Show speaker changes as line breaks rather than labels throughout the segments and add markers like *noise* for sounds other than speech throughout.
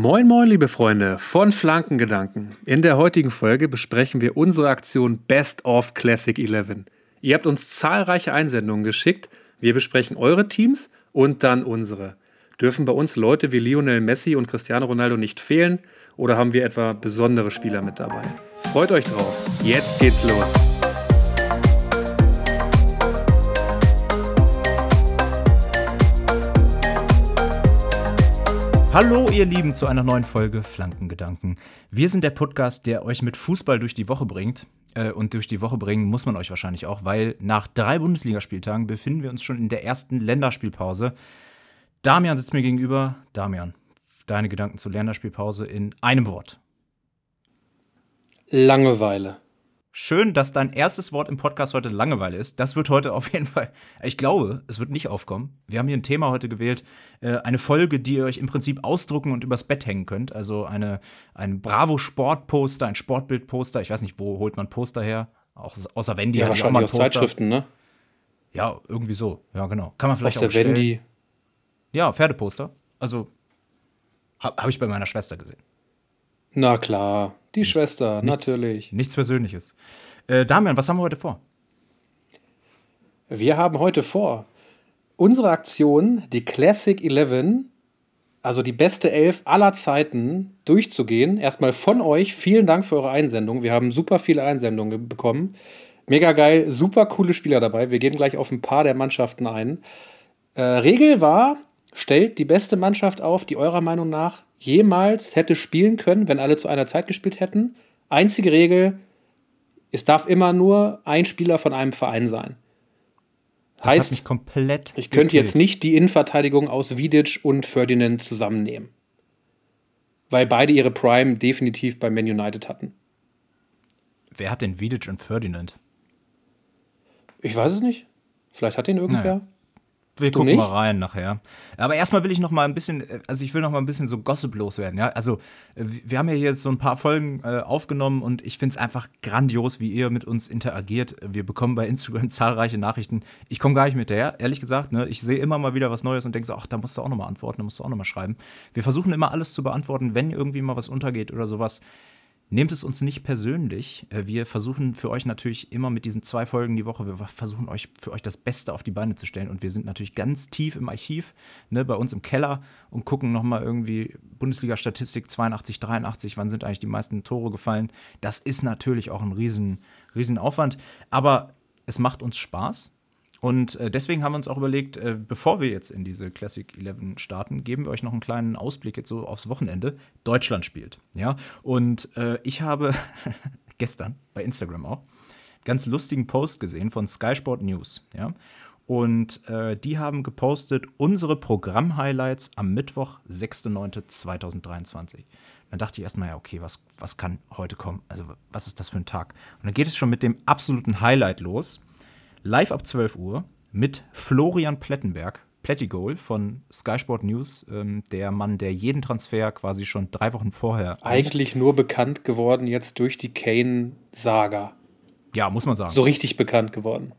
Moin, moin, liebe Freunde von Flankengedanken. In der heutigen Folge besprechen wir unsere Aktion Best of Classic 11. Ihr habt uns zahlreiche Einsendungen geschickt. Wir besprechen eure Teams und dann unsere. Dürfen bei uns Leute wie Lionel Messi und Cristiano Ronaldo nicht fehlen oder haben wir etwa besondere Spieler mit dabei? Freut euch drauf. Jetzt geht's los.
Hallo ihr Lieben zu einer neuen Folge Flankengedanken. Wir sind der Podcast, der euch mit Fußball durch die Woche bringt. Äh, und durch die Woche bringen muss man euch wahrscheinlich auch, weil nach drei Bundesligaspieltagen befinden wir uns schon in der ersten Länderspielpause. Damian sitzt mir gegenüber. Damian, deine Gedanken zur Länderspielpause in einem Wort.
Langeweile.
Schön, dass dein erstes Wort im Podcast heute Langeweile ist. Das wird heute auf jeden Fall, ich glaube, es wird nicht aufkommen. Wir haben hier ein Thema heute gewählt, äh, eine Folge, die ihr euch im Prinzip ausdrucken und übers Bett hängen könnt. Also eine, ein Bravo Sport Poster, ein Sportbild Poster. Ich weiß nicht, wo holt man Poster her? Auch, außer Wendy
ja, wahrscheinlich auch aus Zeitschriften, ne?
Ja, irgendwie so. Ja, genau. Kann man vielleicht aus auch der Wendy. Ja, Pferdeposter. Also habe hab ich bei meiner Schwester gesehen.
Na klar, die nichts, Schwester,
nichts,
natürlich.
Nichts Persönliches. Äh, Damian, was haben wir heute vor?
Wir haben heute vor unsere Aktion, die Classic 11, also die beste Elf aller Zeiten, durchzugehen. Erstmal von euch. Vielen Dank für eure Einsendung. Wir haben super viele Einsendungen bekommen. Mega geil, super coole Spieler dabei. Wir gehen gleich auf ein paar der Mannschaften ein. Äh, Regel war, stellt die beste Mannschaft auf, die eurer Meinung nach jemals hätte spielen können, wenn alle zu einer Zeit gespielt hätten. Einzige Regel, es darf immer nur ein Spieler von einem Verein sein.
Das heißt, hat mich komplett
ich könnte jetzt nicht die Innenverteidigung aus Vidic und Ferdinand zusammennehmen. Weil beide ihre Prime definitiv bei Man United hatten.
Wer hat denn Vidic und Ferdinand?
Ich weiß es nicht. Vielleicht hat den irgendwer. Naja.
Wir gucken nicht? mal rein nachher. Aber erstmal will ich noch mal ein bisschen, äh, also ich will noch mal ein bisschen so Gossip loswerden, ja. Also äh, wir haben ja jetzt so ein paar Folgen äh, aufgenommen und ich finde es einfach grandios, wie ihr mit uns interagiert. Wir bekommen bei Instagram *laughs* zahlreiche Nachrichten. Ich komme gar nicht mit der, ehrlich gesagt. Ne? Ich sehe immer mal wieder was Neues und denke so, ach, da musst du auch noch mal antworten, da musst du auch noch mal schreiben. Wir versuchen immer alles zu beantworten, wenn irgendwie mal was untergeht oder sowas. Nehmt es uns nicht persönlich. Äh, wir versuchen für euch natürlich immer mit diesen zwei Folgen die Woche, wir versuchen euch für euch das Beste auf die Beine zu stellen. Und wir sind natürlich ganz tief im Archiv, ne, bei uns im Keller und gucken nochmal irgendwie Bundesliga-Statistik 82, 83, wann sind eigentlich die meisten Tore gefallen. Das ist natürlich auch ein riesen, riesen. Aber es macht uns Spaß. Und äh, deswegen haben wir uns auch überlegt, äh, bevor wir jetzt in diese Classic 11 starten, geben wir euch noch einen kleinen Ausblick jetzt so aufs Wochenende. Deutschland spielt, ja. Und äh, ich habe *laughs* gestern bei Instagram auch ganz lustigen Post gesehen von Sky Sport News, ja. Und äh, die haben gepostet unsere Programm-Highlights am Mittwoch, 6.9.2023. Dann dachte ich erstmal, ja, okay, was, was kann heute kommen? Also, was ist das für ein Tag? Und dann geht es schon mit dem absoluten Highlight los live ab 12 Uhr mit Florian Plettenberg, Plettigol von Sky Sport News, ähm, der Mann, der jeden Transfer quasi schon drei Wochen vorher.
Eigentlich nur bekannt geworden jetzt durch die Kane-Saga.
Ja, muss man sagen.
So richtig bekannt geworden.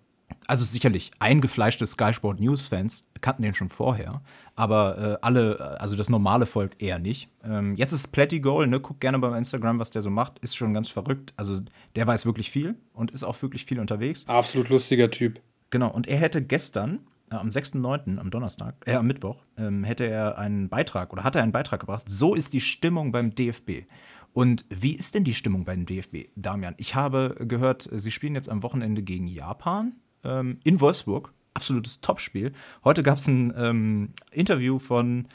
Also sicherlich, eingefleischte Sky Sport News-Fans kannten den schon vorher, aber äh, alle, also das normale Volk eher nicht. Ähm, jetzt ist Plettigol, ne? Guckt gerne bei Instagram, was der so macht, ist schon ganz verrückt. Also der weiß wirklich viel und ist auch wirklich viel unterwegs.
Absolut lustiger Typ.
Genau, und er hätte gestern, äh, am 6.9., am Donnerstag, äh, am Mittwoch, ähm, hätte er einen Beitrag oder hat er einen Beitrag gebracht. So ist die Stimmung beim DFB. Und wie ist denn die Stimmung beim DFB, Damian? Ich habe gehört, Sie spielen jetzt am Wochenende gegen Japan ähm, in Wolfsburg. Absolutes Topspiel. Heute gab es ein ähm, Interview von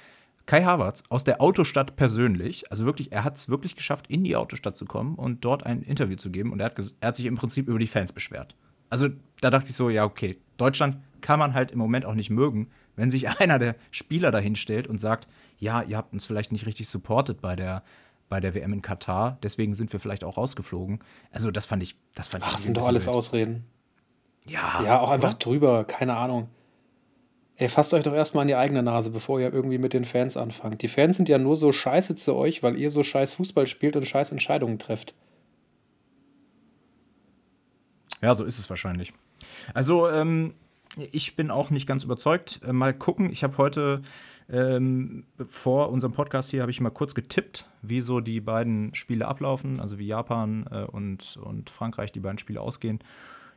Kai Havertz aus der Autostadt persönlich. Also wirklich, er hat es wirklich geschafft, in die Autostadt zu kommen und dort ein Interview zu geben. Und er hat, er hat sich im Prinzip über die Fans beschwert. Also da dachte ich so, ja, okay, Deutschland kann man halt im Moment auch nicht mögen, wenn sich *laughs* einer der Spieler dahin stellt und sagt, ja, ihr habt uns vielleicht nicht richtig supportet bei der, bei der WM in Katar, deswegen sind wir vielleicht auch rausgeflogen. Also das fand ich, das fand
Ach, ich. sind doch alles wild. Ausreden.
Ja.
Ja, auch einfach oder? drüber, keine Ahnung. Ey, fasst euch doch erstmal an die eigene Nase, bevor ihr irgendwie mit den Fans anfangt. Die Fans sind ja nur so scheiße zu euch, weil ihr so scheiß Fußball spielt und scheiß Entscheidungen trefft.
Ja, so ist es wahrscheinlich. Also, ähm, ich bin auch nicht ganz überzeugt. Äh, mal gucken. Ich habe heute ähm, vor unserem Podcast hier habe ich mal kurz getippt, wie so die beiden Spiele ablaufen, also wie Japan äh, und, und Frankreich die beiden Spiele ausgehen.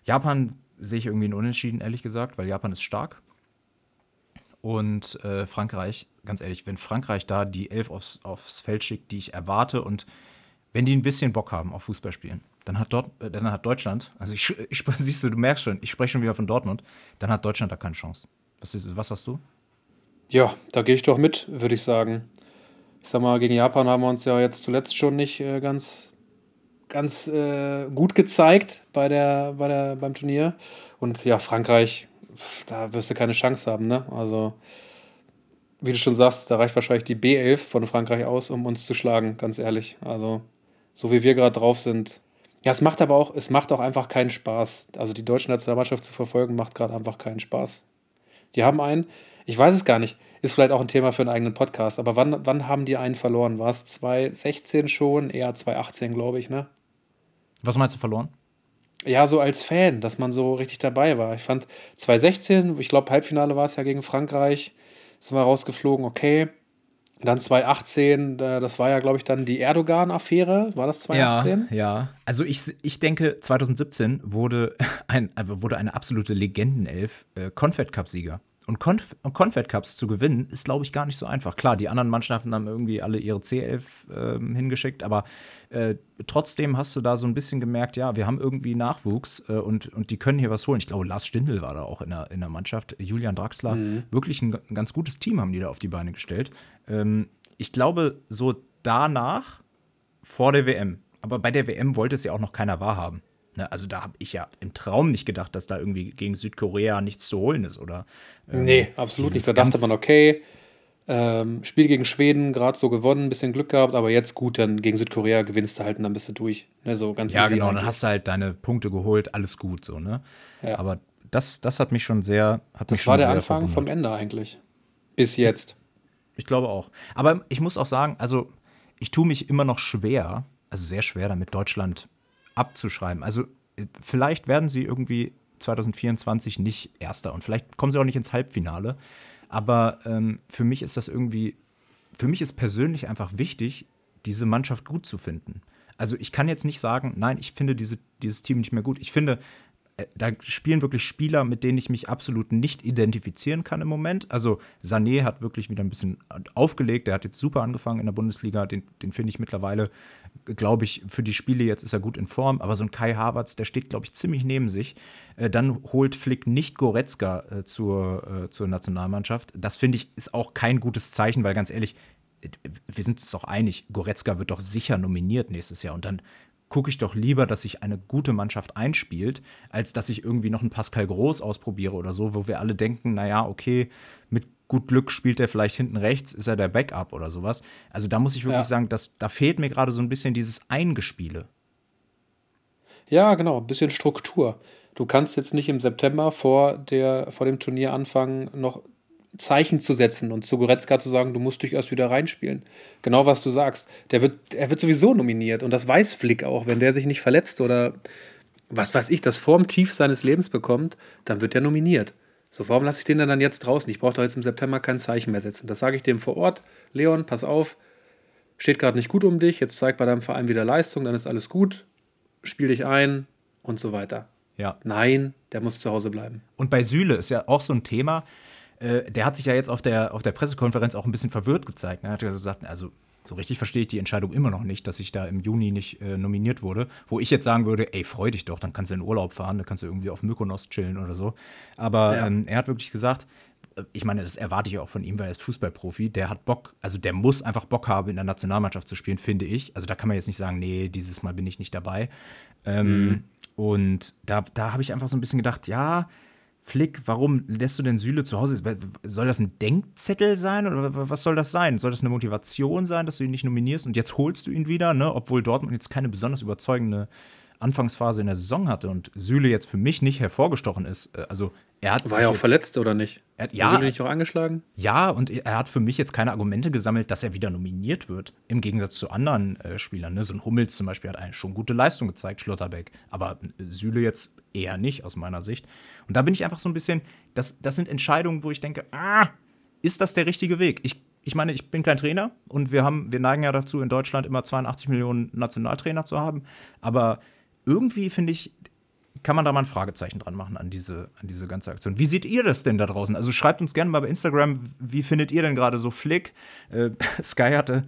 Japan sehe ich irgendwie ein Unentschieden, ehrlich gesagt, weil Japan ist stark. Und äh, Frankreich, ganz ehrlich, wenn Frankreich da die Elf aufs, aufs Feld schickt, die ich erwarte und wenn die ein bisschen Bock haben auf Fußballspielen, dann hat, dort, äh, dann hat Deutschland, also ich, *laughs* ich, siehst du, du merkst schon, ich spreche schon wieder von Dortmund, dann hat Deutschland da keine Chance. Was, ist, was hast du?
Ja, da gehe ich doch mit, würde ich sagen. Ich sag mal, gegen Japan haben wir uns ja jetzt zuletzt schon nicht äh, ganz, ganz äh, gut gezeigt bei der, bei der, beim Turnier. Und ja, Frankreich, da wirst du keine Chance haben, ne? Also, wie du schon sagst, da reicht wahrscheinlich die B11 von Frankreich aus, um uns zu schlagen, ganz ehrlich. Also, so wie wir gerade drauf sind. Ja, es macht aber auch, es macht auch einfach keinen Spaß. Also die deutsche Nationalmannschaft zu verfolgen, macht gerade einfach keinen Spaß. Die haben einen, ich weiß es gar nicht, ist vielleicht auch ein Thema für einen eigenen Podcast, aber wann, wann haben die einen verloren? War es 2016 schon? Eher 2018, glaube ich, ne?
Was meinst du verloren?
Ja, so als Fan, dass man so richtig dabei war. Ich fand 2016, ich glaube, Halbfinale war es ja gegen Frankreich, sind wir rausgeflogen, okay. Dann 2018, das war ja, glaube ich, dann die Erdogan-Affäre. War das 2018?
Ja, ja. Also ich, ich denke, 2017 wurde, *laughs* ein, wurde eine absolute Legendenelf äh, Confed Cup-Sieger. Und Conf Confed Cups zu gewinnen, ist, glaube ich, gar nicht so einfach. Klar, die anderen Mannschaften haben irgendwie alle ihre C11 äh, hingeschickt, aber äh, trotzdem hast du da so ein bisschen gemerkt, ja, wir haben irgendwie Nachwuchs äh, und, und die können hier was holen. Ich glaube, Lars Stindl war da auch in der, in der Mannschaft, Julian Draxler. Mhm. Wirklich ein, ein, ganz gutes Team haben die da auf die Beine gestellt. Ähm, ich glaube, so danach, vor der WM, aber bei der WM wollte es ja auch noch keiner wahrhaben. Ne, also da habe ich ja im Traum nicht gedacht, dass da irgendwie gegen Südkorea nichts zu holen ist, oder?
Ähm, nee, absolut nicht. Da dachte man, okay, ähm, Spiel gegen Schweden, gerade so gewonnen, ein bisschen Glück gehabt, aber jetzt gut, dann gegen Südkorea gewinnst du halt und dann bist du durch. Ne, so ganz
ja, genau, eigentlich. dann hast du halt deine Punkte geholt, alles gut so, ne? Ja. Aber das, das hat mich schon sehr. Hat
das war der Anfang vom Ende eigentlich. Bis jetzt.
Ich glaube auch. Aber ich muss auch sagen, also ich tue mich immer noch schwer, also sehr schwer damit, Deutschland abzuschreiben. Also äh, vielleicht werden sie irgendwie 2024 nicht Erster und vielleicht kommen sie auch nicht ins Halbfinale. Aber ähm, für mich ist das irgendwie, für mich ist persönlich einfach wichtig, diese Mannschaft gut zu finden. Also ich kann jetzt nicht sagen, nein, ich finde diese, dieses Team nicht mehr gut. Ich finde, da spielen wirklich Spieler, mit denen ich mich absolut nicht identifizieren kann im Moment. Also Sané hat wirklich wieder ein bisschen aufgelegt. Der hat jetzt super angefangen in der Bundesliga. Den, den finde ich mittlerweile, glaube ich, für die Spiele jetzt ist er gut in Form. Aber so ein Kai Havertz, der steht, glaube ich, ziemlich neben sich. Äh, dann holt Flick nicht Goretzka äh, zur, zur Nationalmannschaft. Das finde ich ist auch kein gutes Zeichen, weil ganz ehrlich, wir sind uns doch einig, Goretzka wird doch sicher nominiert nächstes Jahr. Und dann gucke ich doch lieber, dass sich eine gute Mannschaft einspielt, als dass ich irgendwie noch einen Pascal Groß ausprobiere oder so, wo wir alle denken, naja, okay, mit gut Glück spielt er vielleicht hinten rechts, ist er der Backup oder sowas. Also da muss ich wirklich ja. sagen, dass, da fehlt mir gerade so ein bisschen dieses Eingespiele.
Ja, genau, ein bisschen Struktur. Du kannst jetzt nicht im September vor, der, vor dem Turnier anfangen, noch Zeichen zu setzen und zu Goretzka zu sagen, du musst dich erst wieder reinspielen. Genau was du sagst. Der wird, er wird sowieso nominiert und das weiß Flick auch. Wenn der sich nicht verletzt oder was weiß ich, das vorm Tief seines Lebens bekommt, dann wird er nominiert. So, warum lasse ich den dann jetzt draußen? Ich brauche doch jetzt im September kein Zeichen mehr setzen. Das sage ich dem vor Ort. Leon, pass auf, steht gerade nicht gut um dich, jetzt zeig bei deinem Verein wieder Leistung, dann ist alles gut, spiel dich ein und so weiter.
Ja.
Nein, der muss zu Hause bleiben.
Und bei Süle ist ja auch so ein Thema, äh, der hat sich ja jetzt auf der, auf der Pressekonferenz auch ein bisschen verwirrt gezeigt. Ne? Er hat gesagt, also so richtig verstehe ich die Entscheidung immer noch nicht, dass ich da im Juni nicht äh, nominiert wurde. Wo ich jetzt sagen würde, ey, freu dich doch, dann kannst du in Urlaub fahren, dann kannst du irgendwie auf Mykonos chillen oder so. Aber ja. ähm, er hat wirklich gesagt, äh, ich meine, das erwarte ich auch von ihm, weil er ist Fußballprofi. Der hat Bock, also der muss einfach Bock haben, in der Nationalmannschaft zu spielen, finde ich. Also da kann man jetzt nicht sagen, nee, dieses Mal bin ich nicht dabei. Ähm, mhm. Und da, da habe ich einfach so ein bisschen gedacht, ja, Flick, warum lässt du denn Süle zu Hause? Soll das ein Denkzettel sein oder was soll das sein? Soll das eine Motivation sein, dass du ihn nicht nominierst und jetzt holst du ihn wieder, ne? obwohl Dortmund jetzt keine besonders überzeugende Anfangsphase in der Saison hatte und Süle jetzt für mich nicht hervorgestochen ist, äh, also er hat
War ja auch verletzt, oder nicht?
Er,
ja, Süle nicht auch angeschlagen?
Ja, und er hat für mich jetzt keine Argumente gesammelt, dass er wieder nominiert wird, im Gegensatz zu anderen äh, Spielern. Ne? So ein Hummels zum Beispiel hat eigentlich schon gute Leistung gezeigt, Schlotterbeck, aber äh, Süle jetzt eher nicht aus meiner Sicht. Und da bin ich einfach so ein bisschen, das, das sind Entscheidungen, wo ich denke, ah, ist das der richtige Weg? Ich ich meine, ich bin kein Trainer und wir haben, wir neigen ja dazu, in Deutschland immer 82 Millionen Nationaltrainer zu haben. Aber irgendwie finde ich, kann man da mal ein Fragezeichen dran machen an diese, an diese ganze Aktion. Wie seht ihr das denn da draußen? Also schreibt uns gerne mal bei Instagram, wie findet ihr denn gerade so Flick? Äh, *laughs* Sky hatte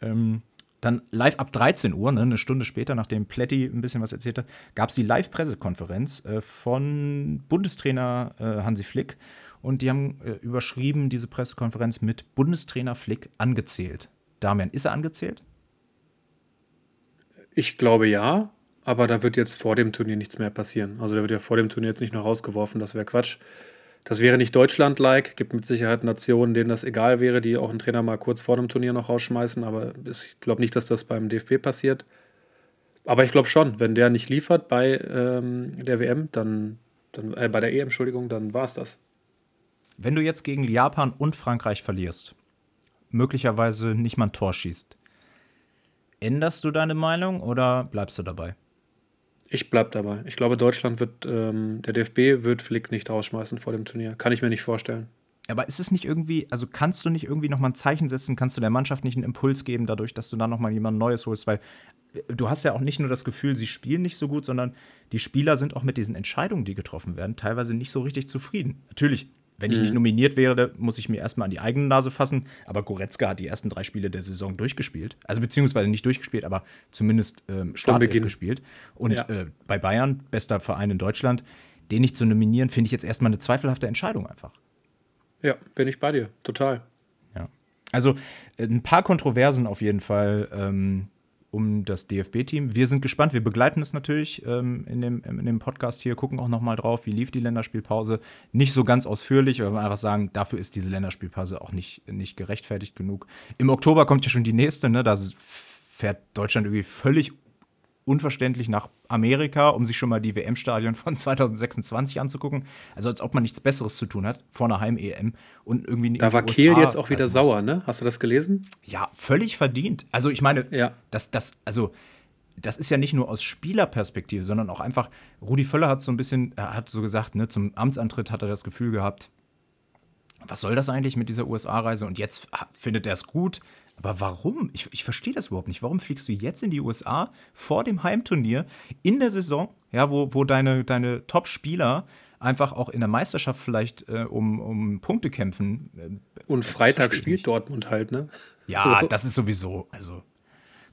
ähm, dann live ab 13 Uhr, ne, eine Stunde später, nachdem Pletti ein bisschen was erzählt hat, gab es die Live-Pressekonferenz äh, von Bundestrainer äh, Hansi Flick. Und die haben äh, überschrieben diese Pressekonferenz mit Bundestrainer Flick angezählt. Damian, ist er angezählt?
Ich glaube ja, aber da wird jetzt vor dem Turnier nichts mehr passieren. Also der wird ja vor dem Turnier jetzt nicht noch rausgeworfen, das wäre Quatsch. Das wäre nicht Deutschland-like. Gibt mit Sicherheit Nationen, denen das egal wäre, die auch einen Trainer mal kurz vor dem Turnier noch rausschmeißen. Aber ich glaube nicht, dass das beim DFB passiert. Aber ich glaube schon, wenn der nicht liefert bei ähm, der WM, dann, dann äh, bei der EM, Entschuldigung, dann war es das.
Wenn du jetzt gegen Japan und Frankreich verlierst, möglicherweise nicht mal ein Tor schießt, änderst du deine Meinung oder bleibst du dabei?
Ich bleib dabei. Ich glaube, Deutschland wird, ähm, der DFB wird Flick nicht rausschmeißen vor dem Turnier. Kann ich mir nicht vorstellen.
Aber ist es nicht irgendwie, also kannst du nicht irgendwie nochmal ein Zeichen setzen, kannst du der Mannschaft nicht einen Impuls geben, dadurch, dass du dann nochmal jemand Neues holst? Weil äh, du hast ja auch nicht nur das Gefühl, sie spielen nicht so gut, sondern die Spieler sind auch mit diesen Entscheidungen, die getroffen werden, teilweise nicht so richtig zufrieden. Natürlich, wenn ich mhm. nicht nominiert wäre, muss ich mir erstmal an die eigene Nase fassen. Aber Goretzka hat die ersten drei Spiele der Saison durchgespielt. Also beziehungsweise nicht durchgespielt, aber zumindest ähm, Startelf gespielt. Und ja. äh, bei Bayern, bester Verein in Deutschland, den nicht zu nominieren, finde ich jetzt erstmal eine zweifelhafte Entscheidung einfach.
Ja, bin ich bei dir. Total.
Ja. Also äh, ein paar Kontroversen auf jeden Fall. Ähm, um das DFB-Team. Wir sind gespannt, wir begleiten es natürlich ähm, in, dem, in dem Podcast hier, gucken auch nochmal drauf, wie lief die Länderspielpause. Nicht so ganz ausführlich, wir einfach sagen, dafür ist diese Länderspielpause auch nicht, nicht gerechtfertigt genug. Im Oktober kommt ja schon die nächste, ne? da fährt Deutschland irgendwie völlig unverständlich nach Amerika, um sich schon mal die WM-Stadion von *laughs* 2026 anzugucken. Also als ob man nichts Besseres zu tun hat vor einer Heim-EM und irgendwie
Da war Kiel jetzt auch wieder sauer, ne? Hast du das gelesen?
Ja, völlig verdient. Also ich meine, ja. das, das, also das ist ja nicht nur aus Spielerperspektive, sondern auch einfach, Rudi Völler hat so ein bisschen, er hat so gesagt, ne, zum Amtsantritt hat er das Gefühl gehabt, was soll das eigentlich mit dieser USA-Reise? Und jetzt findet er es gut, aber warum? Ich, ich verstehe das überhaupt nicht. Warum fliegst du jetzt in die USA vor dem Heimturnier in der Saison, ja, wo, wo deine, deine Top-Spieler einfach auch in der Meisterschaft vielleicht äh, um, um Punkte kämpfen?
Äh, Und Freitag spielt Dortmund halt, ne?
Ja, *laughs* das ist sowieso. Also,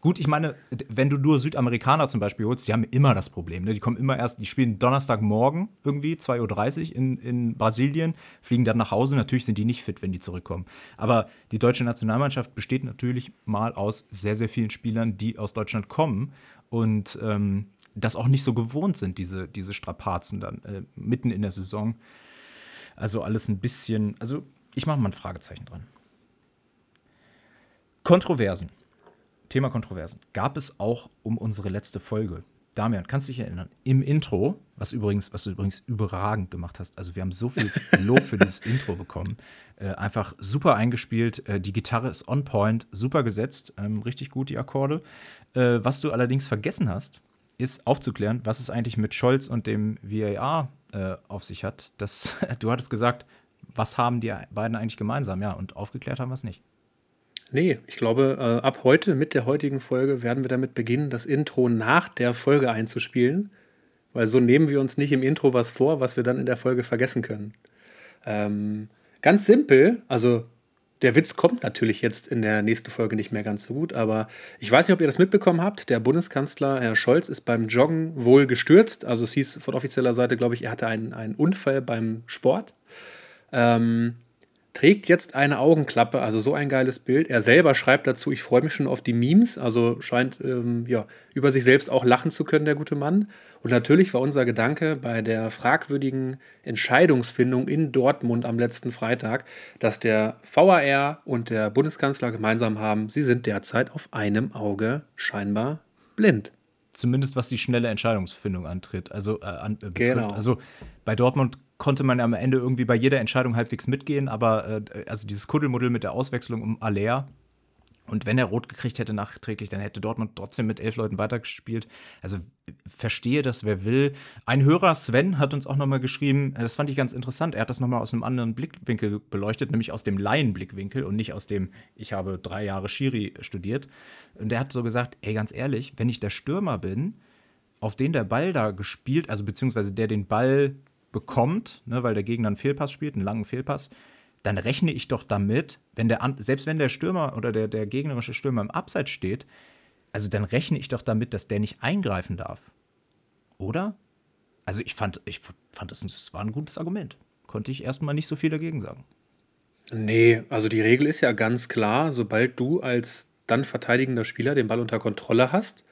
Gut, ich meine, wenn du nur Südamerikaner zum Beispiel holst, die haben immer das Problem. Ne? Die kommen immer erst, die spielen Donnerstagmorgen irgendwie, 2.30 Uhr in, in Brasilien, fliegen dann nach Hause. Natürlich sind die nicht fit, wenn die zurückkommen. Aber die deutsche Nationalmannschaft besteht natürlich mal aus sehr, sehr vielen Spielern, die aus Deutschland kommen und ähm, das auch nicht so gewohnt sind, diese, diese Strapazen dann äh, mitten in der Saison. Also alles ein bisschen, also ich mache mal ein Fragezeichen dran. Kontroversen. Thema Kontroversen. Gab es auch um unsere letzte Folge. Damian, kannst du dich erinnern? Im Intro, was übrigens, was du übrigens überragend gemacht hast. Also wir haben so viel *laughs* Lob für dieses Intro bekommen. Äh, einfach super eingespielt. Äh, die Gitarre ist on point, super gesetzt, ähm, richtig gut die Akkorde. Äh, was du allerdings vergessen hast, ist aufzuklären, was es eigentlich mit Scholz und dem VAR äh, auf sich hat. Das, *laughs* du hattest gesagt, was haben die beiden eigentlich gemeinsam? Ja, und aufgeklärt haben wir es nicht.
Nee, ich glaube, äh, ab heute, mit der heutigen Folge, werden wir damit beginnen, das Intro nach der Folge einzuspielen. Weil so nehmen wir uns nicht im Intro was vor, was wir dann in der Folge vergessen können. Ähm, ganz simpel, also der Witz kommt natürlich jetzt in der nächsten Folge nicht mehr ganz so gut, aber ich weiß nicht, ob ihr das mitbekommen habt. Der Bundeskanzler Herr Scholz ist beim Joggen wohl gestürzt. Also es hieß von offizieller Seite, glaube ich, er hatte einen, einen Unfall beim Sport. Ähm, trägt jetzt eine Augenklappe, also so ein geiles Bild. Er selber schreibt dazu, ich freue mich schon auf die Memes, also scheint ähm, ja, über sich selbst auch lachen zu können, der gute Mann. Und natürlich war unser Gedanke bei der fragwürdigen Entscheidungsfindung in Dortmund am letzten Freitag, dass der VAR und der Bundeskanzler gemeinsam haben, sie sind derzeit auf einem Auge scheinbar blind.
zumindest was die schnelle Entscheidungsfindung antritt, also äh, an, äh, betrifft.
Genau.
Also bei Dortmund konnte man am Ende irgendwie bei jeder Entscheidung halbwegs mitgehen, aber äh, also dieses Kuddelmuddel mit der Auswechslung um Aller, und wenn er rot gekriegt hätte nachträglich, dann hätte Dortmund trotzdem mit elf Leuten weitergespielt. Also verstehe das, wer will. Ein Hörer, Sven, hat uns auch nochmal geschrieben, äh, das fand ich ganz interessant. Er hat das nochmal aus einem anderen Blickwinkel beleuchtet, nämlich aus dem Laienblickwinkel und nicht aus dem, ich habe drei Jahre Schiri studiert. Und er hat so gesagt, ey, ganz ehrlich, wenn ich der Stürmer bin, auf den der Ball da gespielt, also beziehungsweise der den Ball bekommt, ne, weil der Gegner einen Fehlpass spielt, einen langen Fehlpass, dann rechne ich doch damit, wenn der, selbst wenn der Stürmer oder der, der gegnerische Stürmer im Abseits steht, also dann rechne ich doch damit, dass der nicht eingreifen darf. Oder? Also ich fand, ich fand das, das war ein gutes Argument. Konnte ich erstmal nicht so viel dagegen sagen.
Nee, also die Regel ist ja ganz klar, sobald du als dann verteidigender Spieler den Ball unter Kontrolle hast,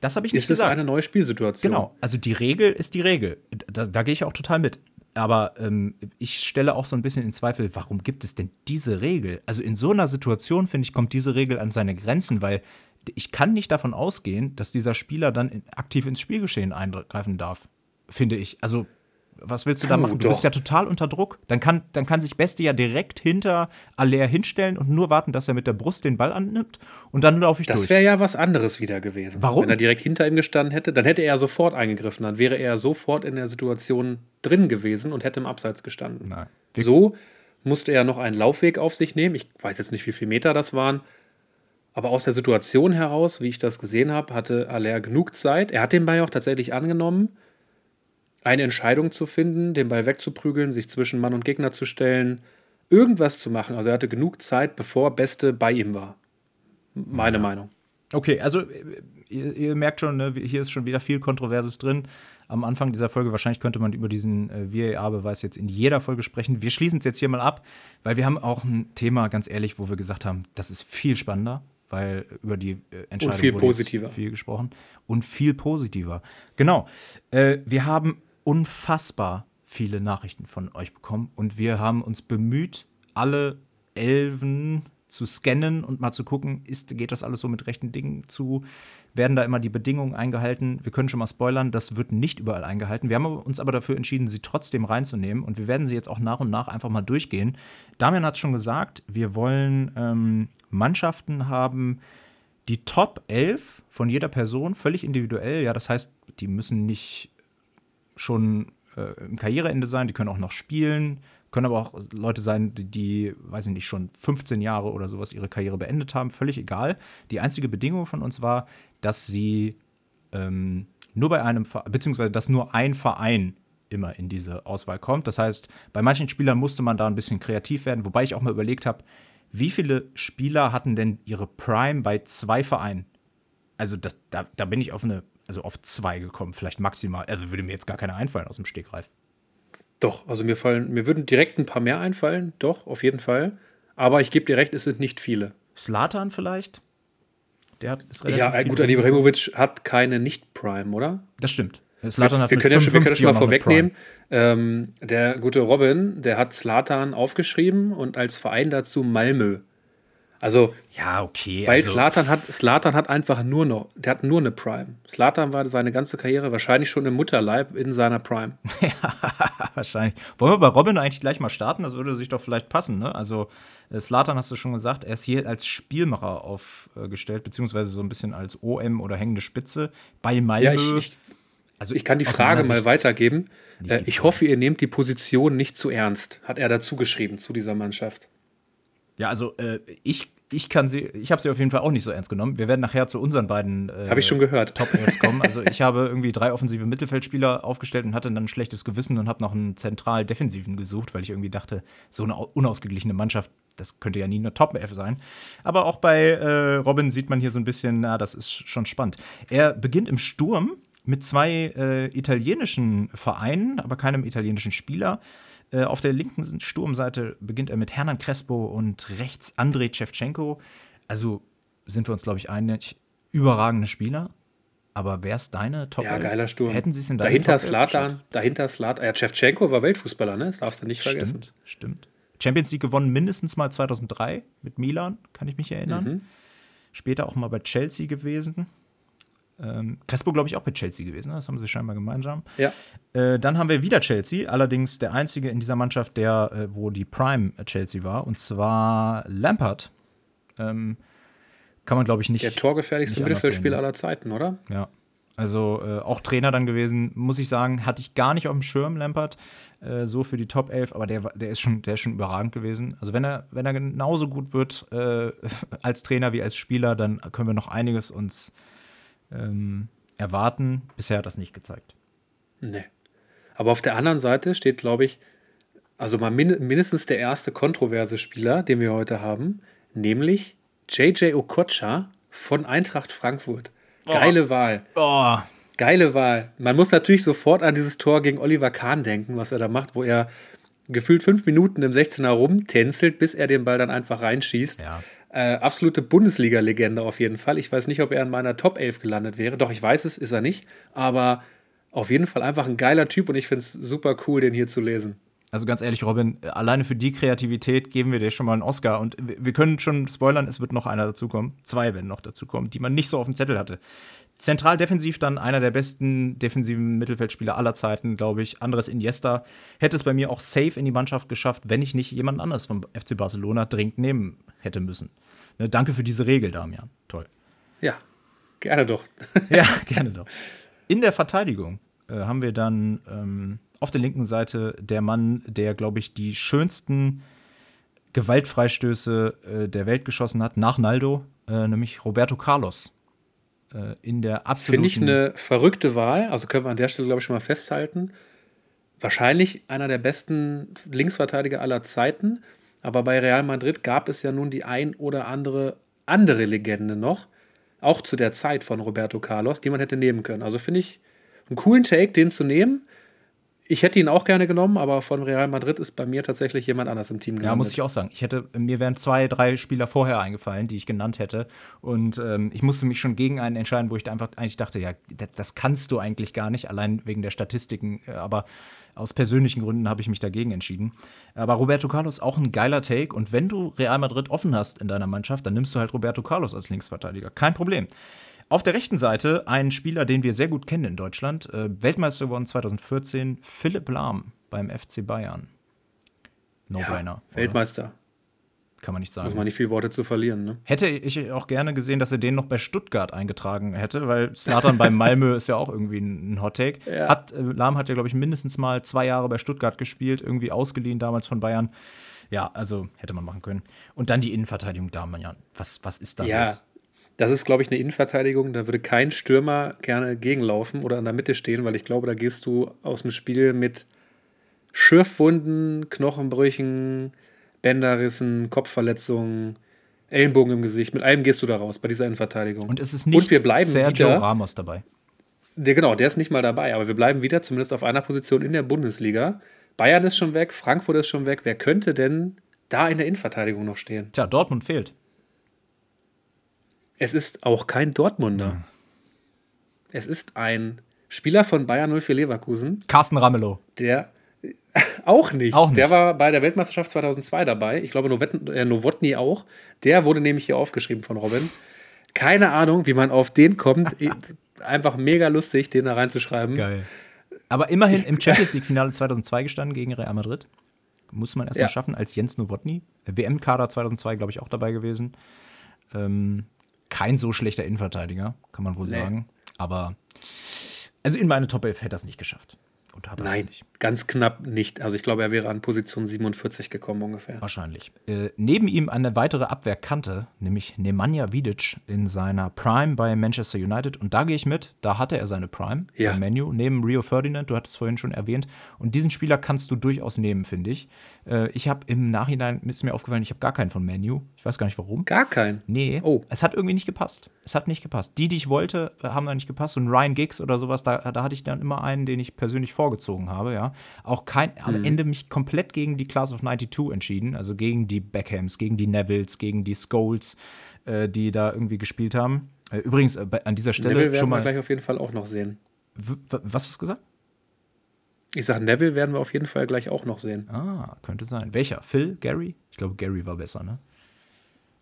das habe ich nicht
ist
gesagt.
es eine neue Spielsituation.
Genau, also die Regel ist die Regel. Da, da gehe ich auch total mit. Aber ähm, ich stelle auch so ein bisschen in Zweifel, warum gibt es denn diese Regel? Also in so einer Situation, finde ich, kommt diese Regel an seine Grenzen, weil ich kann nicht davon ausgehen, dass dieser Spieler dann aktiv ins Spielgeschehen eingreifen darf, finde ich. Also was willst du da machen? Du bist ja total unter Druck. Dann kann, dann kann sich Beste ja direkt hinter Aller hinstellen und nur warten, dass er mit der Brust den Ball annimmt und dann laufe ich
Das
durch.
wäre ja was anderes wieder gewesen.
Warum?
Wenn er direkt hinter ihm gestanden hätte, dann hätte er sofort eingegriffen. Dann wäre er sofort in der Situation drin gewesen und hätte im Abseits gestanden.
Nein.
So musste er noch einen Laufweg auf sich nehmen. Ich weiß jetzt nicht, wie viele Meter das waren. Aber aus der Situation heraus, wie ich das gesehen habe, hatte Aller genug Zeit. Er hat den Ball auch tatsächlich angenommen, eine Entscheidung zu finden, den Ball wegzuprügeln, sich zwischen Mann und Gegner zu stellen, irgendwas zu machen. Also er hatte genug Zeit, bevor Beste bei ihm war. Meine Meinung.
Okay, also äh, ihr, ihr merkt schon, ne, hier ist schon wieder viel Kontroverses drin. Am Anfang dieser Folge, wahrscheinlich könnte man über diesen äh, VAR-Beweis jetzt in jeder Folge sprechen. Wir schließen es jetzt hier mal ab, weil wir haben auch ein Thema, ganz ehrlich, wo wir gesagt haben, das ist viel spannender, weil über die äh, Entscheidung
viel
wurde
positiver.
viel gesprochen und viel positiver. Genau. Äh, wir haben unfassbar viele Nachrichten von euch bekommen und wir haben uns bemüht, alle Elfen zu scannen und mal zu gucken, ist, geht das alles so mit rechten Dingen zu? Werden da immer die Bedingungen eingehalten? Wir können schon mal spoilern, das wird nicht überall eingehalten. Wir haben uns aber dafür entschieden, sie trotzdem reinzunehmen und wir werden sie jetzt auch nach und nach einfach mal durchgehen. Damian hat schon gesagt, wir wollen ähm, Mannschaften haben, die Top 11 von jeder Person, völlig individuell. Ja, das heißt, die müssen nicht schon äh, im Karriereende sein, die können auch noch spielen, können aber auch Leute sein, die, die, weiß ich nicht, schon 15 Jahre oder sowas ihre Karriere beendet haben, völlig egal. Die einzige Bedingung von uns war, dass sie ähm, nur bei einem, beziehungsweise dass nur ein Verein immer in diese Auswahl kommt. Das heißt, bei manchen Spielern musste man da ein bisschen kreativ werden, wobei ich auch mal überlegt habe, wie viele Spieler hatten denn ihre Prime bei zwei Vereinen? Also das, da, da bin ich auf eine, also auf zwei gekommen, vielleicht maximal. Also würde mir jetzt gar keine einfallen aus dem Stegreif.
Doch, also mir fallen, mir würden direkt ein paar mehr einfallen, doch, auf jeden Fall. Aber ich gebe dir recht, es sind nicht viele.
Slatan vielleicht? Der hat, ist
Ja, äh,
viel
gut. Ibrahimovic hat keine Nicht-Prime, oder?
Das stimmt.
Wir,
Slatan hat
wir, können ja schon, wir können
55
schon mal vorwegnehmen. Ähm, der gute Robin, der hat Slatan aufgeschrieben und als Verein dazu Malmö. Also,
Ja, okay.
weil
also,
Slatan hat, Slatan hat einfach nur noch, der hat nur eine Prime. Slatan war seine ganze Karriere wahrscheinlich schon im Mutterleib in seiner Prime. *laughs*
Wahrscheinlich. Wollen wir bei Robin eigentlich gleich mal starten? Das würde sich doch vielleicht passen, ne? Also, äh, Slatan hast du schon gesagt, er ist hier als Spielmacher aufgestellt, beziehungsweise so ein bisschen als OM oder hängende Spitze bei Malmö.
Ja, ich, ich,
also
ich kann die Frage mal weitergeben. Äh, ich
Frage.
hoffe, ihr nehmt die Position nicht zu ernst, hat er dazu geschrieben zu dieser Mannschaft.
Ja, also äh, ich, ich kann sie, ich habe sie auf jeden Fall auch nicht so ernst genommen. Wir werden nachher zu unseren beiden äh,
Habe ich schon gehört. *laughs*
Top Elves kommen. Also *laughs* ich habe irgendwie drei offensive Mittelfeldspieler aufgestellt und hatte dann ein schlechtes Gewissen und habe noch einen zentral Defensiven gesucht, weil ich irgendwie dachte, so eine au- unausgeglichene Mannschaft, das könnte ja nie eine Top Elf sein. Aber auch bei äh, Robin sieht man hier so ein bisschen, na, das ist schon spannend. Er beginnt im Sturm mit zwei äh, italienischen Vereinen, aber keinem italienischen Spieler. Äh, auf der linken Sturmseite beginnt er mit Hernan Crespo und rechts Andrei Shevchenko. Also sind wir uns, glaube ich, einig, überragende Spieler. Aber wer ist deine Top
Ja,
11?
geiler Sturm.
Hätten sie es in deine
Dahinter
Top 11
Slatan, dahinter Slatan. Ja, Shevchenko war Weltfußballer, ne? Das darfst du nicht vergessen.
Stimmt, stimmt. Champions League gewonnen mindestens mal 2003 mit Milan, kann ich mich erinnern.
Mhm.
Später auch mal bei Chelsea gewesen. Ähm, Crespo, glaube ich, auch bei Chelsea gewesen. Ne? Das haben sie scheinbar gemeinsam.
Ja.
Äh, dann haben wir wieder Chelsea, allerdings der einzige in dieser Mannschaft, der, äh, wo die Prime Chelsea war, und zwar Lampard. Ähm, kann man, glaube ich, nicht.
Der torgefährlichste Mittelfeldspieler aller Zeiten, oder?
Ja. Also äh, auch Trainer dann gewesen, muss ich sagen, hatte ich gar nicht auf dem Schirm, Lampard, äh, so für die Top 11, aber der, der, ist schon, der ist schon überragend gewesen. Also wenn er, wenn er genauso gut wird äh, *laughs* als Trainer wie als Spieler, dann können wir noch einiges uns ähm, erwarten. Bisher hat das nicht gezeigt.
Nee. Aber auf der anderen Seite steht, glaube ich, also mal min mindestens der erste kontroverse Spieler, den wir heute haben, nämlich JJ Okocha von Eintracht Frankfurt. Geile oh. Wahl.
Oh.
Geile Wahl. Man muss natürlich sofort an dieses Tor gegen Oliver Kahn denken, was er da macht, wo er gefühlt fünf Minuten im 16er rumtänzelt, bis er den Ball dann einfach reinschießt.
Ja.
Äh, absolute Bundesliga-Legende auf jeden Fall. Ich weiß nicht, ob er in meiner Top 11 gelandet wäre. Doch, ich weiß es, ist er nicht. Aber auf jeden Fall einfach ein geiler Typ und ich finde es super cool, den hier zu lesen.
Also ganz ehrlich, Robin, alleine für die Kreativität geben wir dir schon mal einen Oscar. Und wir können schon spoilern, es wird noch einer dazukommen. Zwei werden noch dazukommen, die man nicht so auf dem Zettel hatte. Zentral defensiv dann einer der besten defensiven Mittelfeldspieler aller Zeiten, glaube ich. Andres Iniesta hätte es bei mir auch safe in die Mannschaft geschafft, wenn ich nicht jemand anderes vom FC Barcelona dringend nehmen hätte müssen. Ne, danke für diese Regel, Damian. Toll.
Ja, gerne doch. *laughs*
ja, *laughs* gerne doch. In der Verteidigung äh, haben wir dann ähm, auf der linken Seite der Mann, der, glaube ich, die schönsten Gewaltfreistöße äh, der Welt geschossen hat, nach Naldo, äh, nämlich Roberto Carlos. Äh, in der absoluten.
Finde ich eine verrückte Wahl. Also können wir an der Stelle, glaube ich, schon mal festhalten. Wahrscheinlich einer der besten Linksverteidiger aller Zeiten. Aber bei Real Madrid gab es ja nun die ein oder andere andere Legende noch. Auch zu der Zeit von Roberto Carlos, die man hätte nehmen können. Also finde ich einen coolen Take, den zu nehmen. Ich hätte ihn auch gerne genommen, aber von Real Madrid ist bei mir tatsächlich jemand anders im Team
gelandet. Ja, muss ich auch sagen. Ich hätte, mir wären zwei, drei Spieler vorher eingefallen, die ich genannt hätte. Und ähm, ich musste mich schon gegen einen entscheiden, wo ich einfach eigentlich dachte, ja, das kannst du eigentlich gar nicht, allein wegen der Statistiken. Äh, aber aus persönlichen Gründen habe ich mich dagegen entschieden. Aber Roberto Carlos auch ein geiler Take. Und wenn du Real Madrid offen hast in deiner Mannschaft, dann nimmst du halt Roberto Carlos als Linksverteidiger. Kein Problem. Auf der rechten Seite ein Spieler, den wir sehr gut kennen in Deutschland, äh, Weltmeister geworden 2014, Philipp Lahm beim FC Bayern.
No-brainer. Ja, Weltmeister.
Kann man nicht sagen.
Muss man nicht viel Worte zu verlieren, ne?
Hätte ich auch gerne gesehen, dass er den noch bei Stuttgart eingetragen hätte, weil Slatan bei Malmö ist ja auch irgendwie ein Hot Take. *laughs* Ja. Hat, äh, Lahm hat ja, glaube ich, mindestens mal zwei Jahre bei Stuttgart gespielt, irgendwie ausgeliehen damals von Bayern. Ja, also hätte man machen können. Und dann die Innenverteidigung da, was, was ist da
ja.
los?
Das ist, glaube ich, eine Innenverteidigung. Da würde kein Stürmer gerne gegenlaufen oder an der Mitte stehen, weil ich glaube, da gehst du aus dem Spiel mit Schürfwunden, Knochenbrüchen, Bänderrissen, Kopfverletzungen, Ellenbogen im Gesicht. Mit allem gehst du da raus bei dieser Innenverteidigung.
Und es ist nicht
Und wir bleiben
Sergio
wieder,
Ramos dabei.
Der, genau, der ist nicht mal dabei. Aber wir bleiben wieder zumindest auf einer Position in der Bundesliga. Bayern ist schon weg, Frankfurt ist schon weg. Wer könnte denn da in der Innenverteidigung noch stehen?
Tja, Dortmund fehlt.
Es ist auch kein Dortmunder. Ja. Es ist ein Spieler von Bayern 04 Leverkusen.
Carsten Ramelow.
Der *laughs* auch nicht.
Auch nicht.
Der war bei der Weltmeisterschaft 2002 dabei. Ich glaube, äh, Nowotny auch. Der wurde nämlich hier aufgeschrieben von Robin. Keine Ahnung, wie man auf den kommt. *laughs* Einfach mega lustig, den da reinzuschreiben.
Geil. Aber immerhin im *laughs* Champions League-Finale 2002 gestanden gegen Real Madrid. Muss man erstmal ja. schaffen, als Jens Nowotny. WM-Kader 2002, glaube ich, auch dabei gewesen. Ähm, kein so schlechter Innenverteidiger, kann man wohl nee. sagen. Aber also in meine Top 11 hätte er es nicht geschafft.
Und hat er Nein, nicht. Ganz knapp nicht. Also ich glaube, er wäre an Position 47 gekommen ungefähr.
Wahrscheinlich. Äh, neben ihm eine weitere Abwehrkante, nämlich Nemanja Vidic in seiner Prime bei Manchester United. Und da gehe ich mit, da hatte er seine Prime
ja.
im Menu, neben Rio Ferdinand, du hattest es vorhin schon erwähnt. Und diesen Spieler kannst du durchaus nehmen, finde ich. Äh, ich habe im Nachhinein, ist mir aufgefallen, ich habe gar keinen von Menu. Ich weiß gar nicht warum.
Gar keinen?
Nee. Oh. Es hat irgendwie nicht gepasst. Es hat nicht gepasst. Die, die ich wollte, haben da nicht gepasst. Und Ryan Giggs oder sowas, da, da hatte ich dann immer einen, den ich persönlich vorgezogen habe, ja. Auch kein, mhm. am Ende mich komplett gegen die Class of 92 entschieden, also gegen die Beckhams, gegen die Nevilles, gegen die Scholes, äh, die da irgendwie gespielt haben. Äh, übrigens, äh, an dieser Stelle
Neville werden
schon mal.
wir gleich auf jeden Fall auch noch sehen.
Was hast du gesagt?
Ich sage, Neville werden wir auf jeden Fall gleich auch noch sehen.
Ah, könnte sein. Welcher? Phil? Gary? Ich glaube, Gary war besser, ne?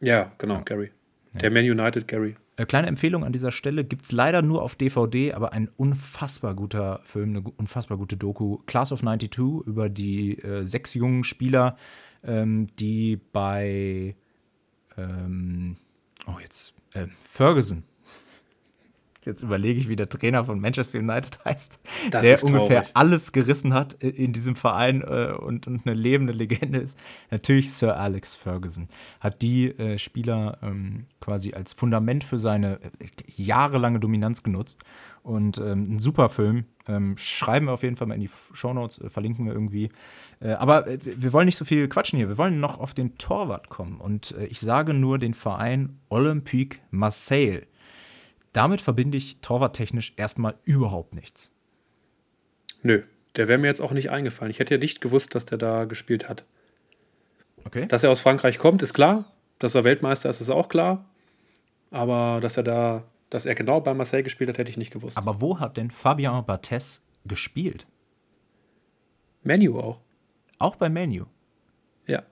Ja, genau, ja. Gary. Der Man United Gary.
Äh, kleine Empfehlung an dieser Stelle: gibt es leider nur auf DVD, aber ein unfassbar guter Film, eine unfassbar gute Doku. Class of 92 über die äh, sechs jungen Spieler, ähm, die bei. Ähm, oh, jetzt. Äh, Ferguson Jetzt überlege ich, wie der Trainer von Manchester United *laughs* heißt, das der ungefähr alles gerissen hat in diesem Verein äh, und, und, eine lebende Legende ist. Natürlich Sir Alex Ferguson hat die äh, Spieler ähm, quasi als Fundament für seine äh, jahrelange Dominanz genutzt. Und ähm, ein super Film. Ähm, schreiben wir auf jeden Fall mal in die Shownotes, äh, verlinken wir irgendwie. Äh, aber äh, wir wollen nicht so viel quatschen hier. Wir wollen noch auf den Torwart kommen. Und ich sage nur den Verein Olympique Marseille damit verbinde ich torwarttechnisch erstmal überhaupt nichts.
Nö, der wäre mir jetzt auch nicht eingefallen. Ich hätte ja nicht gewusst, dass der da gespielt hat.
Okay.
Dass er aus Frankreich kommt, ist klar. Dass er Weltmeister ist, ist auch klar. Aber dass er da, dass er genau bei Marseille gespielt hat, hätte ich nicht gewusst.
Aber wo hat denn Fabien Barthez gespielt?
Menu auch.
Auch bei Menu?
Ja.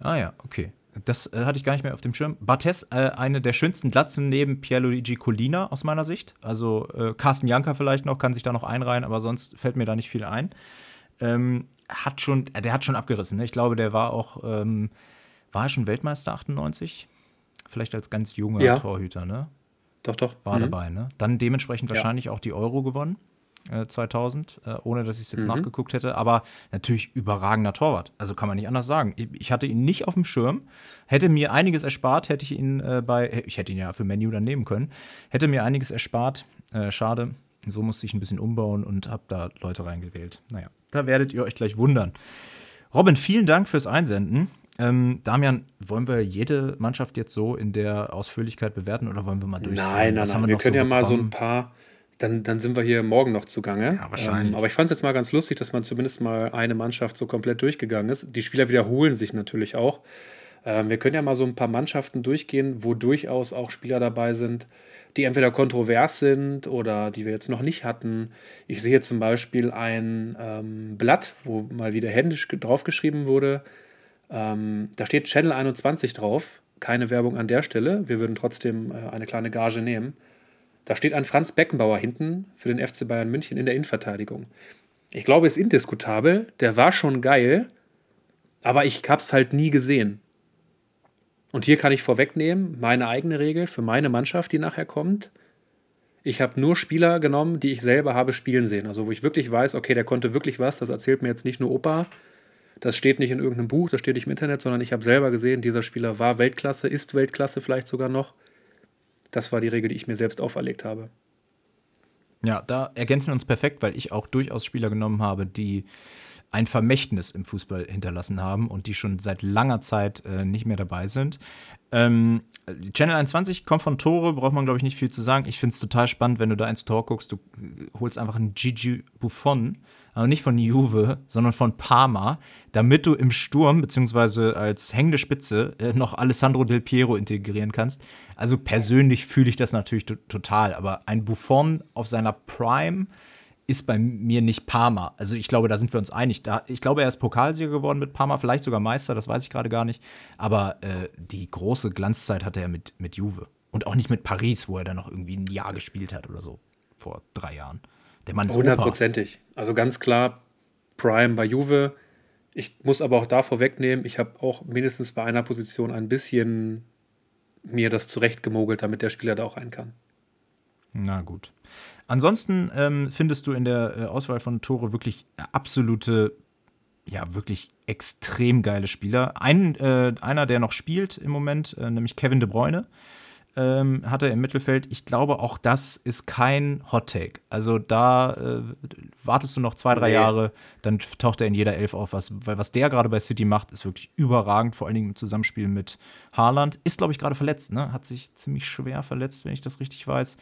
Ah ja, okay. Das äh, hatte ich gar nicht mehr auf dem Schirm. Bartes, äh, eine der schönsten Glatzen neben Pierluigi Collina aus meiner Sicht. Also äh, Carsten Janka vielleicht noch, kann sich da noch einreihen, aber sonst fällt mir da nicht viel ein. Ähm, hat schon, äh, der hat schon abgerissen. Ne? Ich glaube, der war auch, ähm, war er schon Weltmeister 98? Vielleicht als ganz junger ja. Torhüter, ne?
Doch, doch.
War mhm. dabei, ne? Dann dementsprechend ja. wahrscheinlich auch die Euro gewonnen. 2000, äh, äh, ohne dass ich es jetzt mhm. nachgeguckt hätte. Aber natürlich überragender Torwart. Also kann man nicht anders sagen. Ich, ich, hatte ihn nicht auf dem Schirm. Hätte mir einiges erspart, hätte ich ihn äh, bei, ich hätte ihn ja für Menu dann nehmen können. Hätte mir einiges erspart. Schade. So musste ich ein bisschen umbauen und habe da Leute reingewählt. Naja, da werdet ihr euch gleich wundern. Robin, vielen Dank fürs Einsenden. Ähm, Damian, wollen wir jede Mannschaft jetzt so in der Ausführlichkeit bewerten oder wollen wir mal durchgehen?
Nein, nein, nein. Wir, wir können so ja mal so ein paar dann, dann sind wir hier morgen noch zugange.
Ja, wahrscheinlich. Ähm,
aber ich fand es jetzt mal ganz lustig, dass man zumindest mal eine Mannschaft so komplett durchgegangen ist. Die Spieler wiederholen sich natürlich auch. Ähm, wir können ja mal so ein paar Mannschaften durchgehen, wo durchaus auch Spieler dabei sind, die entweder kontrovers sind oder die wir jetzt noch nicht hatten. Ich sehe zum Beispiel ein ähm, Blatt, wo mal wieder händisch draufgeschrieben wurde. Ähm, da steht Channel 21 drauf. Keine Werbung an der Stelle. Wir würden trotzdem äh, eine kleine Gage nehmen. Da steht ein Franz Beckenbauer hinten für den FC Bayern München in der Innenverteidigung. Ich glaube, ist indiskutabel. Der war schon geil, aber ich habe es halt nie gesehen. Und hier kann ich vorwegnehmen, meine eigene Regel für meine Mannschaft, die nachher kommt. Ich habe nur Spieler genommen, die ich selber habe spielen sehen. Also wo ich wirklich weiß, okay, der konnte wirklich was, das erzählt mir jetzt nicht nur Opa. Das steht nicht in irgendeinem Buch, das steht nicht im Internet, sondern ich habe selber gesehen, dieser Spieler war Weltklasse, ist Weltklasse vielleicht sogar noch. Das war die Regel, die ich mir selbst auferlegt habe.
Ja, da ergänzen wir uns perfekt, weil ich auch durchaus Spieler genommen habe, die ein Vermächtnis im Fußball hinterlassen haben und die schon seit langer Zeit äh, nicht mehr dabei sind. Ähm, Channel 21 kommt von Tore, braucht man, glaube ich, nicht viel zu sagen. Ich finde es total spannend, wenn du da ins Tor guckst, du holst einfach einen Gigi Buffon aber nicht von Juve, sondern von Parma, damit du im Sturm beziehungsweise als hängende Spitze äh, noch Alessandro Del Piero integrieren kannst. Also persönlich fühle ich das natürlich total, aber ein Buffon auf seiner Prime ist bei mir nicht Parma. Also ich glaube, da sind wir uns einig. Da, ich glaube, er ist Pokalsieger geworden mit Parma, vielleicht sogar Meister, das weiß ich gerade gar nicht. Aber äh, die große Glanzzeit hatte er mit, mit Juve. Und auch nicht mit Paris, wo er dann noch irgendwie ein Jahr gespielt hat oder so, vor drei Jahren. Der Mann ist
Hundertprozentig. Also ganz klar Prime bei Juve. Ich muss aber auch da vorwegnehmen, ich habe auch mindestens bei einer Position ein bisschen mir das zurechtgemogelt, damit der Spieler da auch rein kann.
Na gut. Ansonsten ähm, findest du in der äh, Auswahl von Tore wirklich absolute, ja, wirklich extrem geile Spieler. Ein, äh, einer, der noch spielt im Moment, äh, nämlich Kevin De Bruyne ähm, hat er im Mittelfeld. Ich glaube, auch das ist kein Hot Take. Also da äh, wartest du noch zwei, drei nee. Jahre, dann taucht er in jeder Elf auf. Was, weil was der gerade bei City macht, ist wirklich überragend, vor allen Dingen im Zusammenspiel mit Haaland. Ist, glaube ich, gerade verletzt, ne? Hat sich ziemlich schwer verletzt, wenn ich das richtig weiß.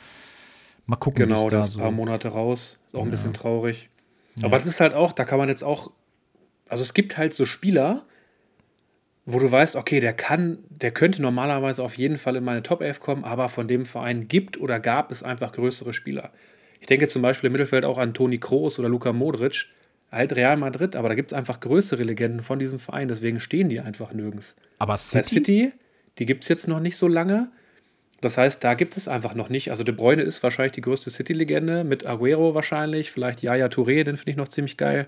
Mal gucken,
genau, da ist ein paar Monate raus. Ist auch ein ja. bisschen traurig. Aber es ist halt auch, da kann man jetzt auch, also es gibt halt so Spieler, wo du weißt, okay, der kann, der könnte normalerweise auf jeden Fall in meine Top 11 kommen, aber von dem Verein gibt oder gab es einfach größere Spieler. Ich denke zum Beispiel im Mittelfeld auch an Toni Kroos oder Luka Modric, halt Real Madrid, aber da gibt es einfach größere Legenden von diesem Verein, deswegen stehen die einfach nirgends.
Aber City?
Bei City, die gibt es jetzt noch nicht so lange. Das heißt, da gibt es einfach noch nicht. Also De Bruyne ist wahrscheinlich die größte City-Legende, mit Aguero wahrscheinlich, vielleicht Yaya Touré, den finde ich noch ziemlich geil.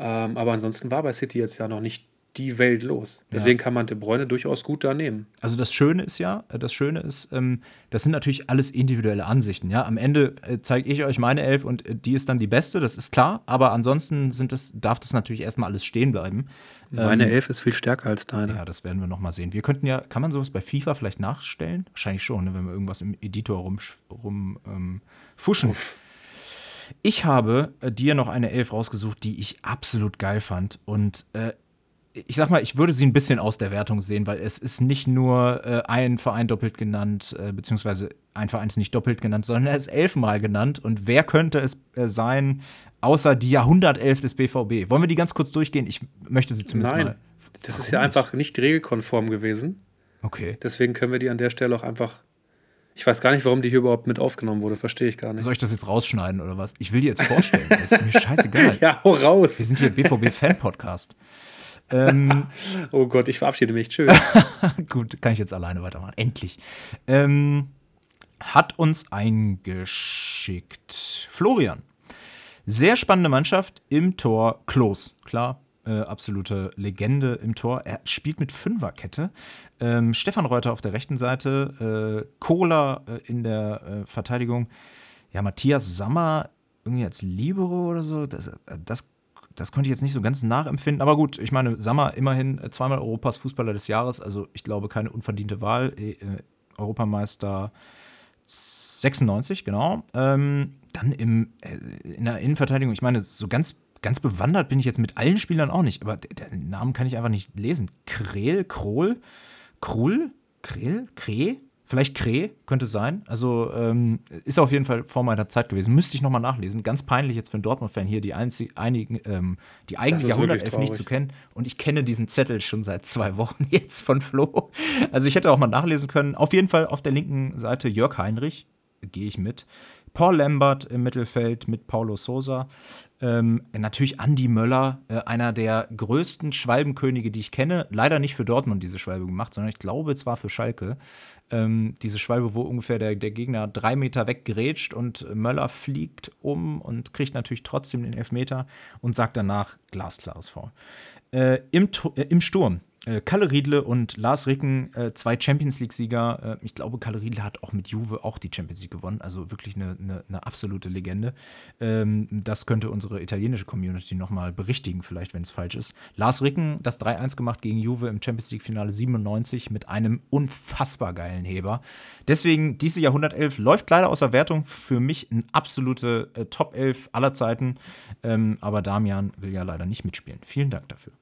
Ähm, aber ansonsten war bei City jetzt ja noch nicht die Welt los. Deswegen ja. kann man De Bruyne durchaus gut da nehmen.
Also das Schöne ist ja, äh, das Schöne ist, ähm, das sind natürlich alles individuelle Ansichten. Ja, am Ende äh, zeige ich euch meine Elf und äh, die ist dann die beste, das ist klar. Aber ansonsten sind das, darf das natürlich erstmal alles stehen bleiben.
Meine ähm, Elf ist viel stärker als deine.
Ja, das werden wir noch mal sehen. Wir könnten ja, kann man sowas bei FIFA vielleicht nachstellen? Wahrscheinlich schon, ne, wenn wir irgendwas im Editor rumfuschen. Rum, ähm, ich habe äh, dir noch eine Elf rausgesucht, die ich absolut geil fand. Und äh, ich sag mal, ich würde sie ein bisschen aus der Wertung sehen, weil es ist nicht nur äh, ein Verein doppelt genannt, äh, beziehungsweise ein Verein ist nicht doppelt genannt, sondern er ist elfmal genannt. Und wer könnte es äh, sein, außer die Jahrhundertelf des BVB? Wollen wir die ganz kurz durchgehen? Ich möchte sie zumindest
Nein,
mal.
Das Warum ist ja einfach nicht regelkonform gewesen.
Okay.
Deswegen können wir die an der Stelle auch einfach. Ich weiß gar nicht, warum die hier überhaupt mit aufgenommen wurde. Verstehe ich gar nicht.
Soll ich das jetzt rausschneiden oder was? Ich will die jetzt vorstellen. ist mir *laughs* scheißegal.
ja, hau raus.
Wir sind hier BVB-Fan-Podcast.
Ähm, *laughs* oh Gott, ich verabschiede mich. Tschüss. *laughs*
Gut, kann ich jetzt alleine weitermachen. Endlich. Ähm, hat uns eingeschickt. Florian. Sehr spannende Mannschaft im Tor. Klos, klar. Äh, absolute Legende im Tor. Er spielt mit Fünferkette. Ähm, Stefan Reuter auf der rechten Seite. Äh, Kohler äh, in der äh, Verteidigung. Ja, Matthias Sammer irgendwie als Libero oder so. Das, das das konnte ich jetzt nicht so ganz nachempfinden. Aber gut, ich meine, Sammer immerhin äh, zweimal Europas Fußballer des Jahres. Also ich glaube, keine unverdiente Wahl. Äh, äh Europameister 96, genau. Ähm, dann im, äh, in der Innenverteidigung, ich meine, so ganz, ganz bewandert bin ich jetzt mit allen Spielern auch nicht. Aber den Namen kann ich einfach nicht lesen. Kreel, Krohl, Krull, Kreel, Kreh? Vielleicht Kreh könnte sein. Also ähm, ist auf jeden Fall vor meiner Zeit gewesen. Müsste ich nochmal nachlesen. Ganz peinlich jetzt für einen Dortmund-Fan hier, die, einzig, einigen, ähm, die eigene Jahrhundertelf nicht zu kennen. Und ich kenne diesen Zettel schon seit zwei Wochen *laughs* jetzt von Flo. Also ich hätte auch mal nachlesen können. Auf jeden Fall auf der linken Seite Jörg Heinrich, gehe ich mit. Paul Lambert im Mittelfeld mit Paulo Sosa. Ähm, natürlich Andy Möller, äh, einer der größten Schwalbenkönige, die ich kenne. Leider nicht für Dortmund diese Schwalbe gemacht, sondern ich glaube zwar für Schalke. Ähm, diese Schwalbe, wo ungefähr der, der Gegner drei Meter weggrätscht und Möller fliegt um und kriegt natürlich trotzdem den Elfmeter und sagt danach glasklares Foul. Äh, im, äh, Im Sturm äh, Kalle Riedle und Lars Ricken, äh, zwei Champions League-Sieger. Äh, ich glaube, Kalle Riedle hat auch mit Juve auch die Champions League gewonnen. Also wirklich eine, eine, eine absolute Legende. Ähm, das könnte unsere italienische Community nochmal berichtigen, vielleicht, wenn es falsch ist. Lars Ricken, das 3-1 gemacht gegen Juve im Champions League-Finale 97 mit einem unfassbar geilen Heber. Deswegen, diese Jahrhundertelf läuft leider außer Wertung. Für mich eine absolute äh, Top 11 aller Zeiten. Ähm, aber Damian will ja leider nicht mitspielen. Vielen Dank dafür.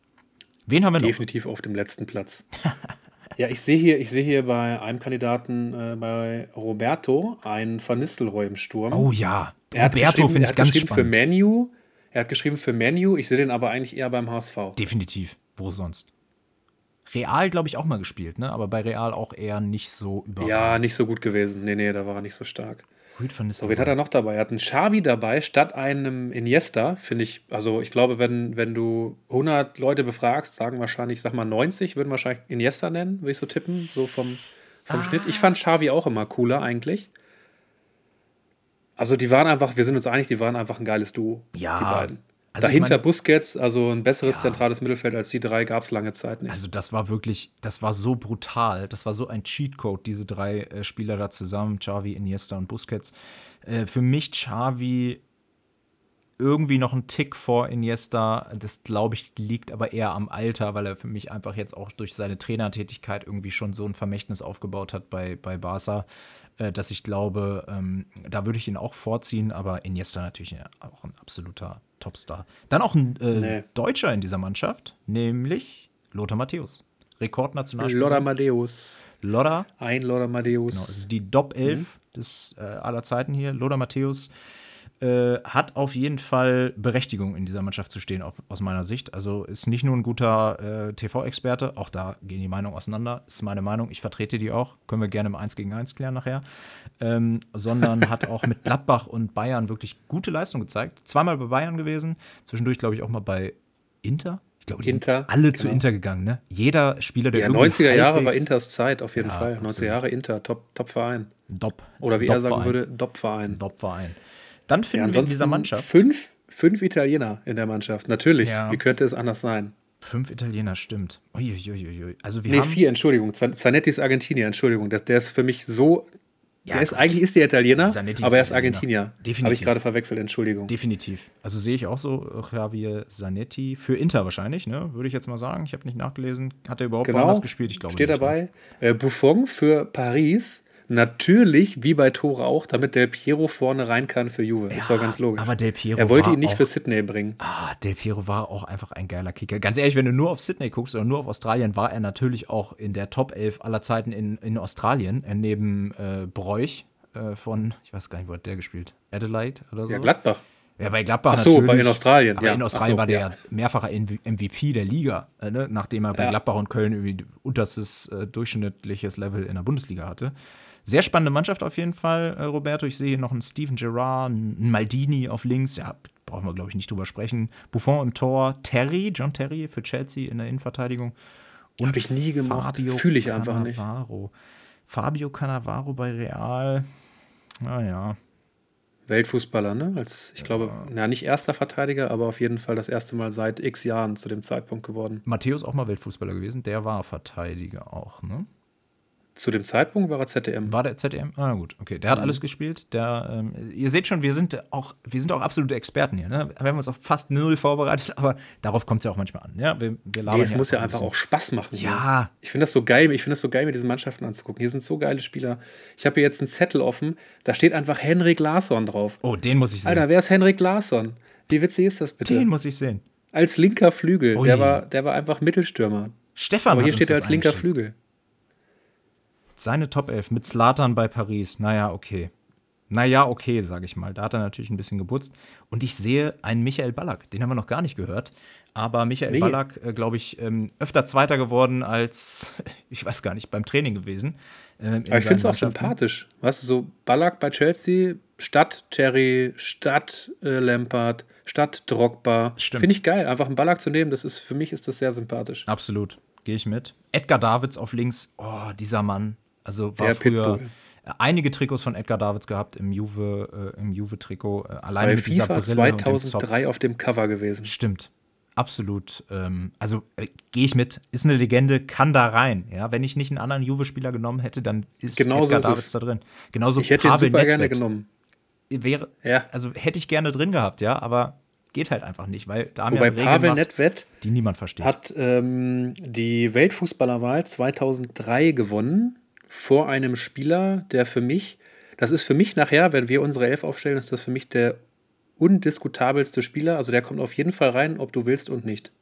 Wen haben wir
noch? Definitiv auf dem letzten Platz. *laughs* ja, ich sehe hier, ich sehe hier bei einem Kandidaten, äh, bei Roberto, einen Van Nistelrooy im Sturm.
Oh ja, Roberto finde ich ganz
spannend. Für Menu, er hat geschrieben für Menu, ich sehe den aber eigentlich eher beim HSV.
Definitiv. Wo sonst? Real, glaube ich, auch mal gespielt, ne? Aber bei Real auch eher nicht so
überragend. Ja, nicht so gut gewesen. Nee, nee, da war er nicht so stark. Rüd van So, wen hat er noch dabei? Er hat einen Xavi dabei statt einem Iniesta, finde ich. Also, ich glaube, wenn, wenn du 100 Leute befragst, sagen wahrscheinlich, sag mal 90, würden wahrscheinlich Iniesta nennen, würde ich so tippen, so vom, vom ah. Schnitt. Ich fand Xavi auch immer cooler eigentlich. Also, die waren einfach, wir sind uns einig, die waren einfach ein geiles Duo.
Ja.
Die beiden. Also Dahinter ich mein, Busquets, also ein besseres ja. zentrales Mittelfeld als die drei gab es lange Zeit nicht.
Also das war wirklich, das war so brutal, das war so ein Cheatcode, diese drei äh, Spieler da zusammen, Xavi, Iniesta und Busquets. Äh, für mich Xavi irgendwie noch ein Tick vor Iniesta, das glaube ich liegt aber eher am Alter, weil er für mich einfach jetzt auch durch seine Trainertätigkeit irgendwie schon so ein Vermächtnis aufgebaut hat bei, bei Barca, äh, dass ich glaube, ähm, da würde ich ihn auch vorziehen, aber Iniesta natürlich auch ein absoluter Topstar. Dann auch ein äh, nee. Deutscher in dieser Mannschaft, nämlich Lothar Matthäus. Rekordnationalspieler.
Lothar Matthäus.
Lothar.
Ein Lothar Matthäus.
Genau, das ist die Top 11 mhm. des äh, aller Zeiten hier. Lothar Matthäus äh, hat auf jeden Fall Berechtigung in dieser Mannschaft zu stehen, auf, aus meiner Sicht. Also ist nicht nur ein guter äh, TV-Experte, auch da gehen die Meinungen auseinander, ist meine Meinung, ich vertrete die auch, können wir gerne im 1 gegen 1 klären nachher, ähm, sondern hat auch mit Gladbach *laughs* und Bayern wirklich gute Leistung gezeigt. Zweimal bei Bayern gewesen, zwischendurch glaube ich auch mal bei Inter. Ich glaube, die Inter, sind alle genau. zu Inter gegangen, ne? Jeder Spieler, der
Ja, 90er Jahre war Inters Zeit, auf jeden ja, Fall. 90er Jahre Inter, Top-Verein.
Top,
Oder wie Top er sagen würde, Top-Verein.
Top-Verein. Dann finden ja, wir in dieser Mannschaft.
Fünf, fünf Italiener in der Mannschaft, natürlich. Ja. Wie könnte es anders sein?
Fünf Italiener, stimmt. Uiuiuiui. Also wir
nee,
haben
vier, Entschuldigung. Zanetti ist Argentinier, Entschuldigung. Der, der ist für mich so ja, der ist, eigentlich ist der Italiener, Zanetti aber er ist Argentinier. Definitiv. Habe ich gerade verwechselt, Entschuldigung.
Definitiv. Also sehe ich auch so Javier Zanetti für Inter wahrscheinlich, ne? Würde ich jetzt mal sagen. Ich habe nicht nachgelesen. Hat er überhaupt genau. woanders gespielt? Ich glaube
Steht nicht, dabei. Ne? Buffon für Paris. Natürlich, wie bei Tore auch, damit Del Piero vorne rein kann für Juve. Ja, ist doch ganz logisch.
Aber Del Piero
Er wollte ihn nicht auch, für Sydney bringen.
Ah, Del Piero war auch einfach ein geiler Kicker. Ganz ehrlich, wenn du nur auf Sydney guckst oder nur auf Australien, war er natürlich auch in der Top 11 aller Zeiten in, in Australien, äh, neben äh, Bräuch äh, von, ich weiß gar nicht, wo hat der gespielt? Adelaide oder so?
Ja, Gladbach.
Ja, bei Gladbach
Ach so, natürlich. bei in Australien.
Aber ja. in Australien so, war der ja. mehrfacher MVP der Liga, äh, ne? nachdem er bei ja. Gladbach und Köln irgendwie unterstes äh, durchschnittliches Level in der Bundesliga hatte. Sehr spannende Mannschaft auf jeden Fall, äh, Roberto. Ich sehe hier noch einen Steven Gerrard, einen Maldini auf links. Ja, brauchen wir, glaube ich, nicht drüber sprechen. Buffon im Tor, Terry, John Terry für Chelsea in der Innenverteidigung.
Habe ich nie gemacht. Fühle ich einfach nicht.
Fabio Cannavaro bei Real. Naja.
Weltfußballer, ne? Als, ich ja. glaube, na, nicht erster Verteidiger, aber auf jeden Fall das erste Mal seit x Jahren zu dem Zeitpunkt geworden.
Matthäus auch mal Weltfußballer gewesen, der war Verteidiger auch, ne?
Zu dem Zeitpunkt war er ZDM.
War der ZDM? Ah, gut, okay. Der hat mhm. alles gespielt. Der, ähm, ihr seht schon, wir sind auch, wir sind auch absolute Experten hier. Ne? Wir haben uns auf fast null vorbereitet, aber darauf kommt es ja auch manchmal an. Ja? Wir, wir
nee, es muss ja einfach auch Spaß machen.
Ja.
Ne? Ich finde das so geil. Ich finde das so geil, mir diese Mannschaften anzugucken. Hier sind so geile Spieler. Ich habe hier jetzt einen Zettel offen. Da steht einfach Henrik Larsson drauf.
Oh, den muss ich sehen.
Alter, wer ist Henrik Larsson? Wie witzig ist das bitte?
Den muss ich sehen.
Als linker Flügel. Der war, der war einfach Mittelstürmer.
Stefan
Aber hier steht er als linker Flügel.
Seine Top 11 mit Slatan bei Paris. Naja, okay. Naja, okay, sage ich mal. Da hat er natürlich ein bisschen geputzt. Und ich sehe einen Michael Ballack. Den haben wir noch gar nicht gehört. Aber Michael nee. Ballack, äh, glaube ich, ähm, öfter Zweiter geworden als, *laughs* ich weiß gar nicht, beim Training gewesen.
Äh, Aber ich finde es auch sympathisch. Weißt du, so Ballack bei Chelsea, statt Terry, statt äh, Lampard, statt Drogba. Finde ich geil. Einfach einen Ballack zu nehmen, das ist, für mich ist das sehr sympathisch.
Absolut. Gehe ich mit. Edgar Davids auf links. Oh, dieser Mann. Also war Der früher Pitbull. einige Trikots von Edgar Davids gehabt im Juve, äh, im Juve-Trikot. Äh, alleine
Bei
mit
FIFA dieser Brille 2003 auf dem Cover gewesen.
Stimmt. Absolut. Ähm, also äh, gehe ich mit. Ist eine Legende, kann da rein. Ja, wenn ich nicht einen anderen Juve-Spieler genommen hätte, dann ist
Genauso
Edgar Davids da drin. Genauso
ich hätte Pavel ihn super Nedved. gerne genommen.
Wäre, ja. Also hätte ich gerne drin gehabt, ja, aber geht halt einfach nicht, weil da
haben Wobei ja Pavel Nedved
die niemand versteht.
Hat ähm, die Weltfußballerwahl 2003 gewonnen vor einem Spieler, der für mich, das ist für mich nachher, wenn wir unsere Elf aufstellen, ist das für mich der undiskutabelste Spieler. Also der kommt auf jeden Fall rein, ob du willst und nicht.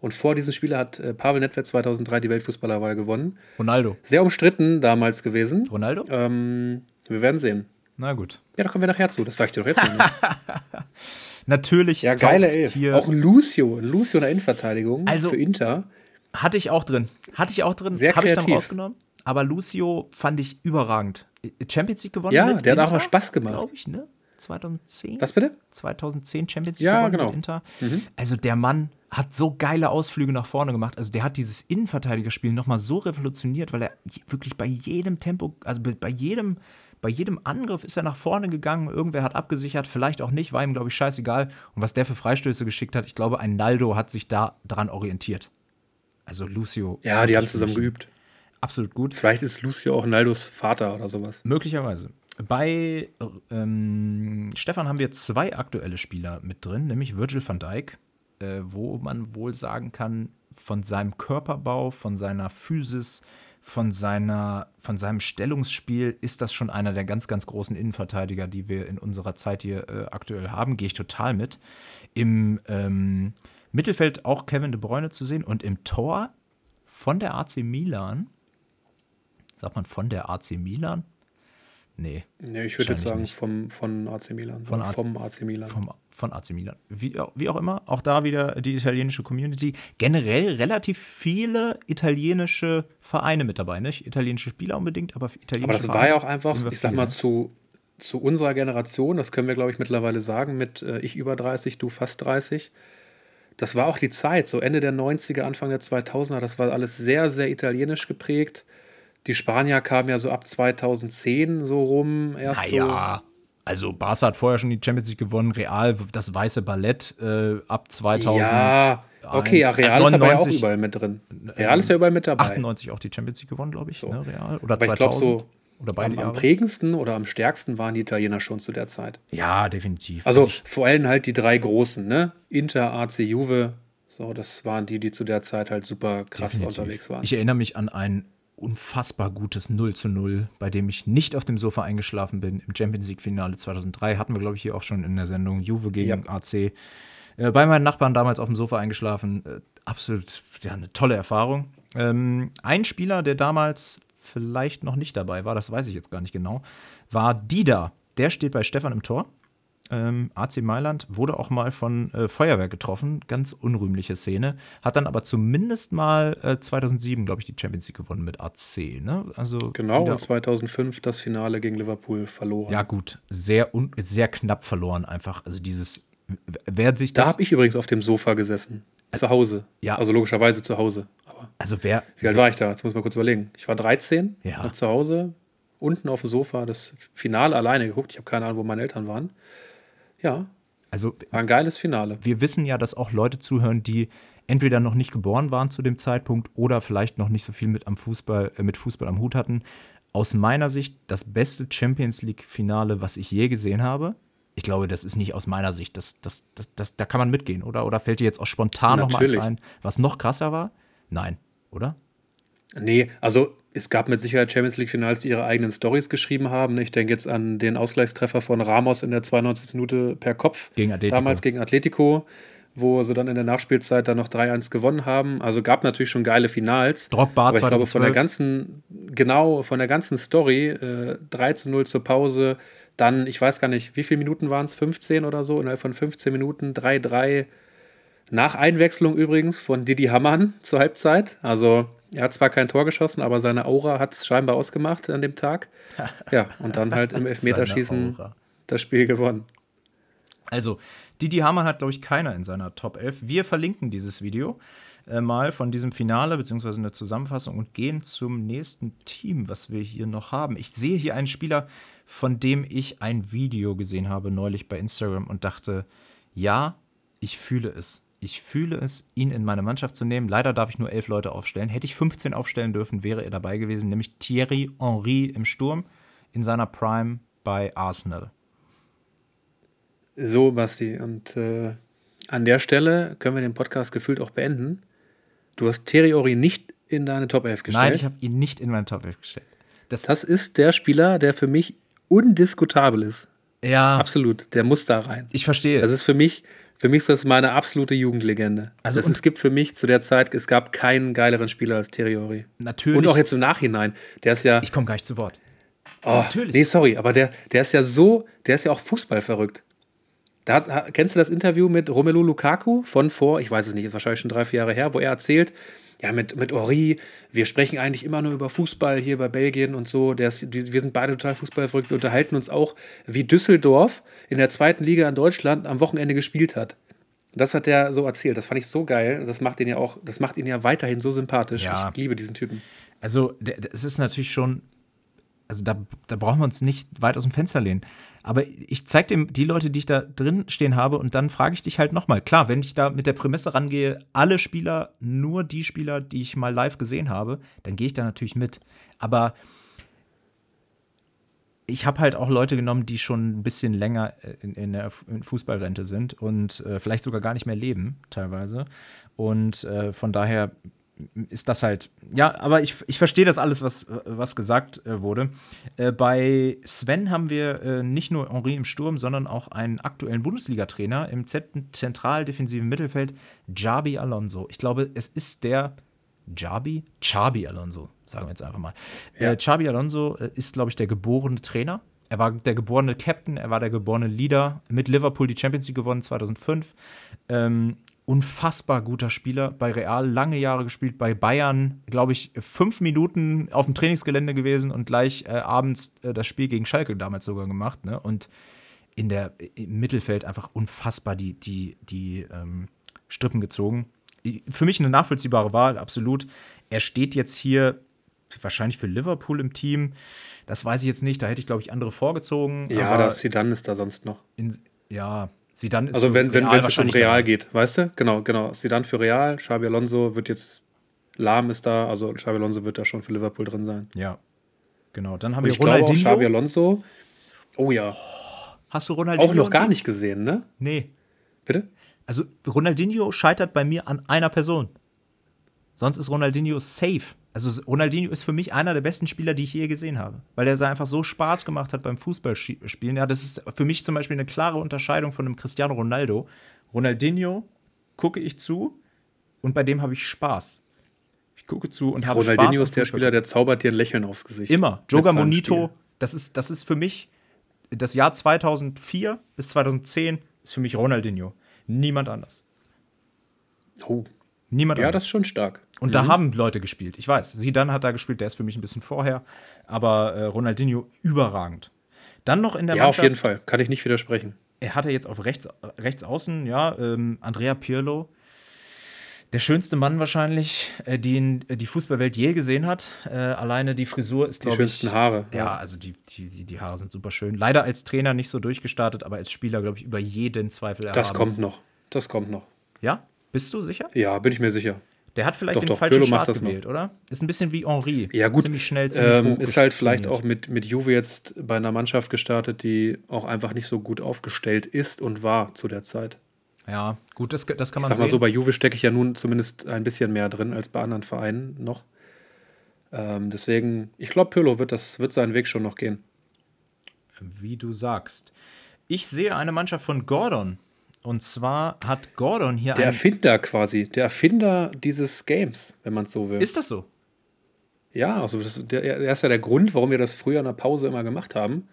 Und vor diesem Spieler hat äh, Pavel Nedved 2003 die Weltfußballerwahl gewonnen.
Ronaldo.
Sehr umstritten damals gewesen.
Ronaldo?
Ähm, wir werden sehen.
Na gut.
Ja, da kommen wir nachher zu. Das sag ich dir doch jetzt nicht. *laughs*
Natürlich.
Ja, geile Elf. Auch ein Lucio. Ein Lucio in der Innenverteidigung
also,
für Inter.
Hatte ich auch drin. Hatte ich auch drin.
Sehr
Habe
ich dann
rausgenommen aber Lucio fand ich überragend. Champions League gewonnen.
Ja, der hat auch mal Spaß gemacht.
Glaube ich, ne? 2010.
Was bitte?
2010 Champions League
ja,
gewonnen
genau.
mit Inter. Mhm. Also der Mann hat so geile Ausflüge nach vorne gemacht. Also der hat dieses Innenverteidigerspiel nochmal so revolutioniert, weil er wirklich bei jedem Tempo, also bei jedem, bei jedem Angriff ist er nach vorne gegangen. Irgendwer hat abgesichert, vielleicht auch nicht, war ihm, glaube ich, scheißegal. Und was der für Freistöße geschickt hat, ich glaube, ein Naldo hat sich da dran orientiert. Also Lucio.
Ja, die haben zusammen geübt
absolut gut.
Vielleicht ist Lucio auch Naldos Vater oder sowas.
Möglicherweise. Bei ähm, Stefan haben wir zwei aktuelle Spieler mit drin, nämlich Virgil van Dijk, äh, wo man wohl sagen kann, von seinem Körperbau, von seiner Physis, von, seiner, von seinem Stellungsspiel ist das schon einer der ganz, ganz großen Innenverteidiger, die wir in unserer Zeit hier äh, aktuell haben. Gehe ich total mit. Im ähm, Mittelfeld auch Kevin de Bruyne zu sehen und im Tor von der AC Milan Sagt man von der AC Milan? Nee.
Nee, ich würde jetzt sagen vom, von AC Milan.
Von AC, vom AC Milan. Vom, von AC Milan. Wie, wie auch immer, auch da wieder die italienische Community. Generell relativ viele italienische Vereine mit dabei. Nicht italienische Spieler unbedingt, aber italienische
Aber das
Vereine
war ja auch einfach, ich sag mal, zu, zu unserer Generation, das können wir, glaube ich, mittlerweile sagen, mit äh, ich über 30, du fast 30 das war auch die Zeit, so Ende der 90er, Anfang der 2000er, das war alles sehr, sehr italienisch geprägt. Die Spanier kamen ja so ab 2010 so rum. Erst
naja, so. also Barca hat vorher schon die Champions League gewonnen, Real das weiße Ballett äh, ab 2000.
Ja, okay, ja, Real 99, ist aber ja auch überall mit drin. Real ist ja überall mit dabei.
98 auch die Champions League gewonnen, glaube ich, so. ne, Real. Oder
aber 2000. Ich glaube so, oder beide am, am prägendsten oder am stärksten waren die Italiener schon zu der Zeit.
Ja, definitiv.
Also, also vor allem halt die drei großen, ne? Inter, AC, Juve. So, das waren die, die zu der Zeit halt super krass definitiv. unterwegs waren.
Ich erinnere mich an ein unfassbar gutes 0 zu 0, bei dem ich nicht auf dem Sofa eingeschlafen bin. Im Champions League-Finale 2003 hatten wir, glaube ich, hier auch schon in der Sendung Juve gegen ja. AC. Äh, bei meinen Nachbarn damals auf dem Sofa eingeschlafen. Äh, absolut ja, eine tolle Erfahrung. Ähm, ein Spieler, der damals vielleicht noch nicht dabei war, das weiß ich jetzt gar nicht genau, war Dida. Der steht bei Stefan im Tor. Ähm, AC Mailand wurde auch mal von äh, Feuerwehr getroffen, ganz unrühmliche Szene, hat dann aber zumindest mal äh, 2007, glaube ich, die Champions League gewonnen mit AC. Ne? Also
genau, und 2005 das Finale gegen Liverpool verloren.
Ja gut, sehr, sehr knapp verloren einfach. Also dieses, wer sich das...
Da habe ich übrigens auf dem Sofa gesessen, zu Hause. Ja. Also logischerweise zu Hause.
Also wer.
Wie alt war ich da? Jetzt muss ich mal kurz überlegen. Ich war 13,
ja.
zu Hause, unten auf dem Sofa, das Finale alleine geguckt. Ich habe keine Ahnung, wo meine Eltern waren. Ja.
Also.
War ein geiles Finale.
Wir wissen ja, dass auch Leute zuhören, die entweder noch nicht geboren waren zu dem Zeitpunkt oder vielleicht noch nicht so viel mit, am Fußball, äh, mit Fußball am Hut hatten. Aus meiner Sicht das beste Champions League-Finale, was ich je gesehen habe. Ich glaube, das ist nicht aus meiner Sicht. Das, das, das, das, da kann man mitgehen, oder? Oder fällt dir jetzt auch spontan noch mal ein, was noch krasser war? Nein oder?
Nee, also es gab mit Sicherheit Champions League-Finals, die ihre eigenen Stories geschrieben haben. Ich denke jetzt an den Ausgleichstreffer von Ramos in der 92. Minute per Kopf.
Gegen Atletico.
Damals gegen Atletico, wo sie dann in der Nachspielzeit dann noch 3-1 gewonnen haben. Also gab natürlich schon geile Finals.
Drogba
aber ich 2012. glaube, von der ganzen, genau, von der ganzen Story, äh, 3 0 zur Pause, dann, ich weiß gar nicht, wie viele Minuten waren es? 15 oder so? Innerhalb von 15 Minuten 3-3 nach Einwechslung übrigens von Didi Hamann zur Halbzeit. Also er hat zwar kein Tor geschossen, aber seine Aura hat es scheinbar ausgemacht an dem Tag. *laughs* Ja, und dann halt im Elfmeterschießen das Spiel gewonnen.
Also, Didi Hamann hat, glaube ich, keiner in seiner Top 11. Wir verlinken dieses Video äh, mal von diesem Finale, beziehungsweise eine Zusammenfassung und gehen zum nächsten Team, was wir hier noch haben. Ich sehe hier einen Spieler, von dem ich ein Video gesehen habe neulich bei Instagram und dachte, ja, ich fühle es. Ich fühle es, ihn in meine Mannschaft zu nehmen. Leider darf ich nur elf Leute aufstellen. Hätte ich 15 aufstellen dürfen, wäre er dabei gewesen, nämlich Thierry Henry im Sturm in seiner Prime bei Arsenal.
So, Basti, und äh, an der Stelle können wir den Podcast gefühlt auch beenden. Du hast Thierry Henry nicht in deine Top 11 gestellt.
Nein, ich habe ihn nicht in meine Top 11 gestellt.
Das, das ist der Spieler, der für mich undiskutabel ist.
Ja.
Absolut, der muss da rein.
Ich verstehe.
Das ist für mich für mich ist das meine absolute Jugendlegende. Also es gibt für mich zu der Zeit, es gab keinen geileren Spieler als Thierry
Natürlich.
Und auch jetzt im Nachhinein. Der ist ja.
Ich komme gar nicht zu Wort.
Oh, Natürlich. Nee, sorry, aber der, der ist ja so, der ist ja auch Fußball verrückt. Da hat, kennst du das Interview mit Romelu Lukaku von vor, ich weiß es nicht, ist wahrscheinlich schon drei, vier Jahre her, wo er erzählt, ja, mit, mit Ori, wir sprechen eigentlich immer nur über Fußball hier bei Belgien und so. Der ist, wir sind beide total fußballverrückt. Wir unterhalten uns auch, wie Düsseldorf in der zweiten Liga in Deutschland am Wochenende gespielt hat. Das hat er so erzählt. Das fand ich so geil. Das macht ihn ja auch, das macht ihn ja weiterhin so sympathisch. Ja. Ich liebe diesen Typen.
Also, es ist natürlich schon, also da, da brauchen wir uns nicht weit aus dem Fenster lehnen. Aber ich zeige dir die Leute, die ich da drin stehen habe, und dann frage ich dich halt nochmal. Klar, wenn ich da mit der Prämisse rangehe, alle Spieler, nur die Spieler, die ich mal live gesehen habe, dann gehe ich da natürlich mit. Aber ich habe halt auch Leute genommen, die schon ein bisschen länger in, in der Fußballrente sind und äh, vielleicht sogar gar nicht mehr leben, teilweise. Und äh, von daher ist das halt, ja, aber ich, ich verstehe das alles, was, was gesagt äh, wurde. Äh, bei Sven haben wir äh, nicht nur Henri im Sturm, sondern auch einen aktuellen Bundesliga-Trainer im zentral-defensiven Mittelfeld, Jabi Alonso. Ich glaube, es ist der Jabi? Chabi Alonso, sagen wir jetzt einfach mal. Ja. Äh, Chabi Alonso äh, ist, glaube ich, der geborene Trainer. Er war der geborene Captain, er war der geborene Leader. Mit Liverpool die Champions League gewonnen 2005. Ähm, unfassbar guter Spieler. Bei Real lange Jahre gespielt, bei Bayern, glaube ich, fünf Minuten auf dem Trainingsgelände gewesen und gleich äh, abends äh, das Spiel gegen Schalke damals sogar gemacht. Ne? Und in der, im Mittelfeld einfach unfassbar die, die, die, ähm, Strippen gezogen. Für mich eine nachvollziehbare Wahl, absolut. Er steht jetzt hier wahrscheinlich für Liverpool im Team. Das weiß ich jetzt nicht. Da hätte ich, glaube ich, andere vorgezogen.
Ja, das Sidan ist da sonst noch.
In, ja, Sidan ist
Also wenn, wenn es um Real geht, weißt du? Genau, genau. Sidan für Real, Xabi Alonso wird jetzt Lahm ist da, also Xabi Alonso wird da schon für Liverpool drin sein.
Ja. Genau, dann haben
Und
wir
ich glaube auch
Ronaldinho.
Xabi Alonso. Oh ja.
Hast du Ronaldinho?
Auch noch gar nicht gesehen, ne?
Nee.
Bitte?
Also Ronaldinho scheitert bei mir an einer Person. Sonst ist Ronaldinho safe. Also Ronaldinho ist für mich einer der besten Spieler, die ich je gesehen habe. Weil er einfach so Spaß gemacht hat beim Fußballspielen. Ja, das ist für mich zum Beispiel eine klare Unterscheidung von einem Cristiano Ronaldo. Ronaldinho gucke ich zu und bei dem habe ich Spaß. Ich gucke zu und habe Spaß.
Ronaldinho ist der Spieler, der zaubert dir ein Lächeln aufs Gesicht.
Immer. Joga Monito, das ist, das ist für mich das Jahr 2004 bis 2010 ist für mich Ronaldinho. Niemand anders.
Oh.
Niemand
Ja,
anders.
das ist schon stark.
Und da haben Leute gespielt. Ich weiß, Zidane hat da gespielt, der ist für mich ein bisschen vorher. Aber äh, Ronaldinho überragend. Dann noch in der
Ja, auf
Mannschaft,
jeden Fall. Kann ich nicht widersprechen.
er hatte jetzt auf rechts, rechts außen, ja, ähm, Andrea Pirlo. Der schönste Mann wahrscheinlich, äh, den äh, die Fußballwelt je gesehen hat. Äh, alleine die Frisur ist,
Die
glaube ich.
schönsten Haare.
Ja, also die, die, die- die Haare sind super schön. Leider als Trainer nicht so durchgestartet, aber als Spieler, glaube ich, über jeden Zweifel
Das
erhaben.
kommt noch. Das kommt noch.
Ja? Bist du sicher?
Ja, bin ich mir sicher.
Der hat vielleicht
Doch,
den
doch,
falschen
Pirlo
Start
das noch.
gewählt, oder? Ist ein bisschen wie Henri.
Ja, gut.
Ziemlich schnell, ziemlich
Ähm, ist halt vielleicht auch mit, mit Juve jetzt bei einer Mannschaft gestartet, die auch einfach nicht so gut aufgestellt ist und war zu der Zeit.
Ja, gut, das, das kann
Ich
man
sag mal
sehen.
so, bei Juve stecke ich ja nun zumindest ein bisschen mehr drin als bei anderen Vereinen noch. Ähm, deswegen, ich glaube, Pirlo wird, das, wird seinen Weg schon noch gehen.
wie du sagst. Ich sehe eine Mannschaft von Gordon. Und zwar hat Gordon hier
Der. Erfinder quasi, der Erfinder dieses Games, wenn man es so will.
Ist das so?
Ja, also das, der, er ist ja der Grund, warum wir das früher in der Pause immer gemacht haben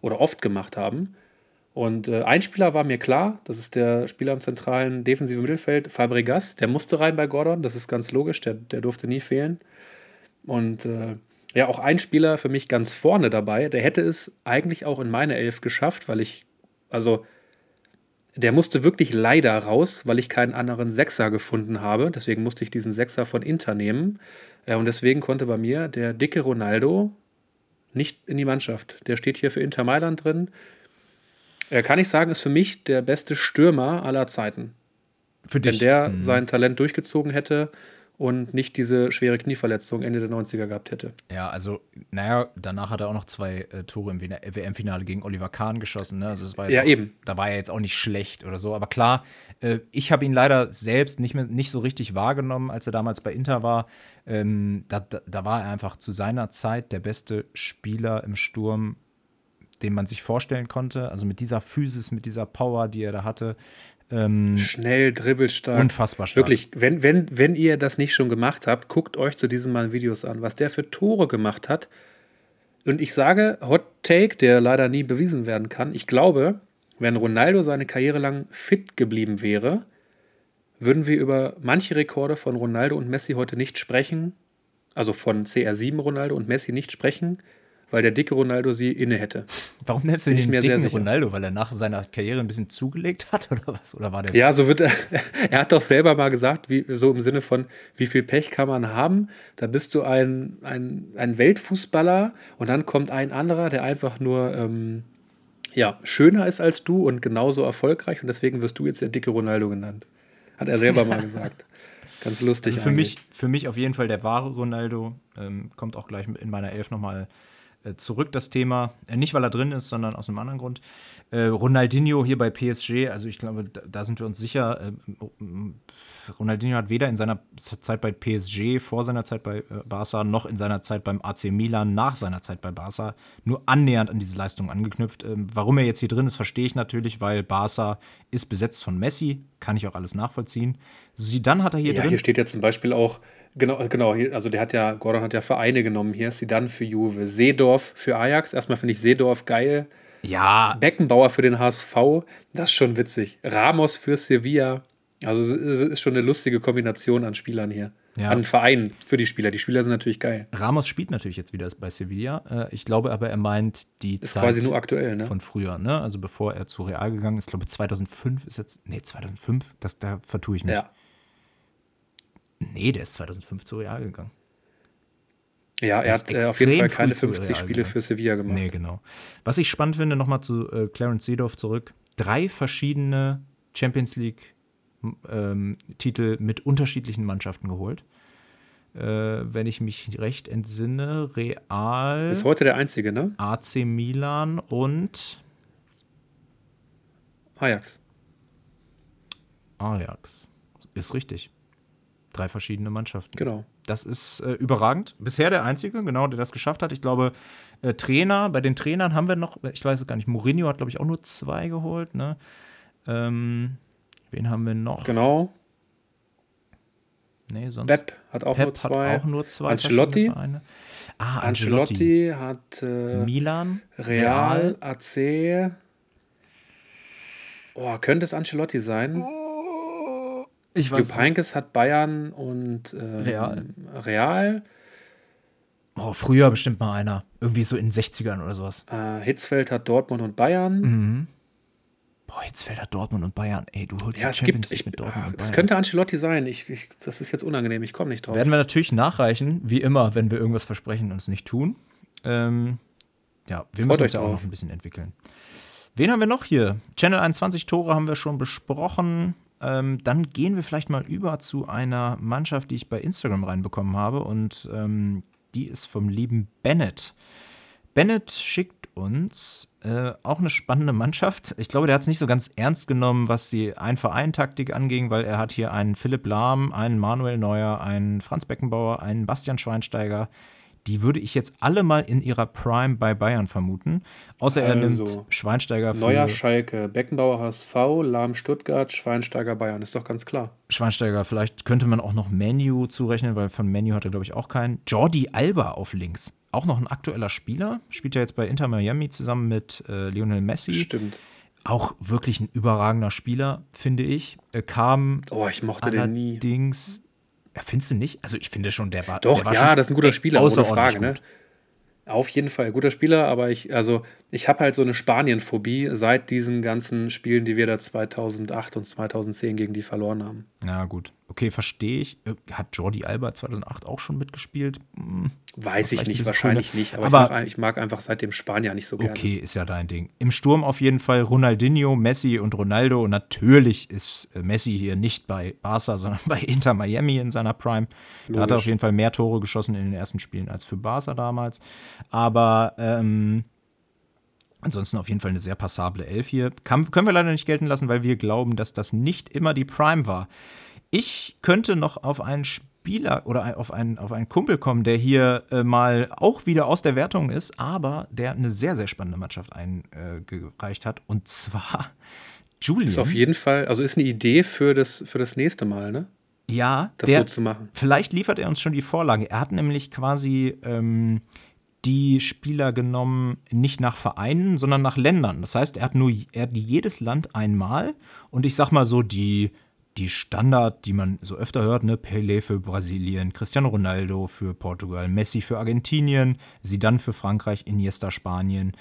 oder oft gemacht haben. Und äh, ein Spieler war mir klar, das ist der Spieler im zentralen defensiven Mittelfeld, Fabregas, der musste rein bei Gordon, das ist ganz logisch, der, der durfte nie fehlen. Und äh, ja, auch ein Spieler für mich ganz vorne dabei, der hätte es eigentlich auch in meine Elf geschafft, weil ich, also der musste wirklich leider raus, weil ich keinen anderen Sechser gefunden habe. Deswegen musste ich diesen Sechser von Inter nehmen. Äh, und deswegen konnte bei mir der dicke Ronaldo nicht in die Mannschaft. Der steht hier für Inter Mailand drin. Äh, kann ich sagen, ist für mich der beste Stürmer aller Zeiten.
Für
Wenn
dich.
der
Hm.
sein Talent durchgezogen hätte und nicht diese schwere Knieverletzung Ende der 90er gehabt hätte.
Ja, also, naja, danach hat er auch noch zwei äh, Tore im WM-Finale gegen Oliver Kahn geschossen. Ne? Also, es war jetzt
Ja,
auch,
eben.
Da war er jetzt auch nicht schlecht oder so. Aber klar, äh, ich habe ihn leider selbst nicht, mehr, nicht so richtig wahrgenommen, als er damals bei Inter war. Ähm, da, da, da war er einfach zu seiner Zeit der beste Spieler im Sturm, den man sich vorstellen konnte. Also mit dieser Physis, mit dieser Power, die er da hatte. Ähm,
Schnell, dribbelstark.
Unfassbar stark.
Wirklich, wenn, wenn, wenn ihr das nicht schon gemacht habt, guckt euch zu diesen mal Videos an, was der für Tore gemacht hat. Und ich sage, Hot Take, der leider nie bewiesen werden kann, ich glaube, wenn Ronaldo seine Karriere lang fit geblieben wäre, würden wir über manche Rekorde von Ronaldo und Messi heute nicht sprechen, also von CR7 Ronaldo und Messi nicht sprechen, weil der dicke Ronaldo sie inne hätte.
warum nennst du ihn den
mir sehr
dicken. Ronaldo? Weil er nach seiner Karriere ein bisschen zugelegt *laughs* hat oder was? Oder war der
Ja, so wird er. *laughs* Er hat doch selber mal gesagt, wie, so im Sinne von, wie viel Pech kann man haben? Da bist du ein, ein, ein Weltfußballer und dann kommt ein anderer, der einfach nur ähm, ja, schöner ist als du und genauso erfolgreich und deswegen wirst du jetzt der dicke Ronaldo genannt. Hat er selber mal *laughs* gesagt. Ganz lustig.
Also für
eigentlich.
mich, für mich auf jeden Fall der wahre Ronaldo. Ähm, kommt auch gleich in meiner Elf nochmal äh, zurück, das Thema. Äh, nicht, weil er drin ist, sondern aus einem anderen Grund. Äh, Ronaldinho hier bei PSG, also ich glaube, da, sind wir uns sicher. Ronaldinho hat weder in seiner Zeit bei PSG, vor seiner Zeit bei äh, Barca, noch in seiner Zeit beim AC Milan, nach seiner Zeit bei Barca, nur annähernd an diese Leistung angeknüpft. Ähm, warum er jetzt hier drin ist, verstehe ich natürlich, weil Barca ist besetzt von Messi, kann ich auch alles nachvollziehen. Zidane hat er hier
Ja,
drin.
hier steht ja zum Beispiel auch, genau, genau, hier, also der hat ja, Gordon hat ja Vereine genommen hier, Sidan für Juve, Seedorf für Ajax. Erstmal finde ich Seedorf geil.
ja,
Beckenbauer für den HSV, das ist schon witzig. Ramos für Sevilla. Also es ist schon eine lustige Kombination an Spielern hier. Ja. An Verein für die Spieler. Die Spieler sind natürlich geil.
Ramos spielt natürlich jetzt wieder bei Sevilla. Äh, ich glaube aber, er meint die
ist Zeit quasi nur aktuell, ne?
von früher, ne? Also bevor er zu Real gegangen ist. Ich glaube 2005 ist jetzt, nee 2005, das, da vertue ich mich. Ja. Nee, der ist 2005 zu Real gegangen.
Ja, er hat äh, auf jeden Fall keine 50 Spiele für Sevilla gemacht.
Nee, genau. Was ich spannend finde, nochmal zu äh, Clarence Seedorf zurück. Drei verschiedene Champions League ähm, mit unterschiedlichen Mannschaften geholt. Äh, wenn ich mich recht entsinne, Real.
Ist heute der einzige, ne?
AC Milan und
Ajax.
Ajax. Ist richtig. Drei verschiedene Mannschaften.
Genau.
Das ist äh, überragend. Bisher der Einzige, genau, der das geschafft hat. Ich glaube, äh, Trainer, bei den Trainern haben wir noch, ich weiß gar nicht, Mourinho hat, glaube ich, auch nur zwei geholt. Ne? Ähm, wen haben wir noch?
Genau.
Nee, sonst.
Pep hat auch Pep nur zwei.
Hat auch nur zwei
Ancelotti.
Ah,
Ancelotti, Ancelotti hat
äh, Milan,
Real, Real, AC. Oh, könnte es Ancelotti sein?
Ich weiß.
Jupp Heynckes hat Bayern und ähm,
Real.
Real.
Oh, früher bestimmt mal einer. Irgendwie so in den 60ern oder sowas.
Äh, Hitzfeld hat Dortmund und Bayern.
Mhm. Boah, Hitzfeld hat Dortmund und Bayern. Ey, du holst
ja, die Champions League mit Dortmund und Bayern. Das könnte Ancelotti sein. Ich, ich, das ist jetzt unangenehm. Ich komme nicht drauf.
Werden wir natürlich nachreichen, wie immer, wenn wir irgendwas versprechen und es nicht tun. Ähm, ja, wir Freut müssen uns ja auch noch ein bisschen entwickeln. Wen haben wir noch hier? Channel 21 Tore haben wir schon besprochen. Ähm, dann gehen wir vielleicht mal über zu einer Mannschaft, die ich bei Instagram reinbekommen habe. Und ähm, die ist vom lieben Bennett. Bennett schickt uns äh, auch eine spannende Mannschaft. Ich glaube, der hat es nicht so ganz ernst genommen, was die Ein-Verein-Taktik anging, weil er hat hier einen Philipp Lahm, einen Manuel Neuer, einen Franz Beckenbauer, einen Bastian Schweinsteiger, die würde ich jetzt alle mal in ihrer Prime bei Bayern vermuten. Außer er also, nimmt Schweinsteiger
für. Neuer Schalke, Beckenbauer HSV, Lahm Stuttgart, Schweinsteiger Bayern, ist doch ganz klar.
Schweinsteiger, vielleicht könnte man auch noch Menu zurechnen, weil von Menu hat er, glaube ich, auch keinen. Jordi Alba auf links. Auch noch ein aktueller Spieler. Spielt ja jetzt bei Inter Miami zusammen mit äh, Lionel Messi.
Stimmt.
Auch wirklich ein überragender Spieler, finde ich. Er kam
oh, ich mochte den nie.
allerdings ja, findest du nicht? Also ich finde schon, der war.
Doch,
der war
ja, das ist ein guter Spieler, ohne Frage, ne? Auf jeden Fall guter Spieler, aber ich, also ich habe halt so eine Spanien-Phobie seit diesen ganzen Spielen, die wir da 2008 und 2010 gegen die verloren haben.
Ja, gut. Okay, verstehe ich. Äh, hat Jordi Alba 2008 auch schon mitgespielt?
Hm, Weiß ich nicht, wahrscheinlich coole. nicht. Aber, aber ich, mag, ich, mag, einfach seitdem Spanier nicht so gerne.
Okay, ist ja dein Ding. Im Sturm auf jeden Fall Ronaldinho, Messi und Ronaldo. Und natürlich ist äh, Messi hier nicht bei Barca, *laughs* sondern bei Inter Miami in seiner Prime. Da hat er auf jeden Fall mehr Tore geschossen in den ersten Spielen als für Barca damals. Aber ähm, Ansonsten auf jeden Fall eine sehr passable Elf hier. Kann, können wir leider nicht gelten lassen, weil wir glauben, dass das nicht immer die Prime war. Ich könnte noch auf einen Spieler oder auf einen, auf einen Kumpel kommen, der hier äh, mal auch wieder aus der Wertung ist, aber der eine sehr, sehr spannende Mannschaft eingereicht hat. Und zwar *laughs* Julian.
Ist auf jeden Fall, also ist eine Idee für das, für das nächste Mal, ne?
Ja,
das der, so zu machen.
Vielleicht liefert er uns schon die Vorlage. Er hat nämlich quasi ähm, die Spieler genommen, nicht nach Vereinen, sondern nach Ländern. Das heißt, er hat nur er hat jedes Land einmal und ich sag mal so, die, die Standard, die man so öfter hört, ne, Pelé für Brasilien, Cristiano Ronaldo für Portugal, Messi für Argentinien, Zidane für Frankreich, Iniesta Spanien,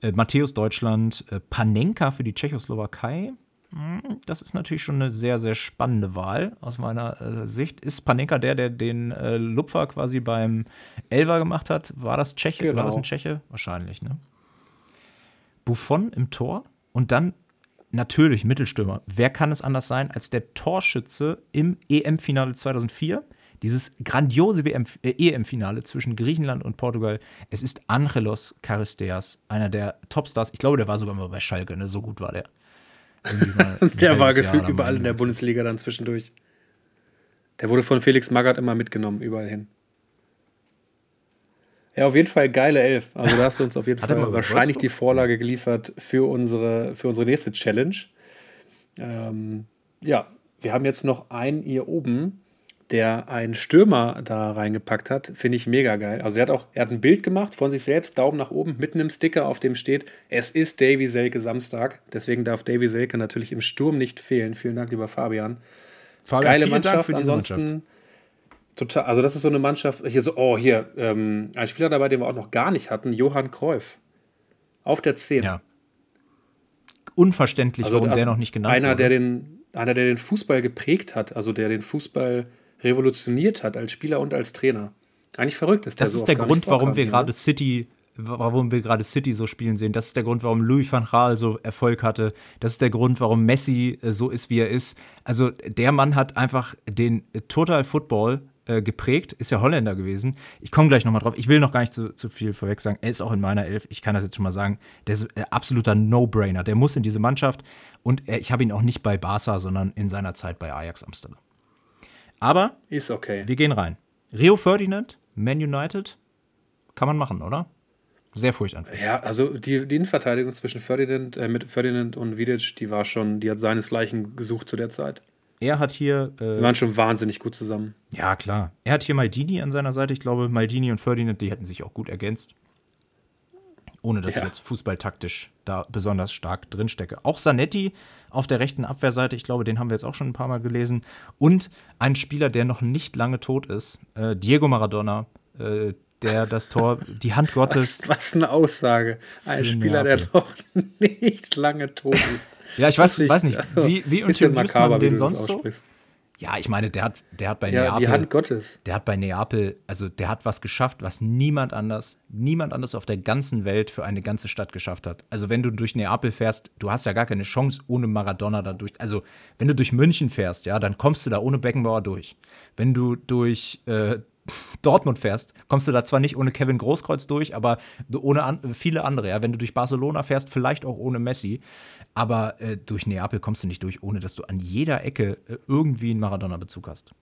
äh, Matthäus Deutschland, äh, Panenka für die Tschechoslowakei, hm, das ist natürlich schon eine sehr, sehr spannende Wahl aus meiner äh, Sicht. Ist Panenka der, der den äh, Lupfer quasi beim Elver gemacht hat? War das Tscheche? Genau. War das ein Tscheche? Wahrscheinlich, ne? Buffon im Tor und dann natürlich Mittelstürmer. Wer kann es anders sein als der Torschütze im EM-Finale 2004? Dieses grandiose äh, EM-Finale zwischen Griechenland und Portugal. Es ist Angelos Charisteas, einer der Topstars. Ich glaube, der war sogar mal bei Schalke, ne? so gut war der. *laughs*
der war gefühlt überall in der Bundesliga dann zwischendurch. Der wurde von Felix Magath immer mitgenommen, überall hin. Ja, auf jeden Fall geile Elf. Also da hast du uns auf jeden Fall wahrscheinlich die Vorlage geliefert für unsere, für unsere nächste Challenge. Ähm, ja, wir haben jetzt noch einen hier oben der einen Stürmer da reingepackt hat, finde ich mega geil. Also er hat auch, er hat ein Bild gemacht von sich selbst, Daumen nach oben, mitten im Sticker, auf dem steht, es ist Davy Selke Samstag. Deswegen darf Davy Selke natürlich im Sturm nicht fehlen. Vielen Dank, lieber Fabian.
Fabian Geile Mannschaft, ansonsten. Mannschaft.
Total, also das ist so eine Mannschaft, hier so, oh, hier, ähm, ein Spieler dabei, den wir auch noch gar nicht hatten, Johann Cruyff. Auf der 10.
Ja. Unverständlich,
Also
warum der noch nicht genannt
einer,
wurde.
der den, einer, der den Fußball geprägt hat, also der den Fußball revolutioniert hat als Spieler und als Trainer. Eigentlich verrückt ist der
Das
so
ist der Grund, warum wir gerade? City, warum wir gerade City so spielen sehen. Das ist der Grund, warum Louis van Gaal so Erfolg hatte. Das ist der Grund, warum Messi äh, so ist, wie er ist. Also der Mann hat einfach den Total Football äh, geprägt, ist ja Holländer gewesen. Ich komme gleich nochmal drauf. Ich will noch gar nicht zu, zu viel vorweg sagen. Er ist auch in meiner Elf. Ich kann das jetzt schon mal sagen. Der ist äh, absoluter No-Brainer. Der muss in diese Mannschaft. Und äh, ich habe ihn auch nicht bei Barca, sondern in seiner Zeit bei Ajax Amsterdam. Aber
Ist okay.
wir gehen rein. Rio Ferdinand, Man United, kann man machen, oder? Sehr furchteinflößend.
Ja, also die, die Innenverteidigung zwischen Ferdinand, äh, mit Ferdinand und Vidic, die war schon, die hat seinesgleichen gesucht zu der Zeit.
Er hat hier, äh,
waren schon wahnsinnig gut zusammen.
ja klar, er hat hier Maldini an seiner Seite. Ich glaube, Maldini und Ferdinand, die hätten sich auch gut ergänzt. Ohne dass
Ja.
ich jetzt fußballtaktisch da besonders stark drinstecke. Auch Zanetti auf der rechten Abwehrseite, ich glaube, den haben wir jetzt auch schon ein paar Mal gelesen. Und ein Spieler, der noch nicht lange tot ist, äh, Diego Maradona, äh, der das Tor, die Hand Gottes.
Was, was eine Aussage. Ein Spieler, der
Neapel.
noch *laughs* nicht lange tot ist.
Ja, ich weiß, weiß nicht,
also,
wie, wie
bisschen makaber,
man
wie
den
das
sonst so? Ja, ich meine, der hat, der hat bei
Ja,
Neapel,
die Hand Gottes.
der hat bei Neapel, also der hat was geschafft, was niemand anders, niemand anders auf der ganzen Welt für eine ganze Stadt geschafft hat. Also wenn du durch Neapel fährst, du hast ja gar keine Chance ohne Maradona da durch. Also wenn du durch München fährst, ja, dann kommst du da ohne Beckenbauer durch. Wenn du durch äh, Dortmund fährst, kommst du da zwar nicht ohne Kevin Großkreuz durch, aber ohne an, viele andere. Ja, wenn du durch Barcelona fährst, vielleicht auch ohne Messi. Aber äh, durch Neapel kommst du nicht durch, ohne dass du an jeder Ecke äh, irgendwie einen Maradona-Bezug hast.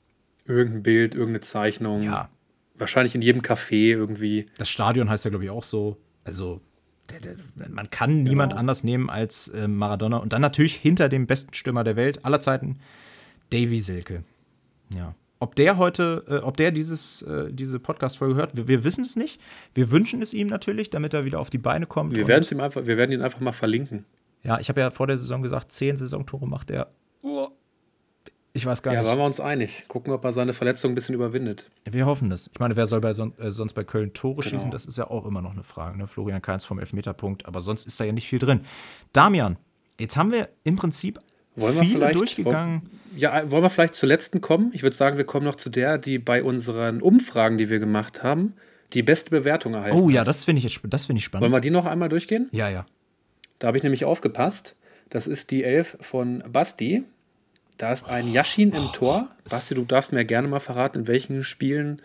Irgendein Bild, irgendeine Zeichnung.
Ja,
Wahrscheinlich in jedem Café irgendwie.
Das Stadion heißt ja, glaube ich, auch so. Also, der, der, man kann niemand anders nehmen als äh, Maradona. Und dann natürlich hinter dem besten Stürmer der Welt aller Zeiten, Davy Selke. Ja. Ob der heute, äh, ob der dieses, äh, diese Podcast-Folge hört, wir, wir wissen es nicht. Wir wünschen es ihm natürlich, damit er wieder auf die Beine kommt.
Wir werden, ihm einfach, wir werden ihn einfach mal verlinken.
ja, ich habe ja vor der Saison gesagt, zehn Saisontore macht er. Oh, ich weiß gar
Ja,
nicht.
waren wir uns einig. Gucken, ob er seine Verletzung ein bisschen überwindet.
Wir hoffen das. Ich meine, wer soll bei son äh, sonst bei Köln Tore
Genau.
schießen? Das ist ja auch immer noch eine Frage. Ne? Florian Kainz vom Elfmeterpunkt, aber sonst ist da ja nicht viel drin. Damian, jetzt haben wir im Prinzip
Wollen
viele durchgegangen.
Ja, wollen wir vielleicht zur letzten kommen? Ich würde sagen, wir kommen noch zu der, die bei unseren Umfragen, die wir gemacht haben, die beste Bewertung erhalten.
Oh ja, das finde ich jetzt sp- das finde ich spannend.
Wollen wir die noch einmal durchgehen?
ja, ja.
Da habe ich nämlich aufgepasst. Das ist die Elf von Basti. Da ist ein Yashin im Tor. Basti, du darfst mir gerne mal verraten, in welchen Spielen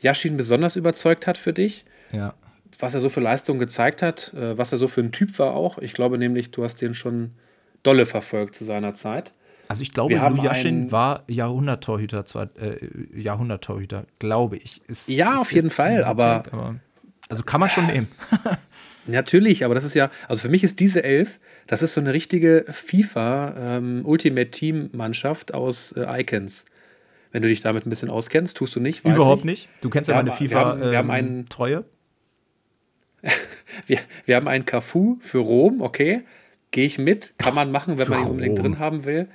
Yashin besonders überzeugt hat für dich.
Ja.
Was er so für Leistungen gezeigt hat, äh, was er so für ein Typ war auch. Ich glaube nämlich, du hast den schon dolle verfolgt zu seiner Zeit.
Also ich glaube, Lujaschin war Jahrhunderttorhüter, zwar äh, Jahrhunderttorhüter, glaube ich. Ist,
Ja,
ist
auf jeden Fall, aber-
Take, also kann man schon nehmen. *laughs*
Natürlich, aber das ist ja, also für mich ist diese Elf, das ist so eine richtige FIFA ähm, Ultimate Team Mannschaft aus äh, Icons. Wenn du dich damit ein bisschen auskennst, tust du nicht.
Überhaupt
ich.
nicht. Du kennst ja meine
haben- wir
FIFA
haben- wir haben
ähm,
einen-
Treue. *laughs*
Wir, wir haben einen Cafu für Rom, okay. Gehe ich mit, kann man machen, wenn man ihn unbedingt drin haben will.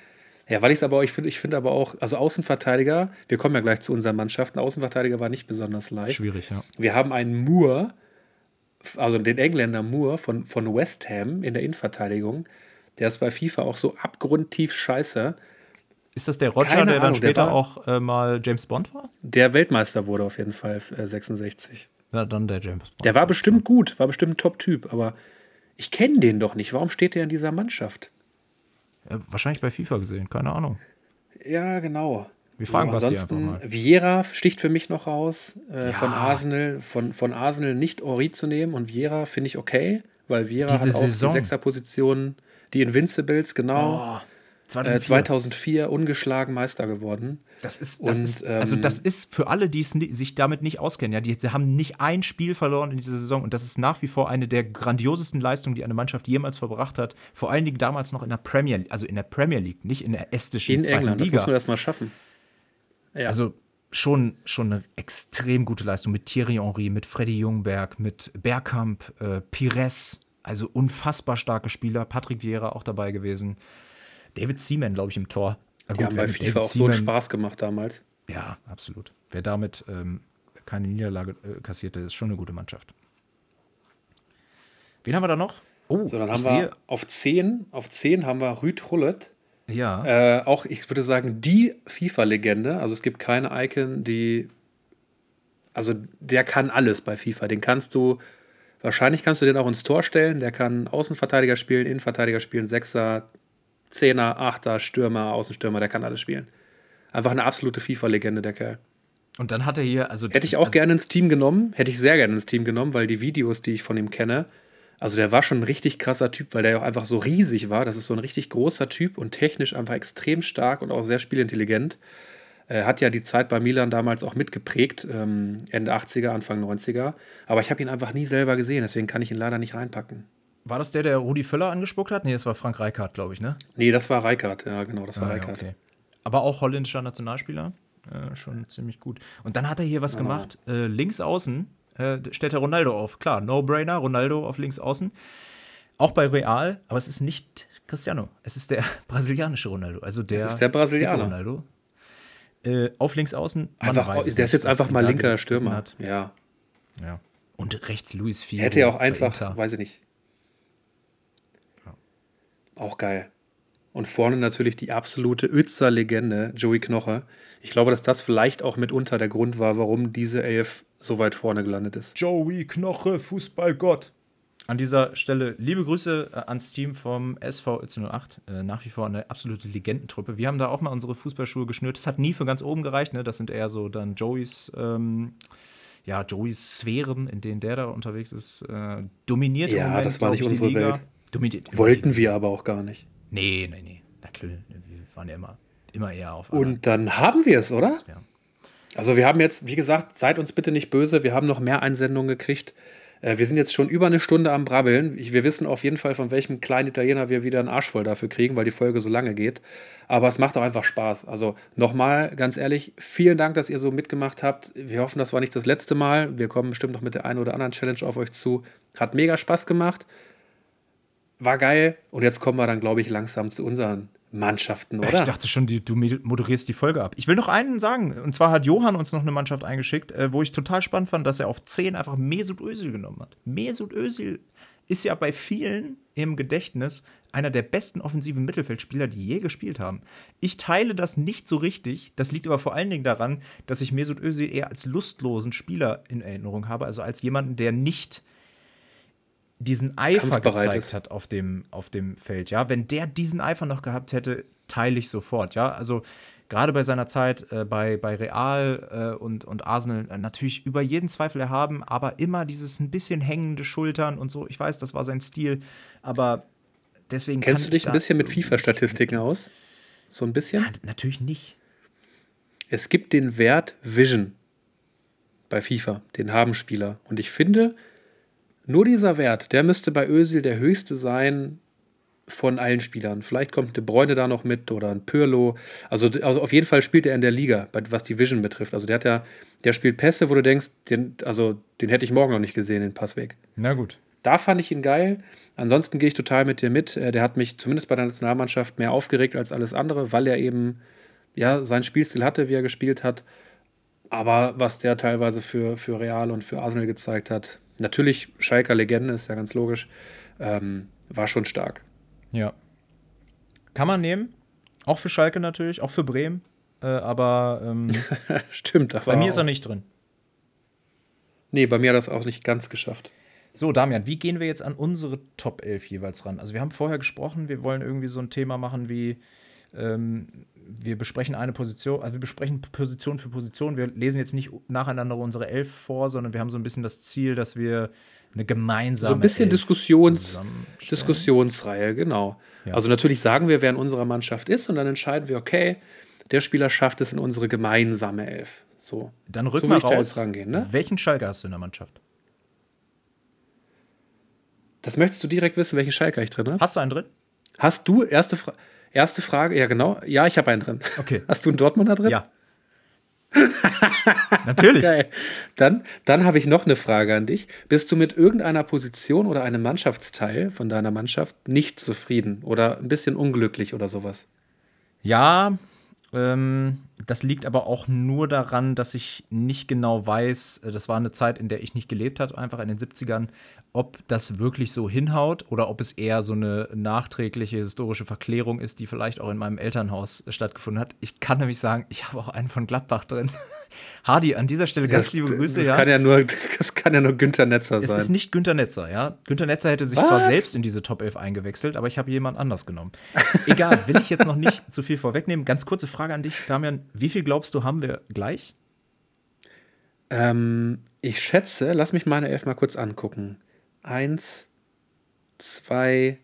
Ja, weil ich es aber auch, ich finde ich finde aber auch, also Außenverteidiger, wir kommen ja gleich zu unseren Mannschaften, Außenverteidiger war nicht besonders leicht.
Schwierig, ja.
Wir haben einen Moore, also den Engländer Moore von, von West Ham in der Innenverteidigung. Der ist bei FIFA auch so abgrundtief scheiße.
Ist das der Roger,
Keine
der dann
Ahnung, der
später
war-
auch äh, mal James Bond war?
Der Weltmeister wurde auf jeden Fall äh, 66.
Ja, dann der James Bond.
Der war bestimmt gut, war bestimmt ein Top-Typ, aber ich kenne den doch nicht. Warum steht der in dieser Mannschaft?
Ja, wahrscheinlich bei FIFA gesehen, keine Ahnung.
Ja, genau.
Wir fragen Basti
ansonsten,
einfach mal.
Vieira sticht für mich noch raus. Äh,
Ja.
Von Arsenal, von, von Arsenal nicht Ori zu nehmen und Vieira finde ich okay, weil Vieira
Diese
hat auch
Saison.
die Sechserposition, die Invincibles, genau.
Oh,
Äh, 2004 ungeschlagen Meister geworden.
Das ist, das
Und,
ist, also
ähm,
das ist für alle, die es sich damit nicht auskennen, ja, die, die haben nicht ein Spiel verloren in dieser Saison und das ist nach wie vor eine der grandiosesten Leistungen, die eine Mannschaft jemals verbracht hat. Vor allen Dingen damals noch in der Premier, also in der Premier League, nicht in der estischen
In
zweiten
England, das
Liga.
muss man erst mal schaffen. Ja.
Also schon, schon eine extrem gute Leistung mit Thierry Henry, mit Freddy Jungberg, mit Bergkamp, äh, Pires, also unfassbar starke Spieler. Patrick Vieira auch dabei gewesen. David Seaman, glaube ich, im Tor. Na
die haben bei FIFA auch so einen Spaß gemacht damals.
Ja, absolut. Wer damit ähm, keine Niederlage äh, kassierte, ist schon eine gute Mannschaft. Wen haben wir da noch?
Oh, so, dann haben wir auf 10, auf 10 haben wir Rüd Hullet.
Ja.
Äh, auch, ich würde sagen, die FIFA-Legende. Also es gibt keine Icon, die. Also der kann alles bei FIFA. Den kannst du. Wahrscheinlich kannst du den auch ins Tor stellen. Der kann Außenverteidiger spielen, Innenverteidiger spielen, Sechser, Zehner, Achter, Stürmer, Außenstürmer. Der kann alles spielen. Einfach eine absolute FIFA-Legende, der Kerl.
Und dann hat er hier, also.
Hätte ich auch
also,
gerne ins Team genommen, hätte ich sehr gerne ins Team genommen, weil die Videos, die ich von ihm kenne, also der war schon ein richtig krasser Typ, weil der auch einfach so riesig war. Das ist so ein richtig großer Typ und technisch einfach extrem stark und auch sehr spielintelligent. Er hat ja die Zeit bei Milan damals auch mitgeprägt, ähm, Ende 80er, Anfang 90er. Aber ich habe ihn einfach nie selber gesehen, deswegen kann ich ihn leider nicht reinpacken.
War das der, der Rudi Völler angespuckt hat? Nee, das war Frank Reichardt, glaube ich, ne?
Nee, das war Reichardt, ja, genau, das war ah, Reichardt. okay.
Aber auch holländischer Nationalspieler. Äh, schon ziemlich gut. Und dann hat er hier was genau. gemacht. Äh, links außen äh, stellt er Ronaldo auf. Klar, No-Brainer, Ronaldo auf links außen. Auch bei Real, aber es ist nicht Cristiano. Es ist der *laughs* brasilianische Ronaldo. Also der,
es ist der Brasilianer.
Ronaldo. Äh, auf links außen.
Einfach, der ist jetzt einfach mal linker Stürmer. Hat. Ja.
Ja. Und rechts Luis Figo.
Hätte ja auch einfach, weiß ich nicht. Auch geil. Und vorne natürlich die absolute Ötzer-Legende, Joey Knoche. Ich glaube, dass das vielleicht auch mitunter der Grund war, warum diese Elf so weit vorne gelandet ist.
Joey Knoche, Fußballgott. An dieser Stelle liebe Grüße äh, ans Team vom SV 08. Äh, nach wie vor eine absolute Legendentruppe. Wir haben da auch mal unsere Fußballschuhe geschnürt. Das hat nie für ganz oben gereicht. Ne? Das sind eher so dann Joeys, ähm, ja, Joeys Sphären, in denen der da unterwegs ist. Äh, dominiert
Ja, Moment, das war nicht unsere Liga. Welt. Dominiert, Wollten wir aber auch gar nicht.
Nee, nee, nee. Na klar, wir waren ja immer, immer eher auf.
Und dann haben wir es, oder? Also wir haben jetzt, wie gesagt, seid uns bitte nicht böse, wir haben noch mehr Einsendungen gekriegt. Äh, wir sind jetzt schon über eine Stunde am Brabbeln. wir wissen auf jeden Fall, von welchem kleinen Italiener wir wieder einen Arsch voll dafür kriegen, weil die Folge so lange geht. Aber es macht auch einfach Spaß. Also nochmal, ganz ehrlich, vielen Dank, dass ihr so mitgemacht habt. Wir hoffen, das war nicht das letzte Mal. Wir kommen bestimmt noch mit der einen oder anderen Challenge auf euch zu. Hat mega Spaß gemacht war geil. Und jetzt kommen wir dann, glaube ich, langsam zu unseren Mannschaften, oder?
Ich dachte schon, die, du moderierst die Folge ab. Ich will noch einen sagen. Und zwar hat Johann uns noch eine Mannschaft eingeschickt, äh, wo ich total spannend fand, dass er auf 10 einfach Mesut Özil genommen hat. Mesut Özil ist ja bei vielen im Gedächtnis einer der besten offensiven Mittelfeldspieler, die je gespielt haben. Ich teile das nicht so richtig. Das liegt aber vor allen Dingen daran, dass ich Mesut Özil eher als lustlosen Spieler in Erinnerung habe, also als jemanden, der nicht diesen Eifer gezeigt ist. hat auf dem, auf dem Feld. Ja, wenn der diesen Eifer noch gehabt hätte, teile ich sofort. Ja, also gerade bei seiner Zeit äh, bei, bei Real äh, und, und Arsenal äh, natürlich über jeden Zweifel erhaben, aber immer dieses ein bisschen hängende Schultern und so. Ich weiß, das war sein Stil, aber deswegen.
Kennst du dich ein bisschen mit FIFA-Statistiken aus? So ein bisschen? Ja,
natürlich nicht.
Es gibt den Wert Vision bei FIFA, den haben Spieler. Und ich finde, nur dieser Wert, der müsste bei Özil der höchste sein von allen Spielern. Vielleicht kommt De Bruyne da noch mit oder ein Pirlo. Also, also auf jeden Fall spielt er in der Liga, was die Vision betrifft. Also der hat ja, der spielt Pässe, wo du denkst, den, also den hätte ich morgen noch nicht gesehen, den Passweg.
Na gut.
Da fand ich ihn geil. Ansonsten gehe ich total mit dir mit. Äh, der hat mich zumindest bei der Nationalmannschaft mehr aufgeregt als alles andere, weil er eben ja seinen Spielstil hatte, wie er gespielt hat. Aber was der teilweise für, für Real und für Arsenal gezeigt hat, Natürlich, Schalker Legende, ist ja ganz logisch. Ähm, war schon stark.
Ja. Kann man nehmen. Auch für Schalke natürlich, auch für Bremen. Äh, aber. Ähm, *laughs*
Stimmt, aber.
Bei mir ist er nicht drin.
Nee, bei mir hat er es auch nicht ganz geschafft.
So, Damian, wie gehen wir jetzt an unsere Top 11 jeweils ran? Also, wir haben vorher gesprochen, wir wollen irgendwie so ein Thema machen wie ähm, wir besprechen eine Position, also wir besprechen Position für Position. Wir lesen jetzt nicht nacheinander unsere Elf vor, sondern wir haben so ein bisschen das Ziel, dass wir eine gemeinsame. So
ein bisschen Diskussions, Diskussionsreihe, genau. Ja. Also natürlich sagen wir, wer in unserer Mannschaft ist und dann entscheiden wir, okay, der Spieler schafft es in unsere gemeinsame Elf. So.
Dann rücken so wir raus. Rangehen, ne? Welchen Schalke hast du in der Mannschaft?
Das möchtest du direkt wissen, welchen Schalke ich drin habe?
Hast du einen drin?
Hast du, erste Frage. Erste Frage, ja genau. Ja, ich habe einen drin.
Okay.
Hast du einen Dortmunder drin?
Ja. Natürlich. *laughs*
Geil. Dann, dann habe ich noch eine Frage an dich. Bist du mit irgendeiner Position oder einem Mannschaftsteil von deiner Mannschaft nicht zufrieden oder ein bisschen unglücklich oder sowas?
Ja, das liegt aber auch nur daran, dass ich nicht genau weiß, äh, das war eine Zeit, in der ich nicht gelebt habe, einfach in den 70ern, ob das wirklich so hinhaut oder ob es eher so eine nachträgliche historische Verklärung ist, die vielleicht auch in meinem Elternhaus stattgefunden hat. Ich kann nämlich sagen, ich habe auch einen von Gladbach drin. *laughs* Hardy, an dieser Stelle ganz
das,
liebe Grüße.
Das,
ja.
kann ja nur, das kann ja nur Günther Netzer
es
sein.
Es ist nicht Günther Netzer, ja. Günther Netzer hätte sich
Was?
zwar selbst in diese Top 11 eingewechselt, aber ich habe jemand anders genommen. Egal, will ich jetzt noch nicht *laughs* zu viel vorwegnehmen. Ganz kurze Frage an dich, Damian. Wie viel glaubst du, haben wir gleich?
Ähm, ich schätze, lass mich meine Elf mal kurz angucken. Eins, zwei.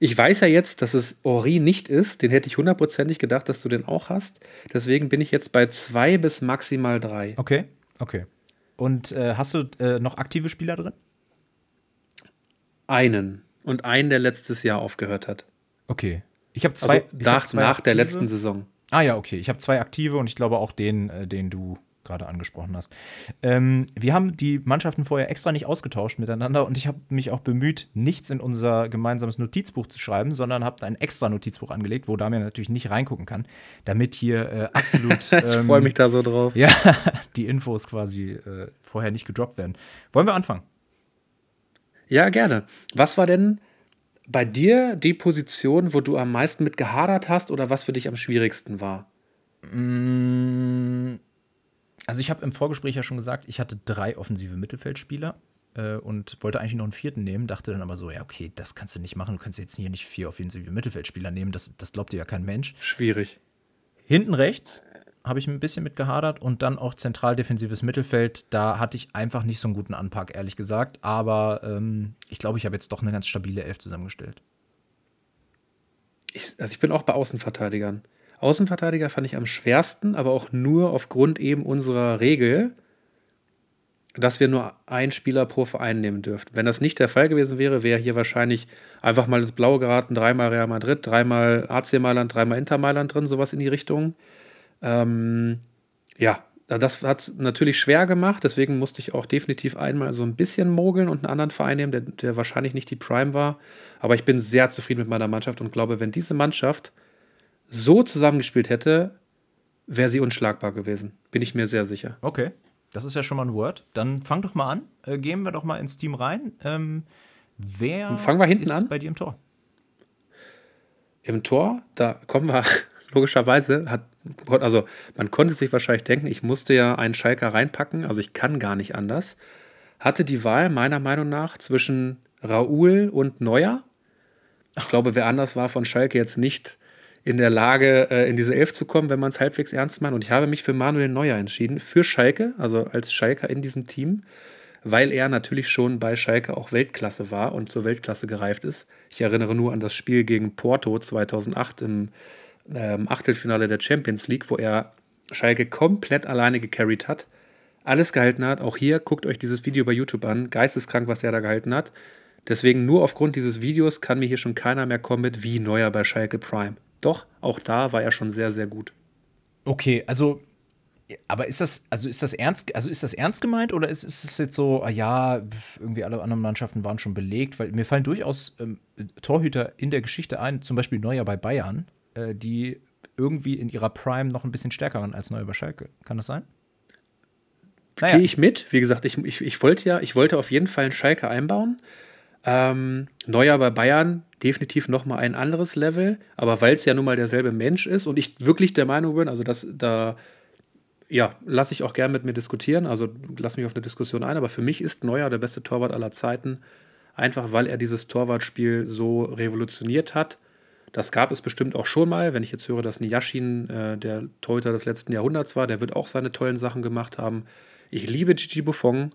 Ich weiß ja jetzt, dass es Ori nicht ist. Den hätte ich hundertprozentig gedacht, dass du den auch hast. Deswegen bin ich jetzt bei zwei bis maximal drei.
Okay, okay. Und äh, hast du äh, noch aktive Spieler drin?
Einen. Und einen, der letztes Jahr aufgehört hat.
Okay. Ich habe zwei.
Also nach,
hab zwei
nach der
aktive.
letzten Saison.
Ah ja, okay. Ich habe zwei aktive und ich glaube auch den, äh, den du gerade angesprochen hast. Ähm, wir haben die Mannschaften vorher extra nicht ausgetauscht miteinander und ich habe mich auch bemüht, nichts in unser gemeinsames Notizbuch zu schreiben, sondern habe ein extra Notizbuch angelegt, wo Damian natürlich nicht reingucken kann, damit hier äh, absolut. *laughs*
ich freue mich da so drauf. *laughs*
Ja, die Infos quasi äh, vorher nicht gedroppt werden. Wollen wir anfangen?
Ja, gerne. Was war denn bei dir die Position, wo du am meisten mit gehadert hast oder was für dich am schwierigsten war?
Mm, Also ich habe im Vorgespräch ja schon gesagt, ich hatte drei offensive Mittelfeldspieler äh, und wollte eigentlich noch einen vierten nehmen, dachte dann aber so, ja, okay, das kannst du nicht machen, du kannst jetzt hier nicht vier offensive Mittelfeldspieler nehmen, das, das glaubt dir ja kein Mensch.
Schwierig.
Hinten rechts habe ich ein bisschen mit gehadert und dann auch zentral defensives Mittelfeld, da hatte ich einfach nicht so einen guten Anpack, ehrlich gesagt, aber ähm, ich glaube, ich habe jetzt doch eine ganz stabile Elf zusammengestellt.
Ich, also ich bin auch bei Außenverteidigern. Außenverteidiger fand ich am schwersten, aber auch nur aufgrund eben unserer Regel, dass wir nur einen Spieler pro Verein nehmen dürften. Wenn das nicht der Fall gewesen wäre, wäre hier wahrscheinlich einfach mal ins Blaue geraten, dreimal Real Madrid, dreimal AC Mailand, dreimal Inter Mailand drin, sowas in die Richtung. Ähm, ja, das hat es natürlich schwer gemacht, deswegen musste ich auch definitiv einmal so ein bisschen mogeln und einen anderen Verein nehmen, der, der wahrscheinlich nicht die Prime war. Aber ich bin sehr zufrieden mit meiner Mannschaft und glaube, wenn diese Mannschaft so zusammengespielt hätte, wäre sie unschlagbar gewesen. Bin ich mir sehr sicher.
Okay, das ist ja schon mal ein Word. Dann fang doch mal an. Äh, gehen wir doch mal ins Team rein. Ähm, wer
Fangen wir hinten
ist
an?
bei dir im Tor?
Im Tor, da kommen wir *laughs* logischerweise, hat, also man konnte sich wahrscheinlich denken, ich musste ja einen Schalker reinpacken, also ich kann gar nicht anders. Hatte die Wahl meiner Meinung nach zwischen Raoul und Neuer. Ich *laughs* glaube, wer anders war von Schalke jetzt nicht in der Lage, äh, in diese Elf zu kommen, wenn man es halbwegs ernst meint. Und ich habe mich für Manuel Neuer entschieden, für Schalke, also als Schalker in diesem Team, weil er natürlich schon bei Schalke auch Weltklasse war und zur Weltklasse gereift ist. Ich erinnere nur an das Spiel gegen Porto 2008 im ähm, Achtelfinale der Champions League, wo er Schalke komplett alleine gecarried hat, alles gehalten hat. Auch hier guckt euch dieses Video bei YouTube an. Geisteskrank, was er da gehalten hat. Deswegen nur aufgrund dieses Videos kann mir hier schon keiner mehr kommen mit wie Neuer bei Schalke Prime. Doch, auch da war er schon sehr, sehr gut.
Okay, also aber ist das, also ist das ernst, also ist das ernst gemeint oder ist, ist es jetzt so, ah ja, irgendwie alle anderen Mannschaften waren schon belegt? Weil mir fallen durchaus ähm, Torhüter in der Geschichte ein, zum Beispiel Neuer bei Bayern, äh, die irgendwie in ihrer Prime noch ein bisschen stärker waren als Neuer bei Schalke. Kann das sein?
Gehe ich mit. Wie gesagt, ich, ich, ich wollte ja, ich wollte auf jeden Fall einen Schalke einbauen. Ähm, Neuer bei Bayern definitiv noch mal ein anderes Level, aber weil es ja nun mal derselbe Mensch ist und ich wirklich der Meinung bin, also das da ja, lasse ich auch gern mit mir diskutieren, also lass mich auf eine Diskussion ein, aber für mich ist Neuer der beste Torwart aller Zeiten, einfach weil er dieses Torwartspiel so revolutioniert hat. Das gab es bestimmt auch schon mal, wenn ich jetzt höre, dass ein Yashin äh, der Torhüter des letzten Jahrhunderts war, der wird auch seine tollen Sachen gemacht haben. Ich liebe Gigi Buffon,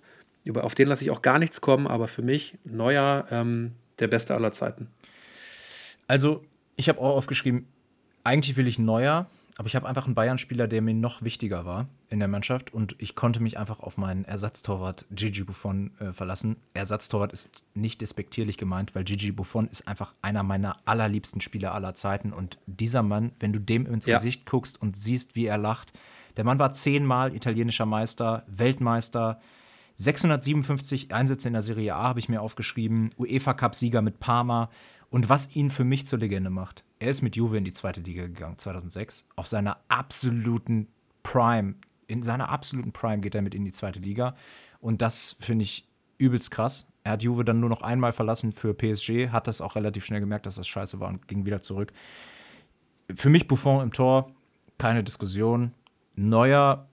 über, auf den lasse ich auch gar nichts kommen, aber für mich Neuer ähm, der beste aller Zeiten.
Also, ich habe auch aufgeschrieben, eigentlich will ich Neuer, aber ich habe einfach einen Bayern-Spieler, der mir noch wichtiger war in der Mannschaft und ich konnte mich einfach auf meinen Ersatztorwart Gigi Buffon äh, verlassen. Ersatztorwart ist nicht despektierlich gemeint, weil Gigi Buffon ist einfach einer meiner allerliebsten Spieler aller Zeiten und dieser Mann, wenn du dem ins
Ja.
Gesicht guckst und siehst, wie er lacht, der Mann war zehnmal italienischer Meister, Weltmeister, 657 Einsätze in der Serie A habe ich mir aufgeschrieben, UEFA Cup Sieger mit Parma Und was ihn für mich zur Legende macht, er ist mit Juve in die zweite Liga gegangen, 2006, auf seiner absoluten Prime. In seiner absoluten Prime geht er mit in die zweite Liga. Und das finde ich übelst krass. Er hat Juve dann nur noch einmal verlassen für PSG, hat das auch relativ schnell gemerkt, dass das scheiße war und ging wieder zurück. Für mich Buffon im Tor, keine Diskussion. Neuer,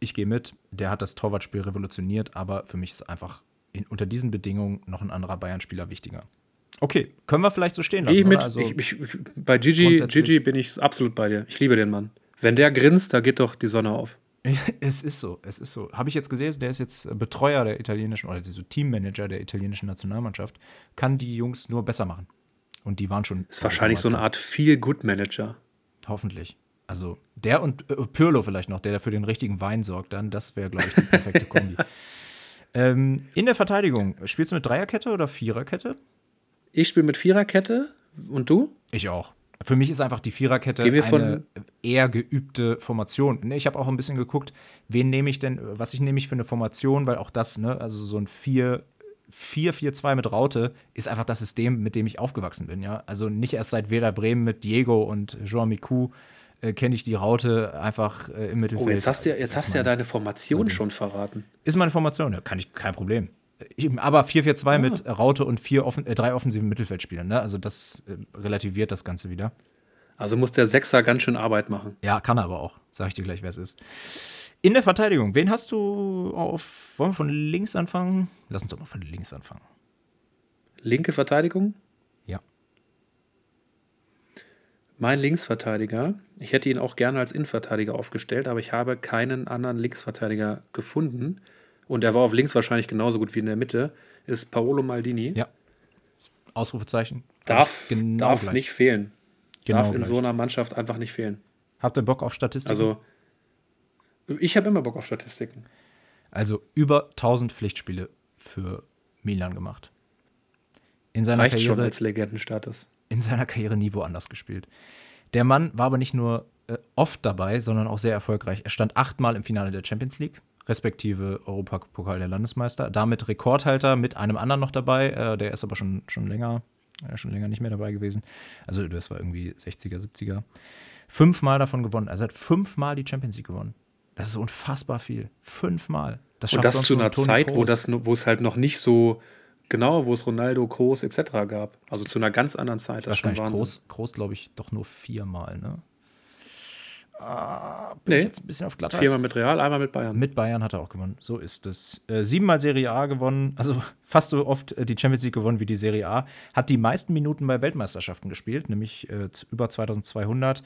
ich gehe mit, der hat das Torwartspiel revolutioniert, aber für mich ist einfach in, unter diesen Bedingungen noch ein anderer Bayern-Spieler wichtiger. Okay, können wir vielleicht so stehen lassen.
Ich mit. Also ich, ich, bei Gigi, Gigi bin ich absolut bei dir. Ich liebe den Mann. Wenn der grinst, da geht doch die Sonne auf. *laughs*
Es ist so, es ist so. Habe ich jetzt gesehen, der ist jetzt Betreuer der italienischen oder so Teammanager der italienischen Nationalmannschaft, kann die Jungs nur besser machen. Und die waren schon.
Ist wahrscheinlich so eine Art Feel-Good-Manager.
Hoffentlich. Also der und äh, Pirlo vielleicht noch, der für den richtigen Wein sorgt, dann, das wäre, glaube ich, die perfekte Kombi. *laughs* ähm, in der Verteidigung, spielst du mit Dreierkette oder Viererkette?
Ich spiele mit Viererkette und du?
Ich auch. Für mich ist einfach die Viererkette eine eher geübte Formation. Ich habe auch ein bisschen geguckt, wen nehme ich denn, was ich nehme ich für eine Formation, weil auch das, ne, also so ein 4 4-4-2 mit Raute ist einfach das System, mit dem ich aufgewachsen bin, ja. Also nicht erst seit Werder Bremen mit Diego und Jean Miku äh, kenne ich die Raute einfach äh, im Mittelfeld. Oh,
jetzt hast du ja, jetzt hast ja deine Formation schon verraten.
Ist meine Formation, ja, kann ich, kein Problem aber 4-4-2 ah. mit Raute und vier offen, äh, drei offensiven Mittelfeldspielern. Ne? Also das äh, relativiert das Ganze wieder.
Also muss der Sechser ganz schön Arbeit machen.
Ja, kann er aber auch. Sag ich dir gleich, wer es ist. In der Verteidigung, wen hast du auf. Wollen wir von links anfangen? Lass uns doch mal von links anfangen.
Linke Verteidigung?
Ja.
Mein Linksverteidiger, ich hätte ihn auch gerne als Innenverteidiger aufgestellt, aber ich habe keinen anderen Linksverteidiger gefunden und er war auf links wahrscheinlich genauso gut wie in der Mitte, ist Paolo Maldini.
Ja. Ausrufezeichen.
Darf, genau darf nicht fehlen. Genau darf in so einer Mannschaft einfach nicht fehlen.
Habt ihr Bock auf Statistiken?
Also, ich habe immer Bock auf Statistiken.
Also über 1000 Pflichtspiele für Milan gemacht.
In seiner Reicht Karriere, schon als Legendenstatus.
In seiner Karriere nie woanders gespielt. Der Mann war aber nicht nur äh, oft dabei, sondern auch sehr erfolgreich. Er stand achtmal im Finale der Champions League respektive Europapokal der Landesmeister. Damit Rekordhalter mit einem anderen noch dabei, äh, der ist aber schon, schon länger, äh, schon länger nicht mehr dabei gewesen. Also das war irgendwie 60er, 70er. Fünfmal davon gewonnen. Also er hat fünfmal die Champions League gewonnen. Das ist unfassbar viel. Fünfmal.
Das Und das zu einer Zeit, wo, das, wo es halt noch nicht so genau, wo es Ronaldo, Groß etc. gab. Also zu einer ganz anderen Zeit.
Das Wahrscheinlich Groß, Groß glaube ich, doch nur viermal, ne?
Ah, bin nee. ich jetzt ein bisschen auf Glatteis. Viermal mit Real, einmal mit Bayern.
Mit Bayern hat er auch gewonnen. So ist es. Äh, siebenmal Serie A gewonnen, also *laughs* fast so oft äh, die Champions League gewonnen wie die Serie A. Hat die meisten Minuten bei Weltmeisterschaften gespielt, nämlich äh, über 2200.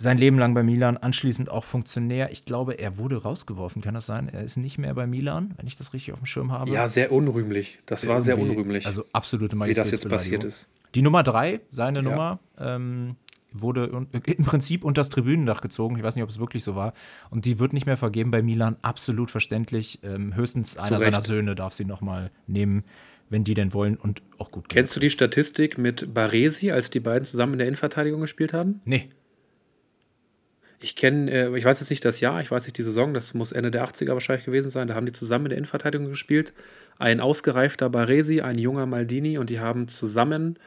Sein Leben lang bei Milan, anschließend auch Funktionär. Ich glaube, er wurde rausgeworfen, kann das sein? Er ist nicht mehr bei Milan, wenn ich das richtig auf dem Schirm habe.
Ja, sehr unrühmlich. Das war sehr unrühmlich.
Also absolute
Wie das jetzt passiert ist.
Die Nummer drei, seine ja. Nummer, ähm, wurde im Prinzip unter das Tribünendach gezogen. Ich weiß nicht, ob es wirklich so war. Und die wird nicht mehr vergeben bei Milan. Absolut verständlich. Ähm, höchstens Zu einer Recht. seiner Söhne darf sie noch mal nehmen, wenn die denn wollen und auch gut.
Kennst du die Statistik mit Baresi, als die beiden zusammen in der Innenverteidigung gespielt haben?
Nee.
Ich kenne, äh, ich weiß jetzt nicht das Jahr, ich weiß nicht die Saison, das muss Ende der 80er wahrscheinlich gewesen sein. Da haben die zusammen in der Innenverteidigung gespielt. Ein ausgereifter Baresi, ein junger Maldini und die haben zusammen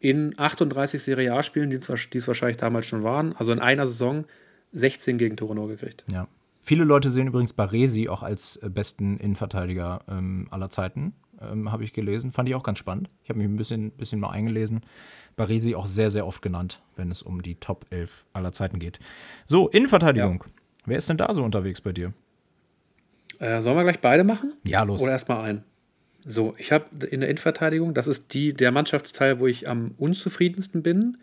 in 38 Serie A-Spielen, die, es wahrscheinlich damals schon waren, also in einer Saison 16 Gegentore nur gekriegt.
Ja. Viele Leute sehen übrigens Baresi auch als äh, besten Innenverteidiger ähm, aller Zeiten, ähm, habe ich gelesen. Fand ich auch ganz spannend. Ich habe mich ein bisschen, bisschen mal eingelesen. Baresi auch sehr, sehr oft genannt, wenn es um die Top 11 aller Zeiten geht. So, Innenverteidigung. Ja. Wer ist denn da so unterwegs bei dir?
Äh, sollen wir gleich beide machen?
Ja, los.
Oder erstmal einen? So, ich habe in der Innenverteidigung, das ist die, der Mannschaftsteil, wo ich am unzufriedensten bin.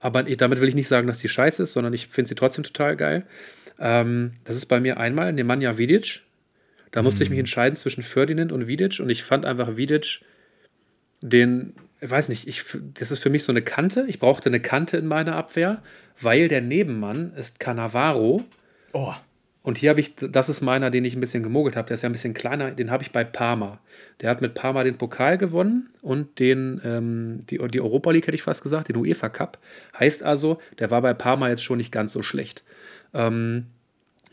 Aber damit will ich nicht sagen, dass die scheiße ist, sondern ich finde sie trotzdem total geil. Ähm, das ist bei mir einmal Nemanja Vidic. Da musste mhm. ich mich mhm. entscheiden zwischen Ferdinand und Vidic und ich fand einfach Vidic den, ich weiß nicht, ich, das ist für mich so eine Kante. Ich brauchte eine Kante in meiner Abwehr, weil der Nebenmann ist Cannavaro.
Oh.
Und hier habe ich, das ist meiner, den ich ein bisschen gemogelt habe. Der ist ja ein bisschen kleiner, den habe ich bei Parma. Der hat mit Parma den Pokal gewonnen und den, ähm, die, die Europa League hätte ich fast gesagt, den UEFA Cup. Heißt also, der war bei Parma jetzt schon nicht ganz so schlecht. Ähm,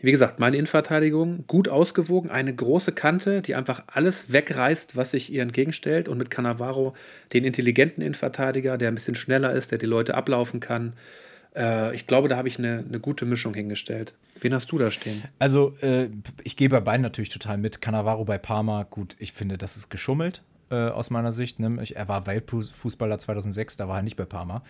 wie gesagt, meine Innenverteidigung gut ausgewogen, eine große Kante, die einfach alles wegreißt, was sich ihr entgegenstellt. Und mit Cannavaro den intelligenten Innenverteidiger, der ein bisschen schneller ist, der die Leute ablaufen kann. Äh, ich glaube, da habe ich eine, eine gute Mischung hingestellt. Wen hast du da stehen?
Also, äh, ich gehe bei beiden natürlich total mit. Cannavaro bei Parma, gut, ich finde, das ist geschummelt äh, aus meiner Sicht. Ne? Ich, er war Weltfußballer 2006, da war er nicht bei Parma.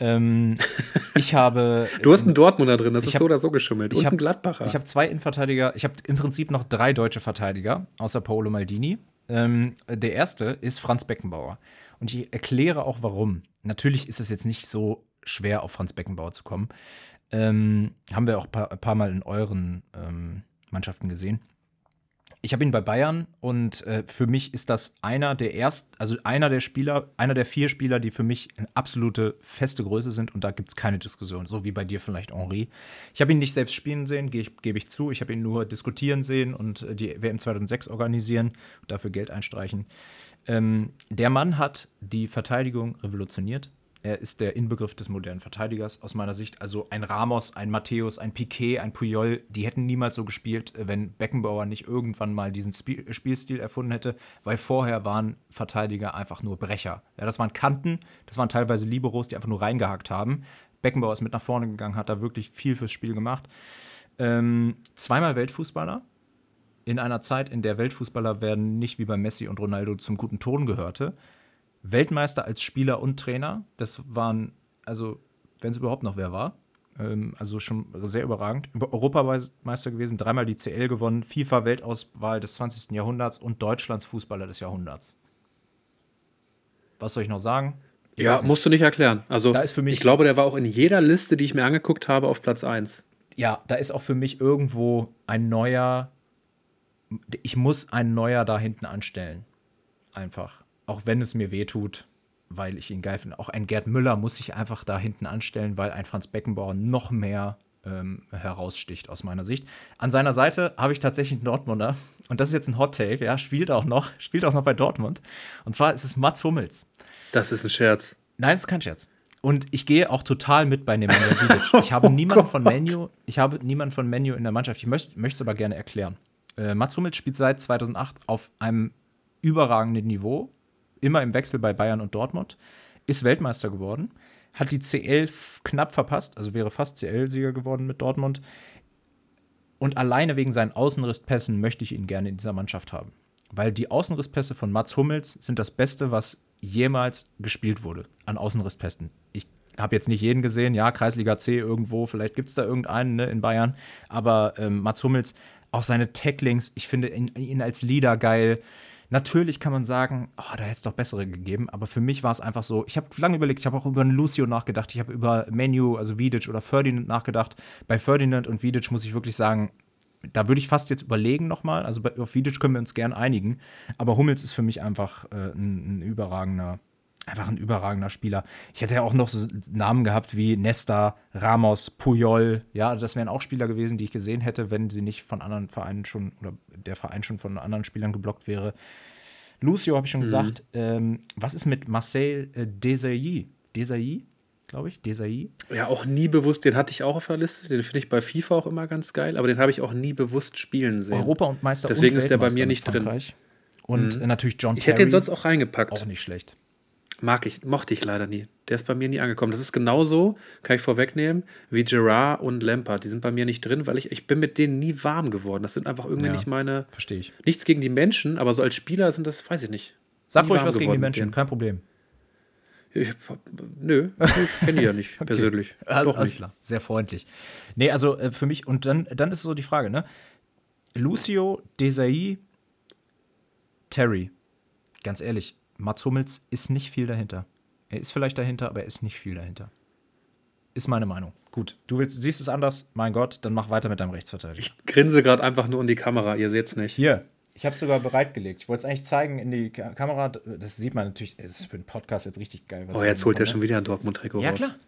Ähm, *laughs* ich habe.
du hast einen Dortmunder drin, das ist hab, so oder so geschummelt.
Und ich
hab,
einen Gladbacher. Ich habe zwei Innenverteidiger. Ich habe im Prinzip noch drei deutsche Verteidiger, außer Paolo Maldini. Ähm, der erste ist Franz Beckenbauer. Und ich erkläre auch warum. Natürlich ist es jetzt nicht so schwer, auf Franz Beckenbauer zu kommen. Ähm, haben wir auch ein paar, paar Mal in euren ähm, Mannschaften gesehen. Ich habe ihn bei Bayern und äh, für mich ist das einer der erst, also einer der Spieler, einer der vier Spieler, die für mich eine absolute feste Größe sind und da gibt es keine Diskussion, so wie bei dir vielleicht Henri. Ich habe ihn nicht selbst spielen sehen, gebe geb ich zu. Ich habe ihn nur diskutieren sehen und äh, die WM 2006 organisieren und dafür Geld einstreichen. Ähm, der Mann hat die Verteidigung revolutioniert. Er ist der Inbegriff des modernen Verteidigers aus meiner Sicht. Also ein Ramos, ein Matthäus, ein Piquet, ein Puyol, die hätten niemals so gespielt, wenn Beckenbauer nicht irgendwann mal diesen Spiel Spielstil erfunden hätte, weil vorher waren Verteidiger einfach nur Brecher. Ja, das waren Kanten, das waren teilweise Liberos, die einfach nur reingehackt haben. Beckenbauer ist mit nach vorne gegangen, hat da wirklich viel fürs Spiel gemacht. Ähm, zweimal Weltfußballer, in einer Zeit, in der Weltfußballer werden nicht wie bei Messi und Ronaldo zum guten Ton gehörte. Weltmeister als Spieler und Trainer. Das waren, also, wenn es überhaupt noch wer war. Ähm, also schon sehr überragend. Europameister gewesen, dreimal die CL gewonnen, FIFA-Weltauswahl des 20. Jahrhunderts und Deutschlands Fußballer des Jahrhunderts. Was soll ich noch sagen?
Ich ja, musst du nicht erklären. Also, da ist für mich, ich glaube, der war auch in jeder Liste, die ich mir angeguckt habe, auf Platz 1.
Ja, da ist auch für mich irgendwo ein neuer. Ich muss ein neuer da hinten anstellen. Einfach auch wenn es mir wehtut, weil ich ihn geil finde. Auch ein Gerd Müller muss sich einfach da hinten anstellen, weil ein Franz Beckenbauer noch mehr ähm, heraussticht aus meiner Sicht. An seiner Seite habe ich tatsächlich einen Dortmunder und das ist jetzt ein Hot Take, ja, spielt auch noch, spielt auch noch bei Dortmund. Und zwar ist es Mats Hummels.
Das ist ein Scherz.
Nein, es ist kein Scherz. Und ich gehe auch total mit bei Nemanja Vidic. *laughs* Ich habe oh niemanden von Menu, ich habe niemanden von Menu in der Mannschaft. Ich möchte es aber gerne erklären. Äh, Mats Hummels spielt seit 2008 auf einem überragenden Niveau immer im Wechsel bei Bayern und Dortmund, ist Weltmeister geworden, hat die CL knapp verpasst, also wäre fast CL-Sieger geworden mit Dortmund. Und alleine wegen seinen Außenrisspässen möchte ich ihn gerne in dieser Mannschaft haben. Weil die Außenrisspässe von Mats Hummels sind das Beste, was jemals gespielt wurde an Außenrisspässen. Ich habe jetzt nicht jeden gesehen, ja, Kreisliga C irgendwo, vielleicht gibt es da irgendeinen ne, in Bayern, aber ähm, Mats Hummels, auch seine Tacklings, ich finde ihn, ihn als Leader geil. Natürlich kann man sagen, oh, da hätte es doch bessere gegeben, aber für mich war es einfach so, ich habe lange überlegt, ich habe auch über einen Lucio nachgedacht, ich habe über Menu, also Vidic oder Ferdinand nachgedacht. Bei Ferdinand und Vidic muss ich wirklich sagen, da würde ich fast jetzt überlegen nochmal. Also bei, auf Vidic können wir uns gern einigen, aber Hummels ist für mich einfach äh, ein, ein überragender einfach ein überragender Spieler. Ich hätte ja auch noch so Namen gehabt wie Nesta, Ramos, Puyol. Ja, das wären auch Spieler gewesen, die ich gesehen hätte, wenn sie nicht von anderen Vereinen schon oder der Verein schon von anderen Spielern geblockt wäre. Lucio habe ich schon mhm. gesagt. Ähm, was ist mit Marcel äh, Desailly? Desailly? glaube ich, Desailly.
Ja, auch nie bewusst, den hatte ich auch auf der Liste, den finde ich bei FIFA auch immer ganz geil, aber den habe ich auch nie bewusst spielen sehen.
Europa und Meister
Deswegen und ist der bei mir nicht drin.
Und mhm. natürlich John
Ich hätte den sonst auch reingepackt.
Auch nicht schlecht.
Mag ich, mochte ich leider nie. Der ist bei mir nie angekommen. Das ist genauso, kann ich vorwegnehmen, wie Gerard und Lampard. Die sind bei mir nicht drin, weil ich, ich bin mit denen nie warm geworden. Das sind einfach irgendwie ja, nicht meine.
Verstehe ich.
Nichts gegen die Menschen, aber so als Spieler sind das, weiß ich nicht.
Sag ruhig was gegen die Menschen, kein Problem.
Ich, nö, ich kenne die ja nicht *laughs* okay. persönlich.
Also, Doch nicht. Klar. Sehr freundlich. Nee, also äh, für mich, und dann, dann ist so die Frage, ne? Lucio, Desai, Terry. Ganz ehrlich, Mats Hummels ist nicht viel dahinter. Er ist vielleicht dahinter, aber er ist nicht viel dahinter. Ist meine Meinung. Gut, du willst, siehst es anders, mein Gott, dann mach weiter mit deinem Rechtsverteidiger.
Ich grinse gerade einfach nur in die Kamera, ihr seht es nicht.
Hier, ich habe es sogar bereitgelegt. Ich wollte es eigentlich zeigen in die Kamera. Das sieht man natürlich, es ist für den Podcast jetzt richtig geil.
oh, jetzt holt er schon wieder ein Dortmund-Trikot
ja, raus. Ja, klar.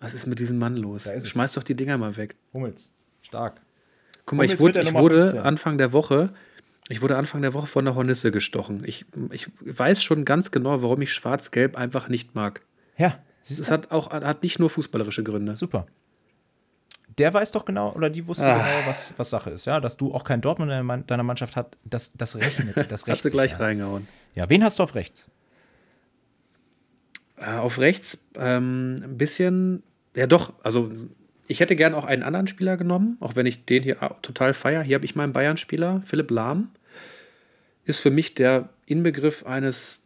Was ist mit diesem Mann los? Schmeiß doch die Dinger mal weg.
Hummels, stark.
Guck mal, Hummels ich wurde, ich wurde Anfang der Woche ich wurde Anfang der Woche von der Hornisse gestochen. Ich, ich weiß schon ganz genau, warum ich Schwarz-Gelb einfach nicht mag.
Ja,
es hat auch hat nicht nur fußballerische Gründe.
Super. der weiß doch genau, oder die wusste
Ah.
genau, was, was Sache ist, ja. Dass du auch kein Dortmund in deiner- Mannschaft hast, das, das rechnet. Das *laughs*
Hast du gleich
ja.
reingehauen.
Ja, wen hast du auf rechts?
Äh, auf rechts ähm, ein bisschen, ja doch, also ich hätte gern auch einen anderen Spieler genommen, auch wenn ich den hier total feier. Hier habe ich meinen Bayern-Spieler, Philipp Lahm. Ist für mich der Inbegriff eines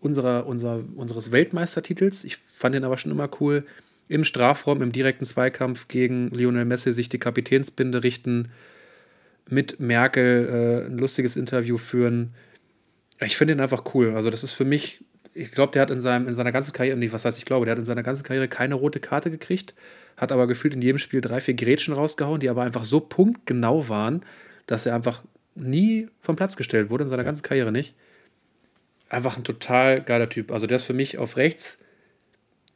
unserer, unserer, unseres Weltmeistertitels. Ich fand den aber schon immer cool. Im Strafraum, im direkten Zweikampf gegen Lionel Messi sich die Kapitänsbinde richten, mit Merkel äh, ein lustiges Interview führen. Ich finde ihn einfach cool. Also, das ist für mich, ich glaube, der hat in, seinem, in seiner ganzen Karriere, nee, was heißt ich glaube, der hat in seiner ganzen Karriere keine rote Karte gekriegt, hat aber gefühlt in jedem Spiel drei, vier Grätschen rausgehauen, die aber einfach so punktgenau waren, dass er einfach nie vom Platz gestellt wurde, in seiner ganzen Karriere nicht. Einfach ein total geiler Typ. Also, der ist für mich auf rechts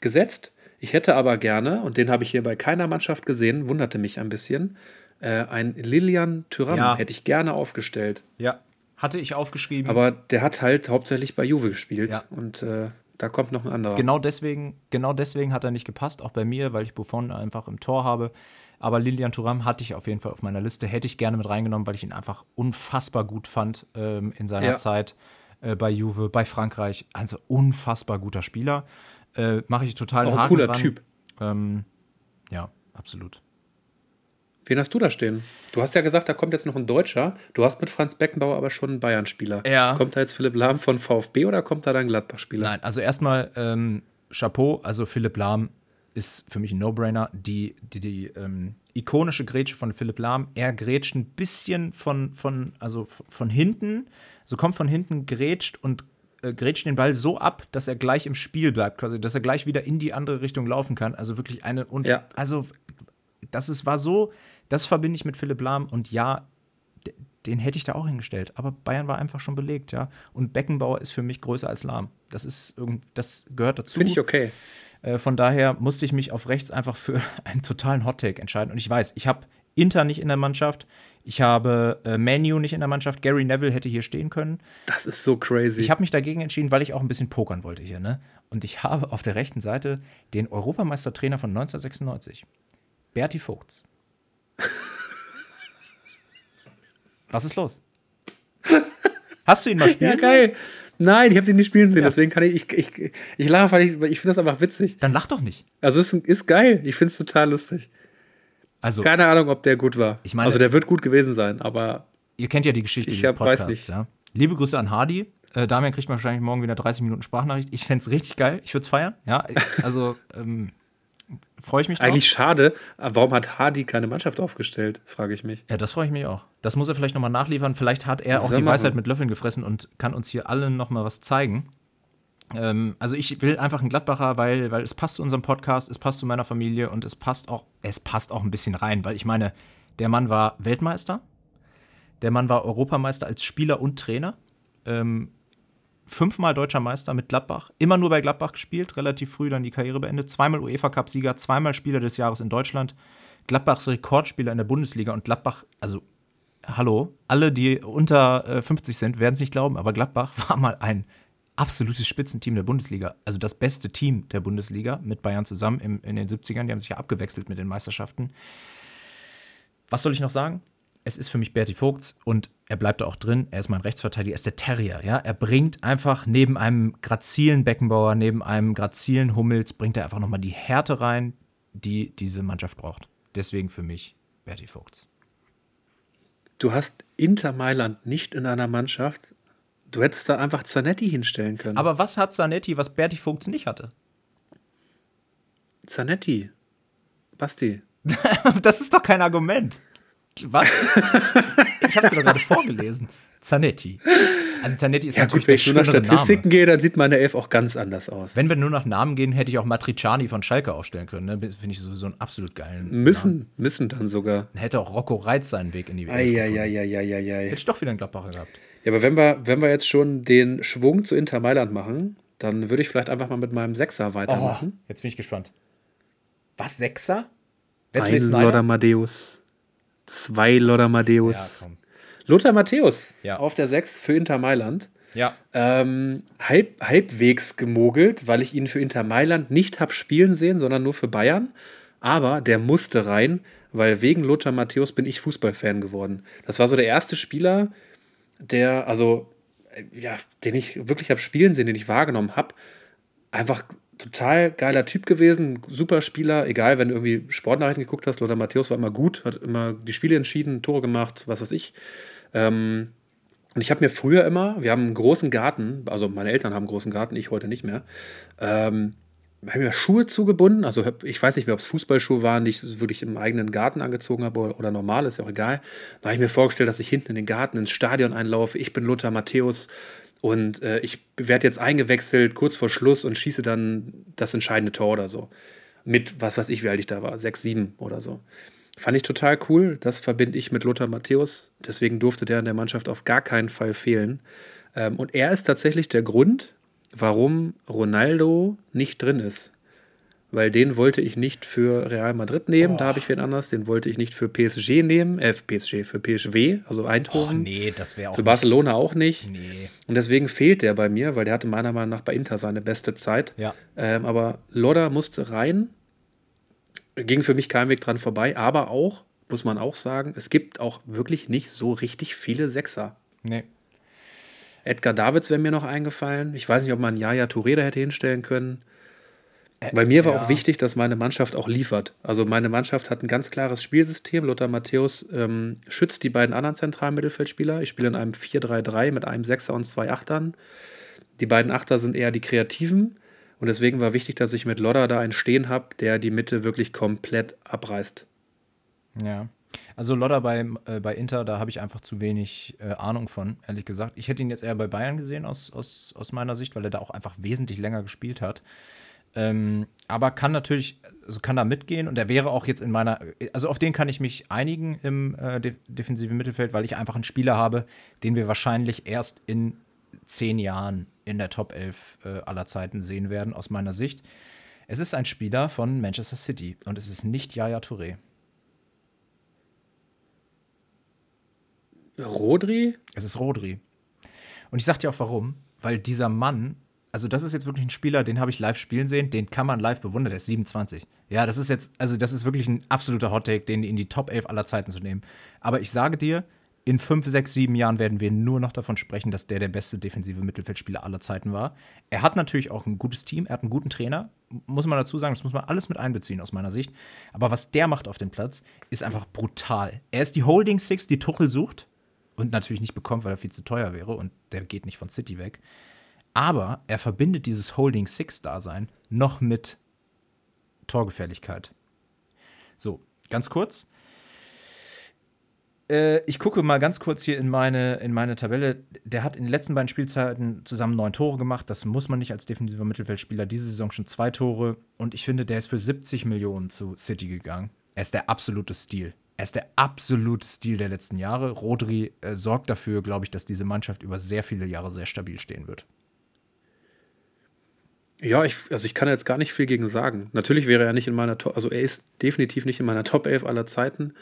gesetzt. Ich hätte aber gerne, und den habe ich hier bei keiner Mannschaft gesehen, wunderte mich ein bisschen, äh, ein Lilian Thuram
Ja.
hätte ich gerne aufgestellt.
Ja. Hatte ich aufgeschrieben.
Aber der hat halt hauptsächlich bei Juve gespielt.
Ja.
Und äh, da kommt noch ein anderer.
Genau deswegen, genau deswegen hat er nicht gepasst, auch bei mir, weil ich Buffon einfach im Tor habe. Aber Lilian Thuram hatte ich auf jeden Fall auf meiner Liste, hätte ich gerne mit reingenommen, weil ich ihn einfach unfassbar gut fand ähm, in seiner
Ja.
Zeit äh, bei Juve, bei Frankreich. Also unfassbar guter Spieler. Äh, Mache ich total
Auch ein cooler
dran.
Typ.
Ähm, ja, absolut.
Wen hast du da stehen? Du hast ja gesagt, da kommt jetzt noch ein Deutscher. Du hast mit Franz Beckenbauer aber schon einen Bayern-Spieler.
Ja.
Kommt da jetzt Philipp Lahm von VfB oder kommt da dein Gladbach-Spieler?
Nein, also erstmal ähm, Chapeau, also Philipp Lahm ist für mich ein No-Brainer. Die, die, die ähm, ikonische Grätsche von Philipp Lahm, er grätscht ein bisschen von, von, also von hinten, so kommt von hinten, grätscht und äh, grätscht den Ball so ab, dass er gleich im Spiel bleibt, quasi, dass er gleich wieder in die andere Richtung laufen kann. Also wirklich eine und
Ja.
also das ist, war so, das verbinde ich mit Philipp Lahm und ja, den hätte ich da auch hingestellt. Aber Bayern war einfach schon belegt, ja. Und Beckenbauer ist für mich größer als Lahm. Das ist irgend, das gehört dazu.
Finde ich okay.
Äh, von daher musste ich mich auf rechts einfach für *laughs* einen totalen Hottake entscheiden. Und ich weiß, ich habe Inter nicht in der Mannschaft, ich habe äh, Manu nicht in der Mannschaft, Gary Neville hätte hier stehen können.
Das ist so crazy.
Ich habe mich dagegen entschieden, weil ich auch ein bisschen pokern wollte hier, ne? Und ich *laughs* habe auf der rechten Seite den Europameistertrainer von 1996, Berti Vogts. Was ist los? Hast du ihn mal
ja,
spielen sehen?
geil. Nein, ich habe den nicht spielen sehen,
Ja.
deswegen kann ich, ich, ich, ich lache, weil ich, ich finde das einfach witzig.
Dann lach doch nicht.
Also es ist, ist geil, ich finde es total lustig.
Also,
Keine Ahnung, ob der gut war.
Ich meine-
also der wird gut gewesen sein, aber
ihr kennt ja die Geschichte
Ich hab- weiß nicht.
ja. Liebe Grüße an Hardy. Äh, Damian kriegt wahrscheinlich morgen wieder 30 Minuten Sprachnachricht. Ich fände es richtig geil. Ich würde es feiern. Ja, also ähm, freue ich mich drauf.
eigentlich schade. Aber Warum hat Hardy keine Mannschaft aufgestellt, frage ich mich.
Ja, das freue ich mich auch. Das muss er vielleicht nochmal nachliefern. Vielleicht hat er
Das
auch die
er
Weisheit
machen.
mit Löffeln gefressen und kann uns hier allen nochmal was zeigen. Ähm, also ich will einfach einen Gladbacher, weil, weil es passt zu unserem Podcast, es passt zu meiner Familie und es passt auch, es passt auch ein bisschen rein, weil ich meine, der Mann war Weltmeister, der Mann war Europameister als Spieler und Trainer, ähm, fünfmal deutscher Meister mit Gladbach, immer nur bei Gladbach gespielt, relativ früh dann die Karriere beendet, zweimal UEFA-Cup-Sieger, zweimal Spieler des Jahres in Deutschland, Gladbachs Rekordspieler in der Bundesliga und Gladbach, also hallo, alle, die unter äh, 50 sind, werden es nicht glauben, aber Gladbach *laughs* war mal ein absolutes Spitzenteam der Bundesliga. Also das beste Team der Bundesliga mit Bayern zusammen im, in den 70ern. Die haben sich ja abgewechselt mit den Meisterschaften. Was soll ich noch sagen? Es ist für mich Berti Vogts und er bleibt da auch drin. Er ist mein Rechtsverteidiger, er ist der Terrier. Ja? Er bringt einfach neben einem grazilen Beckenbauer, neben einem grazilen Hummels, bringt er einfach nochmal die Härte rein, die diese Mannschaft braucht. Deswegen für mich Berti Vogts.
Du hast Inter Mailand nicht in einer Mannschaft. Du hättest da einfach Zanetti hinstellen können.
Aber was hat Zanetti, was Berti Vogts nicht hatte?
Zanetti. Basti. *laughs*
Das ist doch kein Argument. Was? *laughs* ich habe es dir doch gerade vorgelesen. Zanetti. Also Zanetti ist
Ja
natürlich
gut, wenn ich nur nach Statistiken
Name.
gehe, dann sieht meine Elf auch ganz anders aus.
Wenn wir nur nach Namen gehen, hätte ich auch Matriciani von Schalke aufstellen können. Ne? Finde ich sowieso einen absolut geilen. Namen.
Müssen, müssen dann sogar.
Dann hätte auch Rocco Reitz seinen Weg in die.
Eieieiei.
Hätte ich doch wieder einen Gladbacher gehabt.
Ja, aber wenn wir, wenn wir jetzt schon den Schwung zu Inter Mailand machen, dann würde ich vielleicht einfach mal mit meinem Sechser
Oh,
weitermachen.
jetzt bin ich gespannt. Was, Sechser?
Ein
Wesley
Lothar
Snyder?
Matthäus. Zwei Lothar
Ja,
Matthäus.
komm.
Lothar Matthäus
Ja.
auf der Sechs für Inter Mailand.
Ja,
Ähm, halb, halbwegs gemogelt, weil ich ihn für Inter Mailand nicht habe spielen sehen, sondern nur für Bayern. Aber der musste rein, weil wegen Lothar Matthäus bin ich Fußballfan geworden. Das war so der erste Spieler, der, also, äh, ja, den ich wirklich habe spielen sehen, den ich wahrgenommen habe. Einfach total geiler Typ gewesen, super Spieler, egal, wenn du irgendwie Sportnachrichten geguckt hast, Lothar Matthäus war immer gut, hat immer die Spiele entschieden, Tore gemacht, was weiß ich. Ähm, und ich habe mir früher immer, wir haben einen großen Garten, also meine Eltern haben einen großen Garten, ich heute nicht mehr, ähm, habe mir Schuhe zugebunden. Also ich weiß nicht mehr, ob es Fußballschuhe waren, die ich wirklich im eigenen Garten angezogen habe oder, oder normal, ist ja auch egal. Da habe ich mir vorgestellt, dass ich hinten in den Garten ins Stadion einlaufe. Ich bin Lothar Matthäus und äh, ich werde jetzt eingewechselt kurz vor Schluss und schieße dann das entscheidende Tor oder so. Mit, was weiß ich, wie alt ich da war, sechs, sieben oder so. Fand ich total cool. Das verbinde ich mit Lothar Matthäus. Deswegen durfte der in der Mannschaft auf gar keinen Fall fehlen. Ähm, und er ist tatsächlich der Grund, warum Ronaldo nicht drin ist. Weil den wollte ich nicht für Real Madrid nehmen, oh. da habe ich wen anders. Den wollte ich nicht für PSG nehmen, äh, PSG, für PSW, also Eindhoven.
Oh, nee, das wäre auch.
Für Barcelona auch nicht. Nee. Und deswegen fehlt der bei mir, weil der hatte meiner Meinung nach bei Inter seine beste Zeit.
Ja.
Ähm, aber Lodda musste rein. Ging für mich kein Weg dran vorbei, aber auch, muss man auch sagen, es gibt auch wirklich nicht so richtig viele Sechser.
Nee.
Edgar Davids wäre mir noch eingefallen. Ich weiß nicht, ob man Jaja Touré da hätte hinstellen können. Bei mir war ja. auch wichtig, dass meine Mannschaft auch liefert. Also meine Mannschaft hat ein ganz klares Spielsystem. Lothar Matthäus ähm, schützt die beiden anderen zentralen Mittelfeldspieler. Ich spiele in einem 4-3-3 mit einem Sechser und zwei Achtern. Die beiden Achter sind eher die Kreativen. Und deswegen war wichtig, dass ich mit Lodder da einen Stehen habe, der die Mitte wirklich komplett abreißt.
Ja. Also Lodder bei, äh, bei Inter, da habe ich einfach zu wenig äh, Ahnung von, ehrlich gesagt. Ich hätte ihn jetzt eher bei Bayern gesehen, aus, aus, aus meiner Sicht, weil er da auch einfach wesentlich länger gespielt hat. Ähm, aber kann natürlich, also kann da mitgehen und er wäre auch jetzt in meiner, also auf den kann ich mich einigen im äh, de defensiven Mittelfeld, weil ich einfach einen Spieler habe, den wir wahrscheinlich erst in zehn Jahren in der Top 11 äh, aller Zeiten sehen werden, aus meiner Sicht. Es ist ein Spieler von Manchester City und es ist nicht Yaya Touré.
Rodri?
Es ist Rodri. Und ich sag dir auch warum, weil dieser Mann, also das ist jetzt wirklich ein Spieler, den habe ich live spielen sehen, den kann man live bewundern, der ist 27. Ja, das ist jetzt, also das ist wirklich ein absoluter Hottake, den in die Top 11 aller Zeiten zu nehmen. Aber ich sage dir, in fünf, sechs, sieben Jahren werden wir nur noch davon sprechen, dass der der beste defensive Mittelfeldspieler aller Zeiten war. Er hat natürlich auch ein gutes Team, er hat einen guten Trainer, muss man dazu sagen, das muss man alles mit einbeziehen aus meiner Sicht. Aber was der macht auf dem Platz, ist einfach brutal. Er ist die Holding Six, die Tuchel sucht und natürlich nicht bekommt, weil er viel zu teuer wäre und der geht nicht von City weg. Aber er verbindet dieses Holding Six-Dasein noch mit Torgefährlichkeit. So, ganz kurz. Äh, ich gucke mal ganz kurz hier in meine, in meine Tabelle. Der hat in den letzten beiden Spielzeiten zusammen neun Tore gemacht. Das muss man nicht als defensiver Mittelfeldspieler. Diese Saison schon zwei Tore. Und ich finde, der ist für 70 Millionen zu City gegangen. Er ist der absolute Stil. Er ist der absolute Stil der letzten Jahre. Rodri äh, sorgt dafür, glaube ich, dass diese Mannschaft über sehr viele Jahre sehr stabil stehen wird.
Ja, ich, also ich kann jetzt gar nicht viel gegen sagen. Natürlich wäre er nicht in meiner Top, also er ist definitiv nicht in meiner Top 11 aller Zeiten.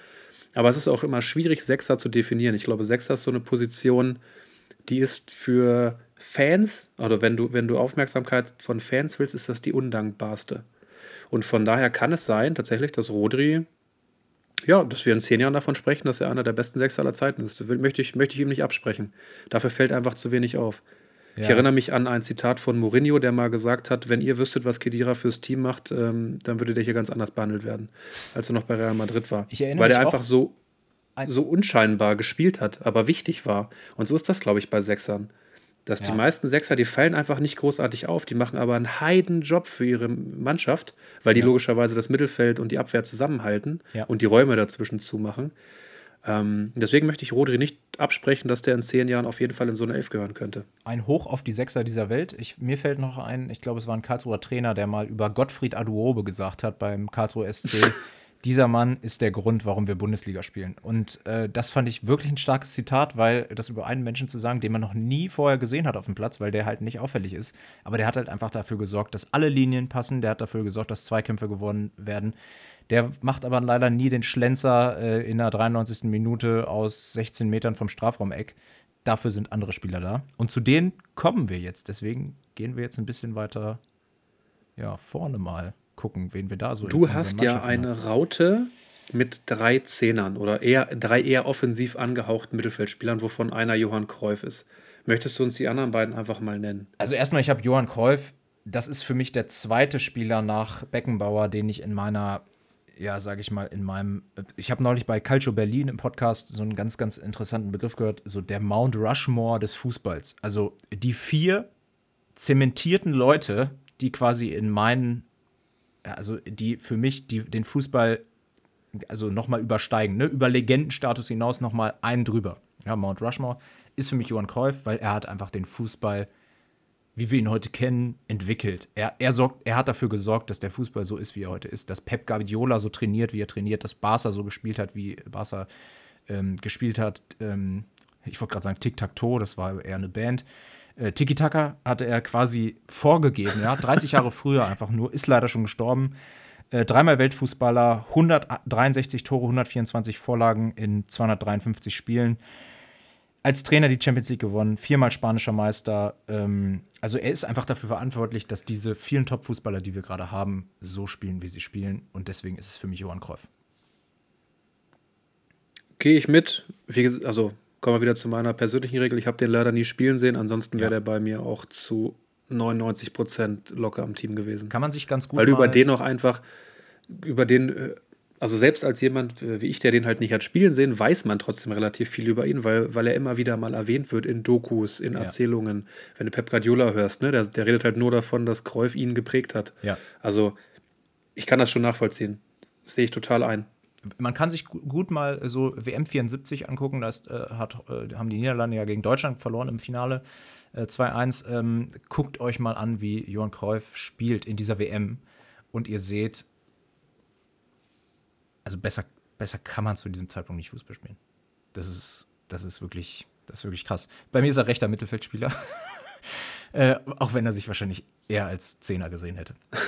Aber es ist auch immer schwierig, Sechser zu definieren. Ich glaube, Sechser ist so eine Position, die ist für Fans, oder wenn du, wenn du Aufmerksamkeit von Fans willst, ist das die undankbarste. Und von daher kann es sein, tatsächlich, dass Rodri ja, dass wir in zehn Jahren davon sprechen, dass er einer der besten Sechser aller Zeiten ist. Das möchte ich, möchte ich ihm nicht absprechen. Dafür fällt einfach zu wenig auf. Ja. Ich erinnere mich an ein Zitat von Mourinho, der mal gesagt hat, wenn ihr wüsstet, was Kedira fürs Team macht, ähm, dann würde der hier ganz anders behandelt werden, als er noch bei Real Madrid war. Weil er einfach so, so unscheinbar gespielt hat, aber wichtig war. Und so ist das, glaube ich, bei Sechsern. Dass ja. die meisten Sechser, die fallen einfach nicht großartig auf, die machen aber einen Heidenjob für ihre Mannschaft, weil die ja. logischerweise das Mittelfeld und die Abwehr zusammenhalten und die Räume dazwischen zumachen. Ähm, deswegen möchte ich Rodri nicht absprechen, dass der in zehn Jahren auf jeden Fall in so eine Elf gehören könnte.
Ein Hoch auf die Sechser dieser Welt. Ich, mir fällt noch ein, ich glaube, es war ein Karlsruher Trainer, der mal über Gottfried Aduobe gesagt hat beim Karlsruher SC. *laughs* dieser Mann ist der Grund, warum wir Bundesliga spielen. Und äh, das fand ich wirklich ein starkes Zitat, weil das über einen Menschen zu sagen, den man noch nie vorher gesehen hat auf dem Platz, weil der halt nicht auffällig ist. Aber der hat halt einfach dafür gesorgt, dass alle Linien passen. Der hat dafür gesorgt, dass Zweikämpfe gewonnen werden. Der macht aber leider nie den Schlenzer äh, in der 93. Minute aus 16 Metern vom Strafraumeck. Dafür sind andere Spieler da. Und zu denen kommen wir jetzt. Deswegen gehen wir jetzt ein bisschen weiter ja, vorne mal gucken, wen wir da so
Du hast ja eine Raute mit drei Zehnern oder eher drei eher offensiv angehauchten Mittelfeldspielern, wovon einer Johann Cruyff ist. Möchtest du uns die anderen beiden einfach mal nennen?
Also erstmal, ich habe Johann Cruyff. Das ist für mich der zweite Spieler nach Beckenbauer, den ich in meiner, ja, sage ich mal, in meinem. Ich habe neulich bei Calcio Berlin im Podcast so einen ganz, ganz interessanten Begriff gehört, so der Mount Rushmore des Fußballs. Also die vier zementierten Leute, die quasi in meinen, also die für mich die, den Fußball also nochmal übersteigen, ne? über Legendenstatus hinaus nochmal einen drüber. Ja, Mount Rushmore ist für mich Johann Cruyff, weil er hat einfach den Fußball, wie wir ihn heute kennen, entwickelt. Er, er, sorgt, er hat dafür gesorgt, dass der Fußball so ist, wie er heute ist, dass Pep Guardiola so trainiert, wie er trainiert, dass Barca so gespielt hat, wie Barca ähm, gespielt hat. Ähm, ich wollte gerade sagen Tic-Tac-Toe, das war eher eine Band. Äh, Tiki-Taka hatte er quasi vorgegeben, ja, 30 Jahre früher einfach nur, ist leider schon gestorben. Äh, dreimal Weltfußballer, 163 Tore, 124 Vorlagen in 253 Spielen. Als Trainer die Champions League gewonnen, viermal spanischer Meister. Ähm, also er ist einfach dafür verantwortlich, dass diese vielen Top-Fußballer, die wir gerade haben, so spielen, wie sie spielen. Und deswegen ist es für mich Johann Cruyff.
Gehe ich mit. Also kommen wir wieder zu meiner persönlichen Regel. Ich habe den leider nie spielen sehen. Ansonsten wäre ja. der bei mir auch zu 99 Prozent locker am Team gewesen.
Kann man sich ganz gut.
Weil du über den auch einfach, über den, äh, also selbst als jemand wie ich, der den halt nicht hat spielen sehen, weiß man trotzdem relativ viel über ihn, weil, weil er immer wieder mal erwähnt wird in Dokus, in Erzählungen. Ja. Wenn du Pep Guardiola hörst, ne, der, der redet halt nur davon, dass Cruyff ihn geprägt hat.
Ja.
Also ich kann das schon nachvollziehen. sehe ich total ein
man kann sich gut mal so WM 74 angucken. Da äh, hat, äh, haben die Niederlande ja gegen Deutschland verloren im Finale äh, 2-1. Ähm, guckt euch mal an, wie Johann Cruyff spielt in dieser WM. Und ihr seht, also besser, besser kann man zu diesem Zeitpunkt nicht Fußball spielen. Das ist, das ist wirklich, das ist wirklich krass. Bei mir ist er rechter Mittelfeldspieler. *laughs* äh, auch wenn er sich wahrscheinlich eher als Zehner gesehen hätte. *laughs*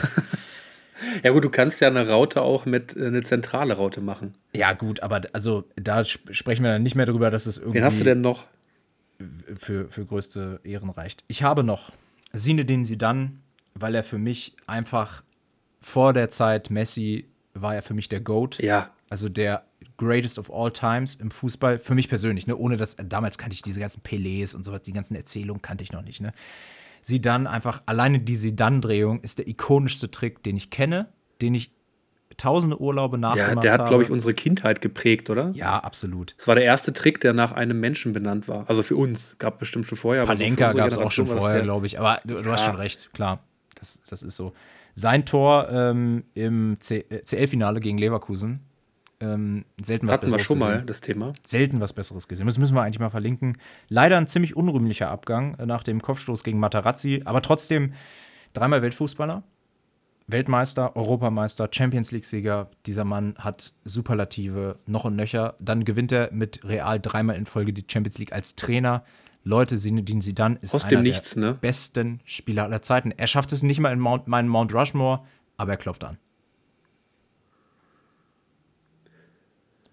Ja gut, du kannst ja eine Raute auch mit äh, eine zentrale Raute machen.
Ja gut, aber also da sprechen wir dann nicht mehr darüber, dass es irgendwie.
Wen hast du denn noch?
Für, für größte Ehren reicht. Ich habe noch Sinedin Sidan, weil er für mich einfach vor der Zeit Messi war er für mich der GOAT.
Ja.
Also der Greatest of All Times im Fußball. Für mich persönlich, ne? Ohne dass, damals kannte ich diese ganzen Pelés und sowas, die ganzen Erzählungen kannte ich noch nicht, ne? sie dann einfach, alleine die Sidan-Drehung ist der ikonischste Trick, den ich kenne, den ich tausende Urlaube nachgemacht
habe. Der, der hat, glaube ich, unsere Kindheit geprägt, oder?
Ja, absolut.
Es war der erste Trick, der nach einem Menschen benannt war. Also für uns. Gab bestimmt schon vorher.
Panenka so gab es auch schon vorher, glaube ich. Aber du, du ja. hast schon recht, klar. Das, das ist so. Sein Tor ähm, im CL-Finale gegen Leverkusen ähm, selten was
Hatten Besseres wir schon gesehen. mal das Thema.
Selten was Besseres gesehen. Das müssen wir eigentlich mal verlinken. Leider ein ziemlich unrühmlicher Abgang äh, nach dem Kopfstoß gegen Matarazzi, aber trotzdem dreimal Weltfußballer, Weltmeister, Europameister, Champions League-Sieger. Dieser Mann hat Superlative noch und nöcher. Dann gewinnt er mit Real dreimal in Folge die Champions League als Trainer. Leute, Zinedine Zidane ist
Aus
einer
Nichts,
der
ne?
besten Spieler aller Zeiten. Er schafft es nicht mal in Mount, meinen Mount Rushmore, aber er klopft an.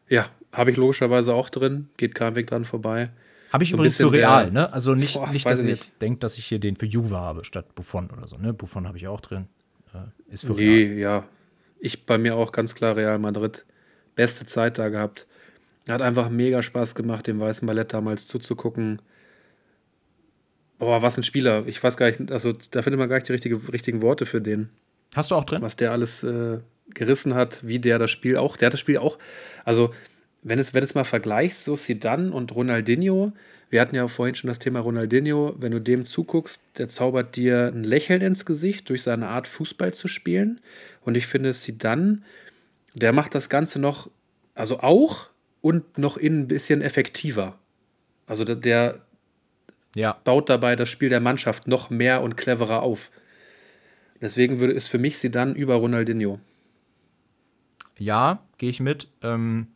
Ja, habe ich logischerweise auch drin. Geht kein Weg dran vorbei.
Habe ich so übrigens für Real, der, ne? Also nicht, boah, nicht dass ihr jetzt denkt, dass ich hier den für Juve habe statt Buffon oder so, ne? Buffon habe ich auch drin. Äh, ist für
nee, Real. ja. Ich bei mir auch ganz klar Real Madrid. Beste Zeit da gehabt. Hat einfach mega Spaß gemacht, dem weißen Ballett damals zuzugucken. Boah, was ein Spieler. Ich weiß gar nicht, also da findet man gar nicht die richtige, richtigen Worte für den.
Hast du auch drin?
Was der alles äh, gerissen hat, wie der das Spiel auch, der hat das Spiel auch, also wenn es, wenn es mal vergleichst, so Sidan und Ronaldinho, wir hatten ja vorhin schon das Thema Ronaldinho, wenn du dem zuguckst, der zaubert dir ein Lächeln ins Gesicht durch seine Art Fußball zu spielen und ich finde Sidan, der macht das Ganze noch, also auch und noch in ein bisschen effektiver. Also der, der
ja.
baut dabei das Spiel der Mannschaft noch mehr und cleverer auf. Deswegen würde es für mich Sidan über Ronaldinho
ja, gehe ich mit. Ähm,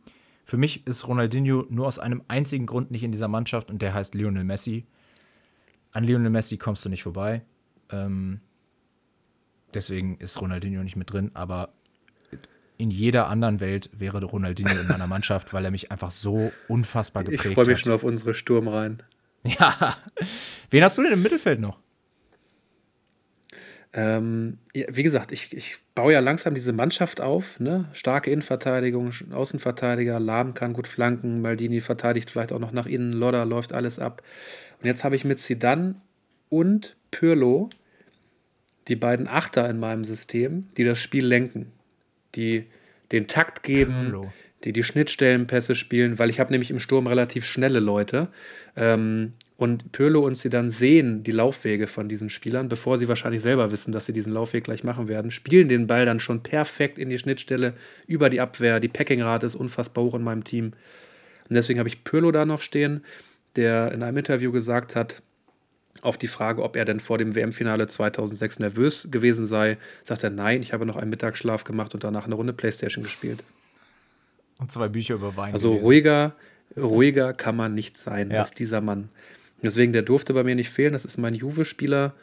für mich ist Ronaldinho nur aus einem einzigen Grund nicht in dieser Mannschaft und der heißt Lionel Messi. An Lionel Messi kommst du nicht vorbei. Ähm, deswegen ist Ronaldinho nicht mit drin, aber in jeder anderen Welt wäre Ronaldinho in meiner *laughs* Mannschaft, weil er mich einfach so unfassbar geprägt hat.
Ich freue mich hat. schon auf unsere Sturm rein. *laughs*
Ja. Wen hast du denn im Mittelfeld noch?
Ähm, ja, wie gesagt, ich, ich baue ja langsam diese Mannschaft auf. Ne? Starke Innenverteidigung, Außenverteidiger, Lahm kann gut flanken, Maldini verteidigt vielleicht auch noch nach innen, Lodder läuft alles ab. Und jetzt habe ich mit Sidan und Pirlo die beiden Achter in meinem System, die das Spiel lenken, die den Takt geben, Pirlo. Die die Schnittstellenpässe spielen, weil ich habe nämlich im Sturm relativ schnelle Leute. Ähm, und Pirlo und sie dann sehen die Laufwege von diesen Spielern, bevor sie wahrscheinlich selber wissen, dass sie diesen Laufweg gleich machen werden, spielen den Ball dann schon perfekt in die Schnittstelle über die Abwehr. Die Packingrate ist unfassbar hoch in meinem Team. Und deswegen habe ich Pirlo da noch stehen, der in einem Interview gesagt hat, auf die Frage, ob er denn vor dem WM-Finale 2006 nervös gewesen sei, sagt er, nein, ich habe noch einen Mittagsschlaf gemacht und danach eine Runde Playstation gespielt.
Und zwei Bücher über Wein.
Also ruhiger, ruhiger kann man nicht sein ja. als dieser Mann. Deswegen, der durfte bei mir nicht fehlen. Das ist mein Juve-Spieler.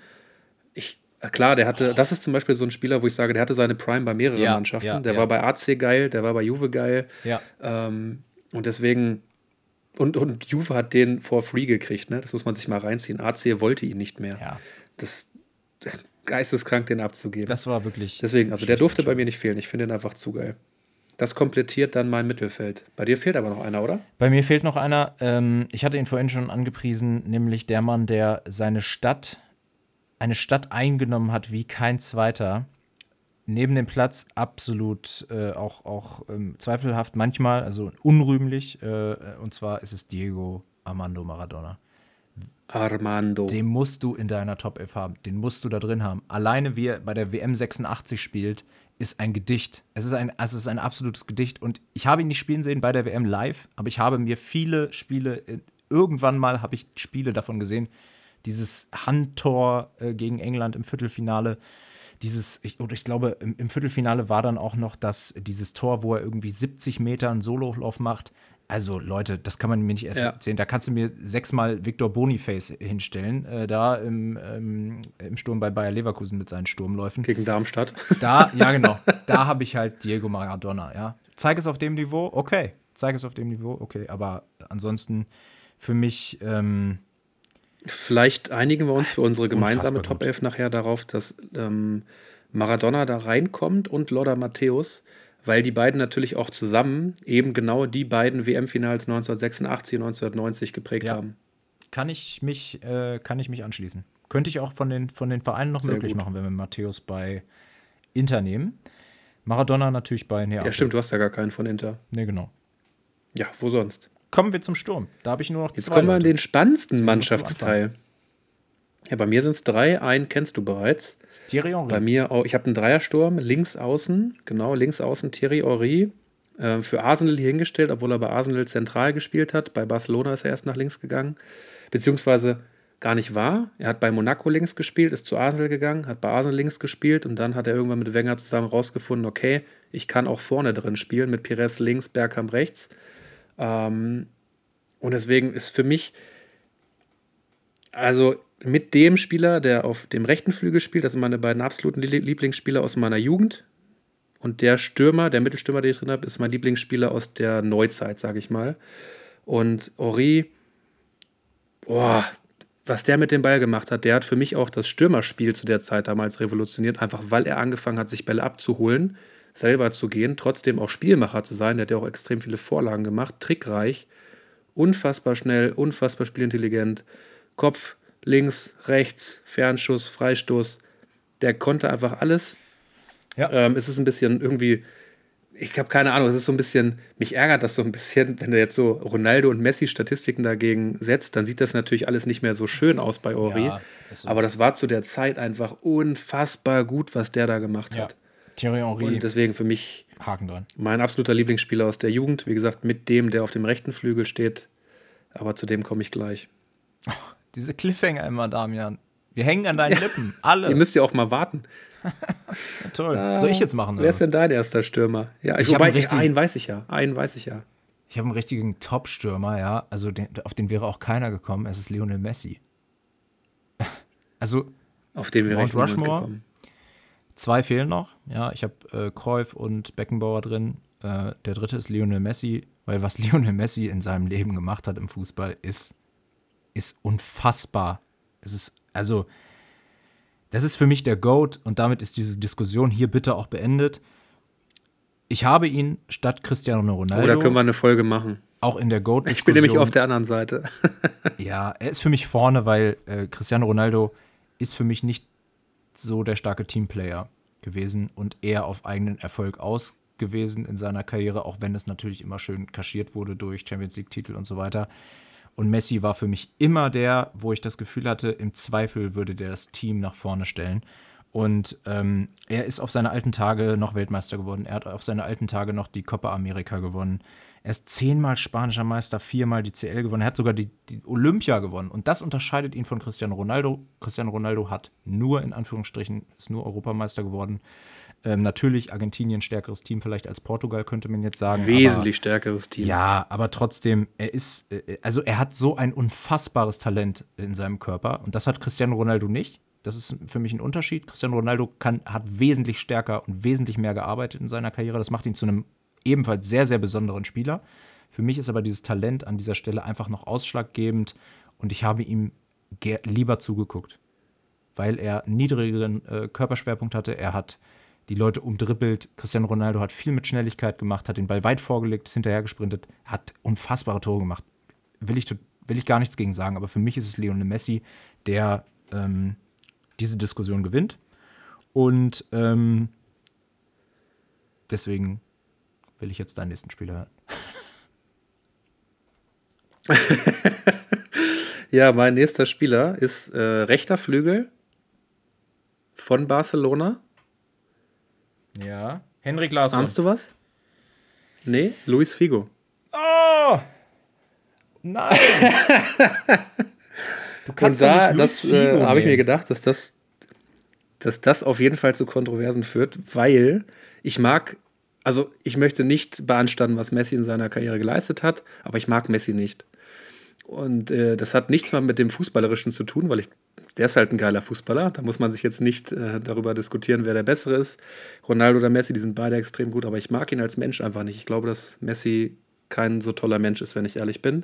Ich, klar, der hatte, das ist zum Beispiel so ein Spieler, wo ich sage, der hatte seine Prime bei mehreren ja, Mannschaften. Ja, der ja. war bei AC geil, der war bei Juve geil.
Ja.
Ähm, und deswegen, und, und Juve hat den for free gekriegt, ne? Das muss man sich mal reinziehen. AC wollte ihn nicht mehr. Das geisteskrank, den abzugeben.
Das war wirklich.
Deswegen, also der durfte bei mir nicht fehlen. Ich finde den einfach zu geil. Das komplettiert dann mein Mittelfeld. Bei dir fehlt aber noch einer, oder?
Bei mir fehlt noch einer. Ähm, ich hatte ihn vorhin schon angepriesen, nämlich der Mann, der seine Stadt, eine Stadt eingenommen hat wie kein zweiter. Neben dem Platz absolut äh, auch, auch ähm, zweifelhaft manchmal, also unrühmlich. Äh, und zwar ist es Diego Armando Maradona.
Armando.
Den musst du in deiner Top 11 haben. Den musst du da drin haben. Alleine wie er bei der WM 86 spielt, ist ein Gedicht. Es ist ein, also es ist ein absolutes Gedicht. Und ich habe ihn nicht spielen sehen bei der WM live, aber ich habe mir viele Spiele, äh, irgendwann mal habe ich Spiele davon gesehen. Dieses Handtor äh, gegen England im Viertelfinale. Dieses, ich, oder ich glaube, im, im, Viertelfinale war dann auch noch das, dieses Tor, wo er irgendwie 70 Meter einen Sololauf macht. Also Leute, das kann man mir nicht erzählen. Ja. Da kannst du mir sechsmal Victor Boniface hinstellen, äh, da im, ähm, im Sturm bei Bayer Leverkusen mit seinen Sturmläufen.
Gegen Darmstadt.
Da, ja *laughs* genau, da habe ich halt Diego Maradona, ja. Zeig es auf dem Niveau, okay. Zeig es auf dem Niveau, okay. Aber ansonsten für mich ähm,
Vielleicht einigen wir uns für unsere gemeinsame Top 11 nachher darauf, dass ähm, Maradona da reinkommt und Lothar Matthäus weil die beiden natürlich auch zusammen eben genau die beiden WM-Finals 1986 und 1990 geprägt ja. haben.
Kann ich mich, äh, kann ich mich anschließen. Könnte ich auch von den, von den Vereinen noch Sehr möglich gut. machen, wenn wir Matthäus bei Inter nehmen. Maradona natürlich bei
Neapel. Ja, stimmt, du hast ja gar keinen von Inter.
Nee, genau.
Ja, wo sonst?
Kommen wir zum Sturm. Da habe ich nur noch
Jetzt zwei. Jetzt kommen wir an den spannendsten Mannschaftsteil. Ja, bei mir sind es drei. Einen kennst du bereits.
Thierry Henry.
Bei mir auch, ich habe einen Dreiersturm, links außen, genau, links außen Thierry Henry. Äh, für Arsenal hier hingestellt, obwohl er bei Arsenal zentral gespielt hat. Bei Barcelona ist er erst nach links gegangen. Beziehungsweise gar nicht wahr. Er hat bei Monaco links gespielt, ist zu Arsenal gegangen, hat bei Arsenal links gespielt und dann hat er irgendwann mit Wenger zusammen rausgefunden, okay, ich kann auch vorne drin spielen, mit Pires links, Bergkamp rechts. Ähm, und deswegen ist für mich, also mit dem Spieler, der auf dem rechten Flügel spielt, das sind meine beiden absoluten Lieblingsspieler aus meiner Jugend. Und der Stürmer, der Mittelstürmer, den ich drin habe, ist mein Lieblingsspieler aus der Neuzeit, sage ich mal. Und Ori, boah, was der mit dem Ball gemacht hat, der hat für mich auch das Stürmerspiel zu der Zeit damals revolutioniert, einfach weil er angefangen hat, sich Bälle abzuholen, selber zu gehen, trotzdem auch Spielmacher zu sein. Der hat ja auch extrem viele Vorlagen gemacht, trickreich, unfassbar schnell, unfassbar spielintelligent, Kopf links, rechts, Fernschuss, Freistoß. Der konnte einfach alles. Ja. Ähm, es ist ein bisschen irgendwie, ich habe keine Ahnung, es ist so ein bisschen, mich ärgert das so ein bisschen, *laughs* wenn du jetzt so Ronaldo und Messi Statistiken dagegen setzt, dann sieht das natürlich alles nicht mehr so schön aus bei Ori. Ja, das Aber das war zu der Zeit einfach unfassbar gut, was der da gemacht ja. hat.
Thierry Henry.
Und deswegen für mich
Haken dran.
Mein absoluter Lieblingsspieler aus der Jugend, wie gesagt, mit dem, der auf dem rechten Flügel steht. Aber zu dem komme ich gleich. *laughs*
Diese Cliffhanger immer, Damian. Wir hängen an deinen Lippen. Alle.
Ihr müsst ja auch mal warten. *laughs*
ja, toll. Soll ich jetzt machen?
Wer ist denn dein erster Stürmer? Ja, ich wobei, richtig, einen weiß ich ja. Einen weiß ich ja.
Ich habe einen richtigen Top-Stürmer, ja. Also den, auf den wäre auch keiner gekommen. Es ist Lionel Messi. *laughs* also
auf den wäre ich Rushmore. Gekommen.
Zwei fehlen noch. Ja, ich habe äh, Cruyff und Beckenbauer drin. Äh, der dritte ist Lionel Messi, weil was *laughs* Lionel Messi in seinem Leben gemacht hat im Fußball, ist ist unfassbar. Es ist, also, Das ist für mich der GOAT und damit ist diese Diskussion hier bitte auch beendet. Ich habe ihn statt Cristiano Ronaldo.
Oder können wir eine Folge machen?
Auch in der GOAT-Diskussion.
Ich bin nämlich auf der anderen Seite. *laughs*
ja, er ist für mich vorne, weil äh, Cristiano Ronaldo ist für mich nicht so der starke Teamplayer gewesen und eher auf eigenen Erfolg aus gewesen in seiner Karriere, auch wenn es natürlich immer schön kaschiert wurde durch Champions League-Titel und so weiter. Und Messi war für mich immer der, wo ich das Gefühl hatte, im Zweifel würde der das Team nach vorne stellen. Und ähm, er ist auf seine alten Tage noch Weltmeister geworden. Er hat auf seine alten Tage noch die Copa America gewonnen. Er ist zehnmal spanischer Meister, viermal die CL gewonnen. Er hat sogar die, die, Olympia gewonnen. Und das unterscheidet ihn von Cristiano Ronaldo. Cristiano Ronaldo hat nur, in Anführungsstrichen, ist nur Europameister geworden. Ähm, natürlich Argentinien stärkeres Team vielleicht als Portugal, könnte man jetzt sagen.
Wesentlich aber, stärkeres Team.
Ja, aber trotzdem, er ist, äh, also er hat so ein unfassbares Talent in seinem Körper. Und das hat Cristiano Ronaldo nicht. Das ist für mich ein Unterschied. Cristiano Ronaldo kann, hat wesentlich stärker und wesentlich mehr gearbeitet in seiner Karriere. Das macht ihn zu einem ebenfalls sehr, sehr besonderen Spieler. Für mich ist aber dieses Talent an dieser Stelle einfach noch ausschlaggebend und ich habe ihm lieber zugeguckt, weil er einen niedrigeren äh, Körperschwerpunkt hatte. Er hat die Leute umdribbelt. Cristiano Ronaldo hat viel mit Schnelligkeit gemacht, hat den Ball weit vorgelegt, ist hinterher gesprintet, hat unfassbare Tore gemacht. Will ich, will ich gar nichts gegen sagen, aber für mich ist es Lionel Messi, der ähm, diese Diskussion gewinnt. Und ähm, deswegen will ich jetzt deinen nächsten Spieler
hören. *laughs* ja, mein nächster Spieler ist äh, rechter Flügel von Barcelona.
Ja. Henrik Larsson.
Ahnst du was? Nee, Luis Figo.
Oh! Nein! *laughs*
du kannst Und da, das äh, habe ich mir gedacht, dass das, dass das auf jeden Fall zu Kontroversen führt, weil ich mag also ich möchte nicht beanstanden, was Messi in seiner Karriere geleistet hat, aber ich mag Messi nicht. Und äh, das hat nichts mal mit dem Fußballerischen zu tun, weil ich, der ist halt ein geiler Fußballer. Da muss man sich jetzt nicht äh, darüber diskutieren, wer der Bessere ist. Ronaldo oder Messi, die sind beide extrem gut, aber ich mag ihn als Mensch einfach nicht. Ich glaube, dass Messi kein so toller Mensch ist, wenn ich ehrlich bin.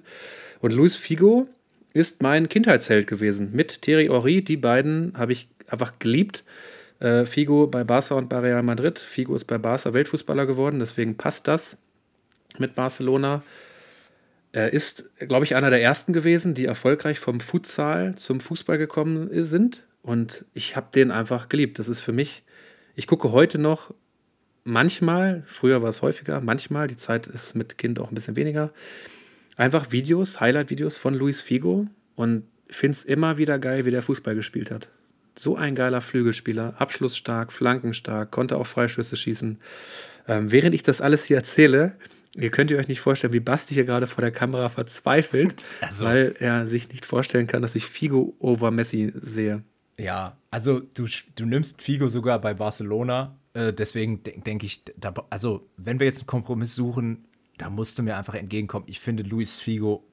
Und Luis Figo ist mein Kindheitsheld gewesen. Mit Thierry Henry, die beiden habe ich einfach geliebt. Äh, Figo bei Barca und bei Real Madrid. Figo ist bei Barca Weltfußballer geworden, deswegen passt das mit Barcelona. Er ist, glaube ich, einer der ersten gewesen, die erfolgreich vom Futsal zum Fußball gekommen sind. Und ich habe den einfach geliebt. Das ist für mich, ich gucke heute noch manchmal, früher war es häufiger, manchmal, die Zeit ist mit Kind auch ein bisschen weniger, einfach Videos, Highlight-Videos von Luis Figo und finde es immer wieder geil, wie der Fußball gespielt hat. So ein geiler Flügelspieler, abschlussstark, flankenstark, konnte auch Freischüsse schießen. Ähm, während ich das alles hier erzähle, ihr könnt ihr euch nicht vorstellen, wie Basti hier gerade vor der Kamera verzweifelt, *laughs* also, weil er sich nicht vorstellen kann, dass ich Figo over Messi sehe.
Ja, also du, du nimmst Figo sogar bei Barcelona, äh, deswegen denke denk ich, da, also wenn wir jetzt einen Kompromiss suchen, da musst du mir einfach entgegenkommen. Ich finde Luis Figo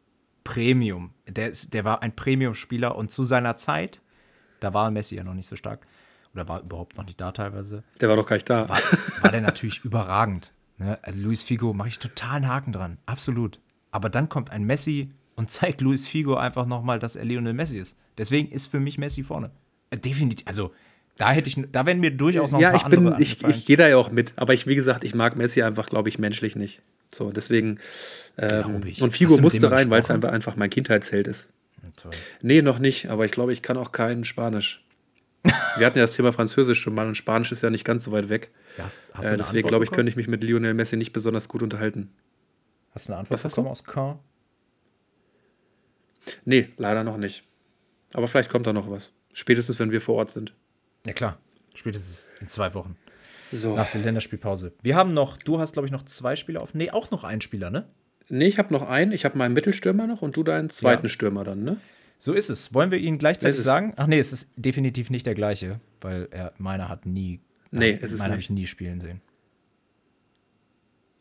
Premium. Der, ist, der war ein Premium-Spieler und zu seiner Zeit da war Messi ja noch nicht so stark. Oder war überhaupt noch nicht da teilweise.
Der war doch gar nicht da.
War, war der natürlich *laughs* überragend. Ne? Also Luis Figo mache ich total einen Haken dran. Absolut. Aber dann kommt ein Messi und *laughs* zeigt Luis Figo einfach nochmal, dass er Lionel Messi ist. Deswegen ist für mich Messi vorne. Äh, definitiv. Also da hätte ich, da werden mir durchaus noch
ja,
ein paar
ich bin, andere ich, ich gehe da ja auch mit. Aber ich, wie gesagt, ich mag Messi einfach, glaube ich, menschlich nicht. So, deswegen. Ähm, und Figo musste rein, weil es einfach, einfach mein Kindheitsheld ist. Toll. Nee, noch nicht, aber ich glaube, ich kann auch kein Spanisch. Wir hatten ja das Thema Französisch schon mal und Spanisch ist ja nicht ganz so weit weg. Ja, hast, hast äh, deswegen glaube ich, könnte ich mich mit Lionel Messi nicht besonders gut unterhalten.
Hast du eine Antwort Was bekommen aus Caen?
Nee, leider noch nicht. Aber vielleicht kommt da noch was. Spätestens, wenn wir vor Ort sind.
Ja, klar. Spätestens in zwei Wochen. So. Nach der Länderspielpause. Wir haben noch, du hast, glaube ich, noch zwei Spieler auf. Nee, auch noch einen Spieler, ne?
Nee, ich habe noch einen. Ich habe meinen Mittelstürmer noch und du deinen zweiten ja. Stürmer dann, ne?
So ist es. Wollen wir ihn gleichzeitig sagen? Ach nee, es ist definitiv nicht der gleiche, weil er meiner hat nie.
Nee, es ist
meiner habe ich nie spielen sehen.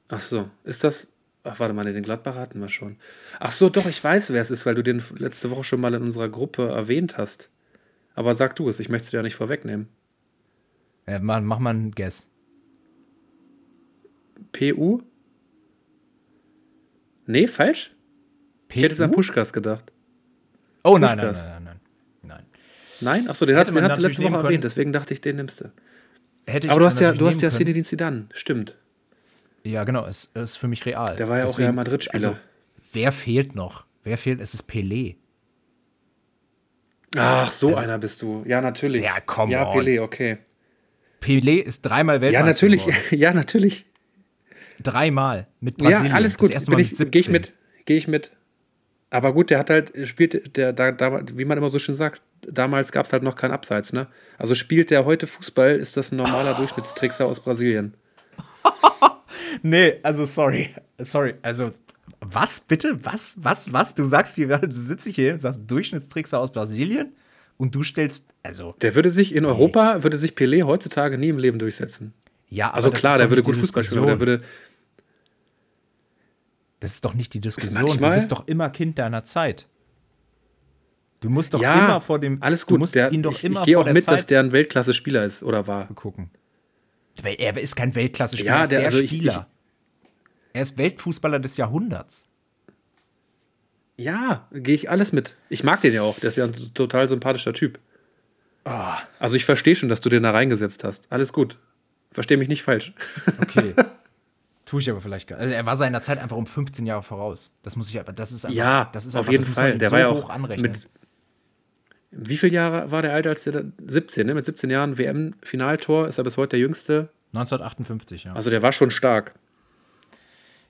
Ach so, ist das. Ach, warte mal, den Gladbach hatten wir schon. Ach so, doch, ich weiß, wer es ist, weil du den letzte Woche schon mal in unserer Gruppe erwähnt hast. Aber sag du es, ich möchte es dir ja nicht vorwegnehmen.
Ja, mach, mach mal einen Guess.
PU? Nee, falsch? PU? Ich hätte es an Puschkas gedacht.
Oh nein, nein, nein, nein, nein.
Nein? Achso, den,
man
den hast du
natürlich
letzte Woche erwähnt, deswegen dachte ich, den nimmst du. Aber du hast ja,
natürlich
du hast ja. Zinedine Zidane, stimmt.
Ja, genau, es ist für mich real.
Der war ja auch Real Madrid-Spieler.
Also, wer fehlt noch? Wer fehlt? Es ist Pelé.
Ach, so
Also-
einer bist du. Ja, natürlich.
Ja, come
Ja. Pelé, okay.
Pelé ist dreimal
Ja,
Weltmeister
natürlich.
geworden. *laughs*
Ja, natürlich.
Dreimal mit Brasilien.
Ja, alles
Das
gut.
erste
Bin
Mal
ich,
mit
Gehe ich
17.
mit. Gehe ich mit. Aber gut, der hat halt, spielt, der, da, da, wie man immer so schön sagt, damals gab es halt noch kein Abseits, ne? Also spielt der heute Fußball, ist das ein normaler Durchschnittstrickser aus Brasilien. *laughs*
Nee, also sorry. Sorry. Also, was bitte? Was? Was? Was? Du sagst hier, *laughs* du sitzt hier und sagst Durchschnittstrickser aus Brasilien und du stellst, also,
Der würde sich in Europa, würde sich Pelé heutzutage nie im Leben durchsetzen.
ja, aber
Also klar, der würde gut Fußball spielen, der würde,
Das ist doch nicht die Diskussion.
Manchmal-
Du bist doch immer Kind deiner Zeit. Du musst doch
ja,
immer vor dem.
alles
Du
gut.
musst
Der,
ihn doch
ich
immer
ich gehe auch mit,
Zeit
dass der ein Weltklasse-Spieler ist oder war.
gucken. Weil Er ist kein Weltklasse-Spieler,
Ja,
er ist
der- also ich-
Spieler. er ist Weltfußballer des Jahrhunderts.
Ja, gehe ich alles mit. Ich mag den ja auch. Der ist ja ein total sympathischer Typ.
Ah.
Also ich verstehe schon, dass du den da reingesetzt hast. Alles gut. Verstehe mich nicht falsch.
Okay. *laughs* Tue ich aber vielleicht gar also Er war seiner Zeit einfach um 15 Jahre voraus. Das muss ich aber, das ist einfach,
Ja,
das ist
auf
einfach,
jeden
muss man
Fall. Der
so
war ja auch
anrechnen.
mit. Wie viele Jahre war der alt, als der da, 17, ne? Mit 17 Jahren WM-Finaltor ist er bis heute der jüngste.
1958, ja.
Also der war schon stark.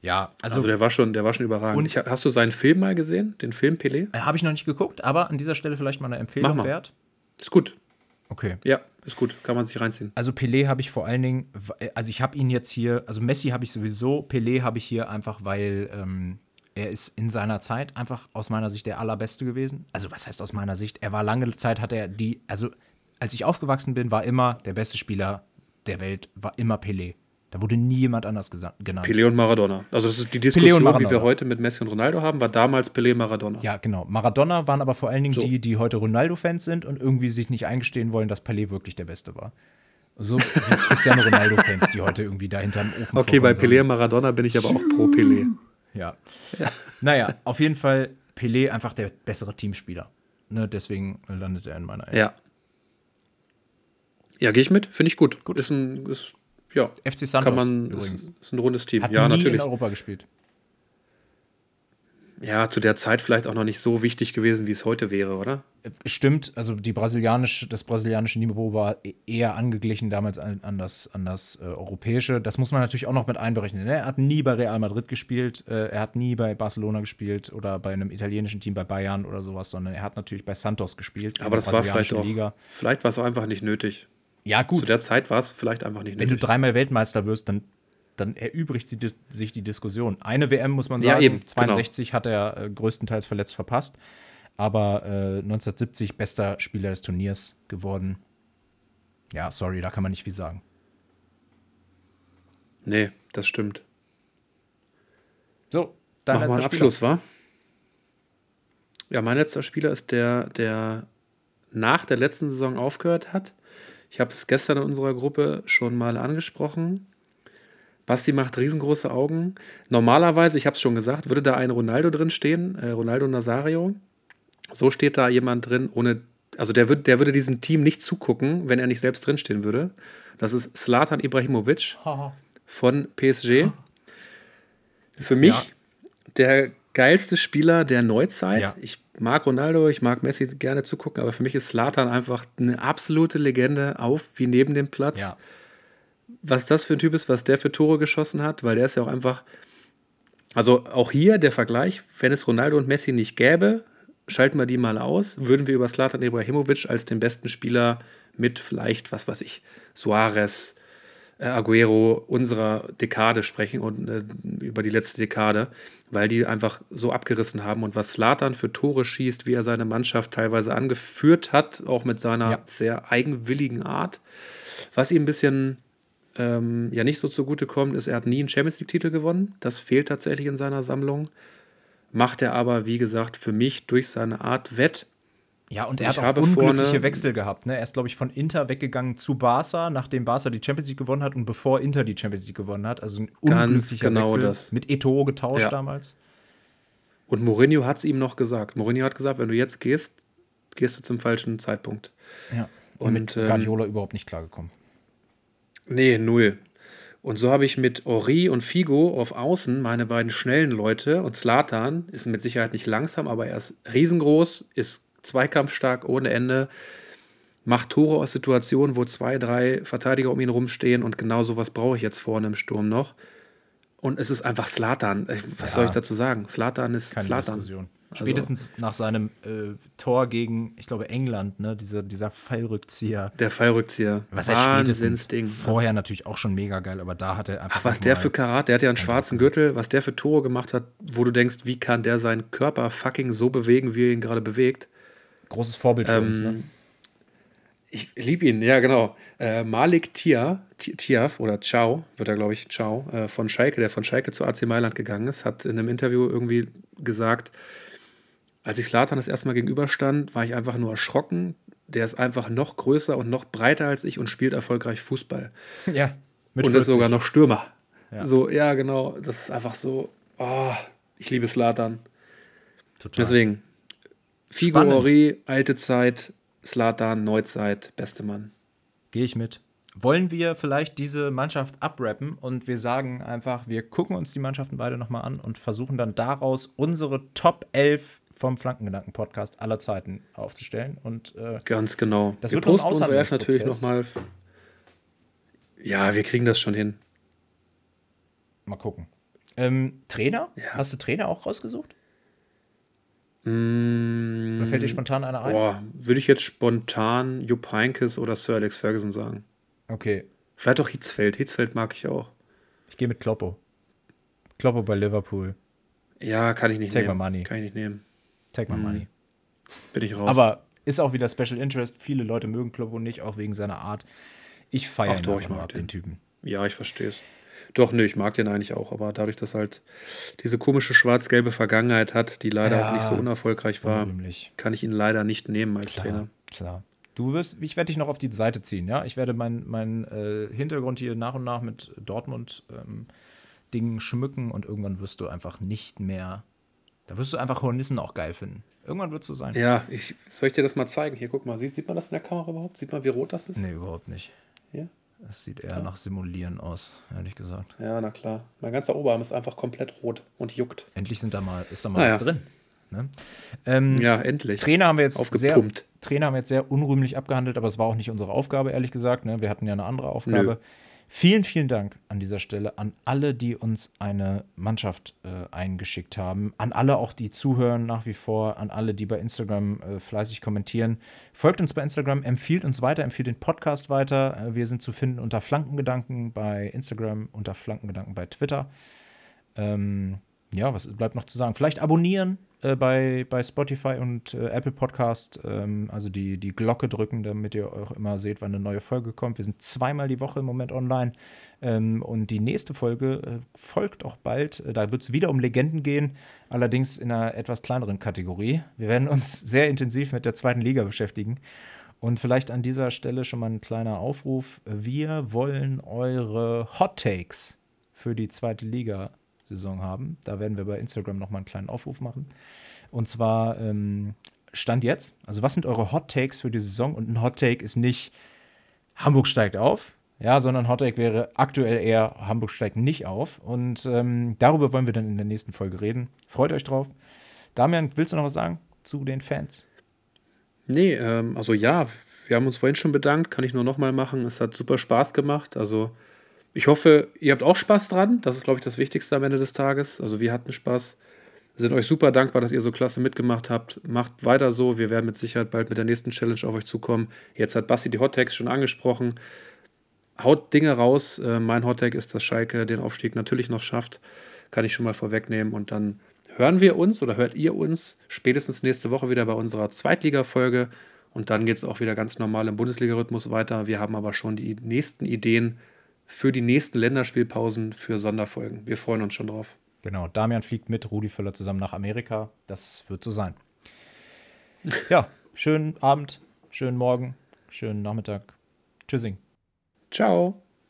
ja, also,
Also der war schon, der war schon überragend.
Und-
ich, hast du seinen Film mal gesehen? Den Film Pelé?
äh, habe ich noch nicht geguckt, aber an dieser Stelle vielleicht mal eine Empfehlung
mal.
wert.
Ist gut.
Okay.
Ja, ist gut. Kann man sich reinziehen.
Also Pelé habe ich vor allen Dingen, also ich habe ihn jetzt hier, also Messi habe ich sowieso, Pelé habe ich hier einfach, weil ähm, er ist in seiner Zeit einfach aus meiner Sicht der allerbeste gewesen. Also was heißt aus meiner Sicht? Er war lange Zeit, hat er die, also als ich aufgewachsen bin, war immer der beste Spieler der Welt, war immer Pelé. Da wurde nie jemand anders genannt.
Pelé und Maradona. Also das ist die Diskussion, wie
Maradona.
wir heute mit Messi und Ronaldo haben, war damals Pelé Maradona.
Ja, genau. Maradona waren aber vor allen Dingen
So.
die, die heute Ronaldo-Fans sind und irgendwie sich nicht eingestehen wollen, dass Pelé wirklich der Beste war. So *laughs* Cristiano Ronaldo-Fans, die heute irgendwie da hinterm Ofen
Okay, bei. Pelé und Maradona bin ich aber auch pro Pelé.
Ja. Naja, auf jeden Fall Pelé einfach der bessere Teamspieler. Ne, deswegen landet er in meiner Elf.
Ja. Ja, gehe ich mit. Finde ich gut. Gut. Ist ein, ist, ja,
FC Santos
kann man,
übrigens.
ist, ist ein rundes Team.
Hat
ja,
nie
natürlich.
in Europa gespielt.
Ja, zu der Zeit vielleicht auch noch nicht so wichtig gewesen, wie es heute wäre, oder?
Stimmt, also die brasilianische, das brasilianische Niveau war e- eher angeglichen damals an, an das, an das äh, europäische. Das muss man natürlich auch noch mit einberechnen. Ne? Er hat nie bei Real Madrid gespielt, äh, er hat nie bei Barcelona gespielt oder bei einem italienischen Team bei Bayern oder sowas, sondern er hat natürlich bei Santos gespielt.
Aber das war vielleicht auch, vielleicht war es auch einfach nicht nötig.
Ja,
Zu
gut.
der Zeit war es vielleicht einfach nicht
Wenn du
nötig.
dreimal Weltmeister wirst, dann, dann erübrigt sie sich die Diskussion. Eine WM, muss man
Ja,
sagen,
eben, genau.
62 hat er äh, größtenteils verletzt verpasst, aber äh, 1970 bester Spieler des Turniers geworden. Ja, sorry, da kann man nicht viel sagen.
Nee, das stimmt.
So, dein
wir einen
letzter
Abschluss, wa? Ja, mein letzter Spieler ist der, der nach der letzten Saison aufgehört hat. Ich habe es gestern in unserer Gruppe schon mal angesprochen. Basti macht riesengroße Augen. Normalerweise, ich habe es schon gesagt, würde da ein Ronaldo drin stehen, äh, Ronaldo Nazario. So steht da jemand drin, ohne, also der, würd, der würde diesem Team nicht zugucken, wenn er nicht selbst drinstehen würde. Das ist Slatan Ibrahimovic von PSG. Für mich
Ja.
der geilste Spieler der Neuzeit.
Ja.
Ich mag Ronaldo, ich mag Messi gerne zugucken, aber für mich ist Slatan einfach eine absolute Legende auf wie neben dem Platz.
Ja,
Was das für ein Typ ist, was der für Tore geschossen hat, weil der ist ja auch einfach. Also auch hier der Vergleich, wenn es Ronaldo und Messi nicht gäbe, schalten wir die mal aus, würden wir über Slatan Ibrahimovic als den besten Spieler mit vielleicht, was weiß ich, Suarez, Aguero unserer Dekade sprechen und äh, über die letzte Dekade, weil die einfach so abgerissen haben und was Slatan für Tore schießt, wie er seine Mannschaft teilweise angeführt hat, auch mit seiner
Ja.
sehr eigenwilligen Art. Was ihm ein bisschen ähm, ja nicht so zugute kommt, ist, er hat nie einen Champions League-Titel gewonnen. Das fehlt tatsächlich in seiner Sammlung. Macht er aber, wie gesagt, für mich durch seine Art wett.
Ja und er
Ich
hat auch unglückliche Wechsel gehabt. Ne? Er ist, glaube ich, von Inter weggegangen zu Barca, nachdem Barca die Champions League gewonnen hat und bevor Inter die Champions League gewonnen hat. Also ein
Ganz
unglücklicher
genau
Wechsel.
das.
Mit Eto'o getauscht
Ja.
damals.
Und Mourinho hat es ihm noch gesagt. Mourinho hat gesagt, wenn du jetzt gehst, gehst du zum falschen Zeitpunkt.
Ja. Und, und mit ähm, Guardiola überhaupt nicht klargekommen.
Nee, null. Und so habe ich mit Ori und Figo auf Außen meine beiden schnellen Leute und Slatan ist mit Sicherheit nicht langsam, aber er ist riesengroß, ist zweikampfstark ohne Ende, macht Tore aus Situationen, wo zwei, drei Verteidiger um ihn rumstehen und genau sowas brauche ich jetzt vorne im Sturm noch. Und es ist einfach Slatan. Äh, was ja, soll ich dazu sagen? Slatan ist Slatan. Diskussion.
Also Spätestens nach seinem äh, Tor gegen, ich glaube, England, ne? dieser, dieser Fallrückzieher.
Der Fallrückzieher.
Was heißt spätestens Ding. Vorher natürlich auch schon mega geil, aber da hat er einfach.
Ach, was der für Karat, der hat ja einen schwarzen Gürtel, was der für Tore gemacht hat, wo du denkst, wie kann der seinen Körper fucking so bewegen, wie er ihn gerade bewegt.
Großes Vorbild für ähm, uns, ne?
Ich liebe ihn, ja, genau. Äh, Malik Tia, Tiaf oder Ciao, wird er, glaube ich, Ciao, äh, von Schalke, der von Schalke zu AC Mailand gegangen ist, hat in einem Interview irgendwie gesagt, als ich Slatan das erste Mal gegenüberstand, war ich einfach nur erschrocken. Der ist einfach noch größer und noch breiter als ich und spielt erfolgreich Fußball. *laughs*
Ja.
Mit und 40. ist sogar noch Stürmer. Ja. So, ja, genau. Das ist einfach so. Oh, ich liebe Slatan. Total. Deswegen. Figo Ori, alte Zeit, Slatan, Neuzeit, beste Mann.
Gehe ich mit. Wollen wir vielleicht diese Mannschaft abrappen und wir sagen einfach, wir gucken uns die Mannschaften beide nochmal an und versuchen dann daraus unsere Top 11 vom Flankengedanken-Podcast aller Zeiten aufzustellen. Und, äh,
Ganz genau.
Das wir wird posten unsere Elf natürlich
nochmal. Ja, wir kriegen das schon hin.
Mal gucken. Ähm, Trainer? Ja. Hast du Trainer auch rausgesucht?
Mm,
oder fällt dir spontan einer ein?
Boah, würde ich jetzt spontan Jupp Heynckes oder Sir Alex Ferguson sagen.
Okay.
Vielleicht auch Hitzfeld. Hitzfeld mag ich auch.
Ich gehe mit Kloppo. Kloppo bei Liverpool.
Ja, kann ich nicht
Take
nehmen.
My money.
Kann ich nicht nehmen.
Take my mhm. money.
Bin ich raus.
Aber ist auch wieder Special Interest. Viele Leute mögen Kloppo nicht, auch wegen seiner Art. Ich feiere ihn
doch, ich mag den. den Typen. Ja, ich verstehe es. Doch, nö, ich mag den eigentlich auch, aber dadurch, dass halt diese komische schwarz-gelbe Vergangenheit hat, die leider ja, auch nicht so unerfolgreich war, unrühmlich. kann ich ihn leider nicht nehmen als
klar,
Trainer.
Klar. Du wirst, ich werde dich noch auf die Seite ziehen, ja. Ich werde meinen mein, äh, Hintergrund hier nach und nach mit Dortmund ähm, Dingen schmücken und irgendwann wirst du einfach nicht mehr. Da wirst du einfach Hornissen auch geil finden. Irgendwann wird es so sein.
Ja, ich, soll ich dir das mal zeigen? Hier, guck mal. Sieht, sieht man das in der Kamera überhaupt? Sieht man, wie rot das ist?
Nee, überhaupt nicht. Das sieht eher ja. nach Simulieren aus, ehrlich gesagt.
Ja, na klar. Mein ganzer Oberarm ist einfach komplett rot und juckt.
Endlich sind da mal, ist da mal naja. was drin. Ne? Ähm,
ja, endlich.
Trainer haben wir jetzt sehr, Trainer haben wir jetzt sehr unrühmlich abgehandelt, aber es war auch nicht unsere Aufgabe, ehrlich gesagt. Ne? Wir hatten ja eine andere Aufgabe. Nö. Vielen, vielen Dank an dieser Stelle an alle, die uns eine Mannschaft äh, eingeschickt haben, an alle auch, die zuhören nach wie vor, an alle, die bei Instagram äh, fleißig kommentieren. Folgt uns bei Instagram, empfiehlt uns weiter, empfiehlt den Podcast weiter. Äh, wir sind zu finden unter Flankengedanken bei Instagram, unter Flankengedanken bei Twitter. Ähm, ja, was bleibt noch zu sagen? Vielleicht abonnieren, äh, bei, bei Spotify und äh, Apple Podcast, ähm, also die, die Glocke drücken, damit ihr auch immer seht, wann eine neue Folge kommt. Wir sind zweimal die Woche im Moment online ähm, und die nächste Folge äh, folgt auch bald. Äh, da wird es wieder um Legenden gehen, allerdings in einer etwas kleineren Kategorie. Wir werden uns *laughs* sehr intensiv mit der zweiten Liga beschäftigen. Und vielleicht an dieser Stelle schon mal ein kleiner Aufruf. Wir wollen eure Hot Takes für die zweite Liga Saison haben. Da werden wir bei Instagram nochmal einen kleinen Aufruf machen. Und zwar ähm, Stand jetzt. Also, was sind eure Hot Takes für die Saison? Und ein Hot Take ist nicht Hamburg steigt auf, ja, sondern Hot Take wäre aktuell eher Hamburg steigt nicht auf. Und ähm, darüber wollen wir dann in der nächsten Folge reden. Freut euch drauf. Damian, willst du noch was sagen zu den Fans?
Nee, ähm, also ja, wir haben uns vorhin schon bedankt, kann ich nur nochmal machen. Es hat super Spaß gemacht. Also ich hoffe, ihr habt auch Spaß dran. Das ist, glaube ich, das Wichtigste am Ende des Tages. Also wir hatten Spaß. Wir sind euch super dankbar, dass ihr so klasse mitgemacht habt. Macht weiter so. Wir werden mit Sicherheit bald mit der nächsten Challenge auf euch zukommen. Jetzt hat Basti die Hottags schon angesprochen. Haut Dinge raus. Äh, mein Hottag ist, dass Schalke den Aufstieg natürlich noch schafft. Kann ich schon mal vorwegnehmen. Und dann hören wir uns oder hört ihr uns spätestens nächste Woche wieder bei unserer Zweitliga-Folge. Und dann geht es auch wieder ganz normal im Bundesliga-Rhythmus weiter. Wir haben aber schon die nächsten Ideen für die nächsten Länderspielpausen für Sonderfolgen. Wir freuen uns schon drauf.
Genau, Damian fliegt mit Rudi Völler zusammen nach Amerika. Das wird so sein. Ja, schönen Abend, schönen Morgen, schönen Nachmittag. Tschüssing.
Ciao.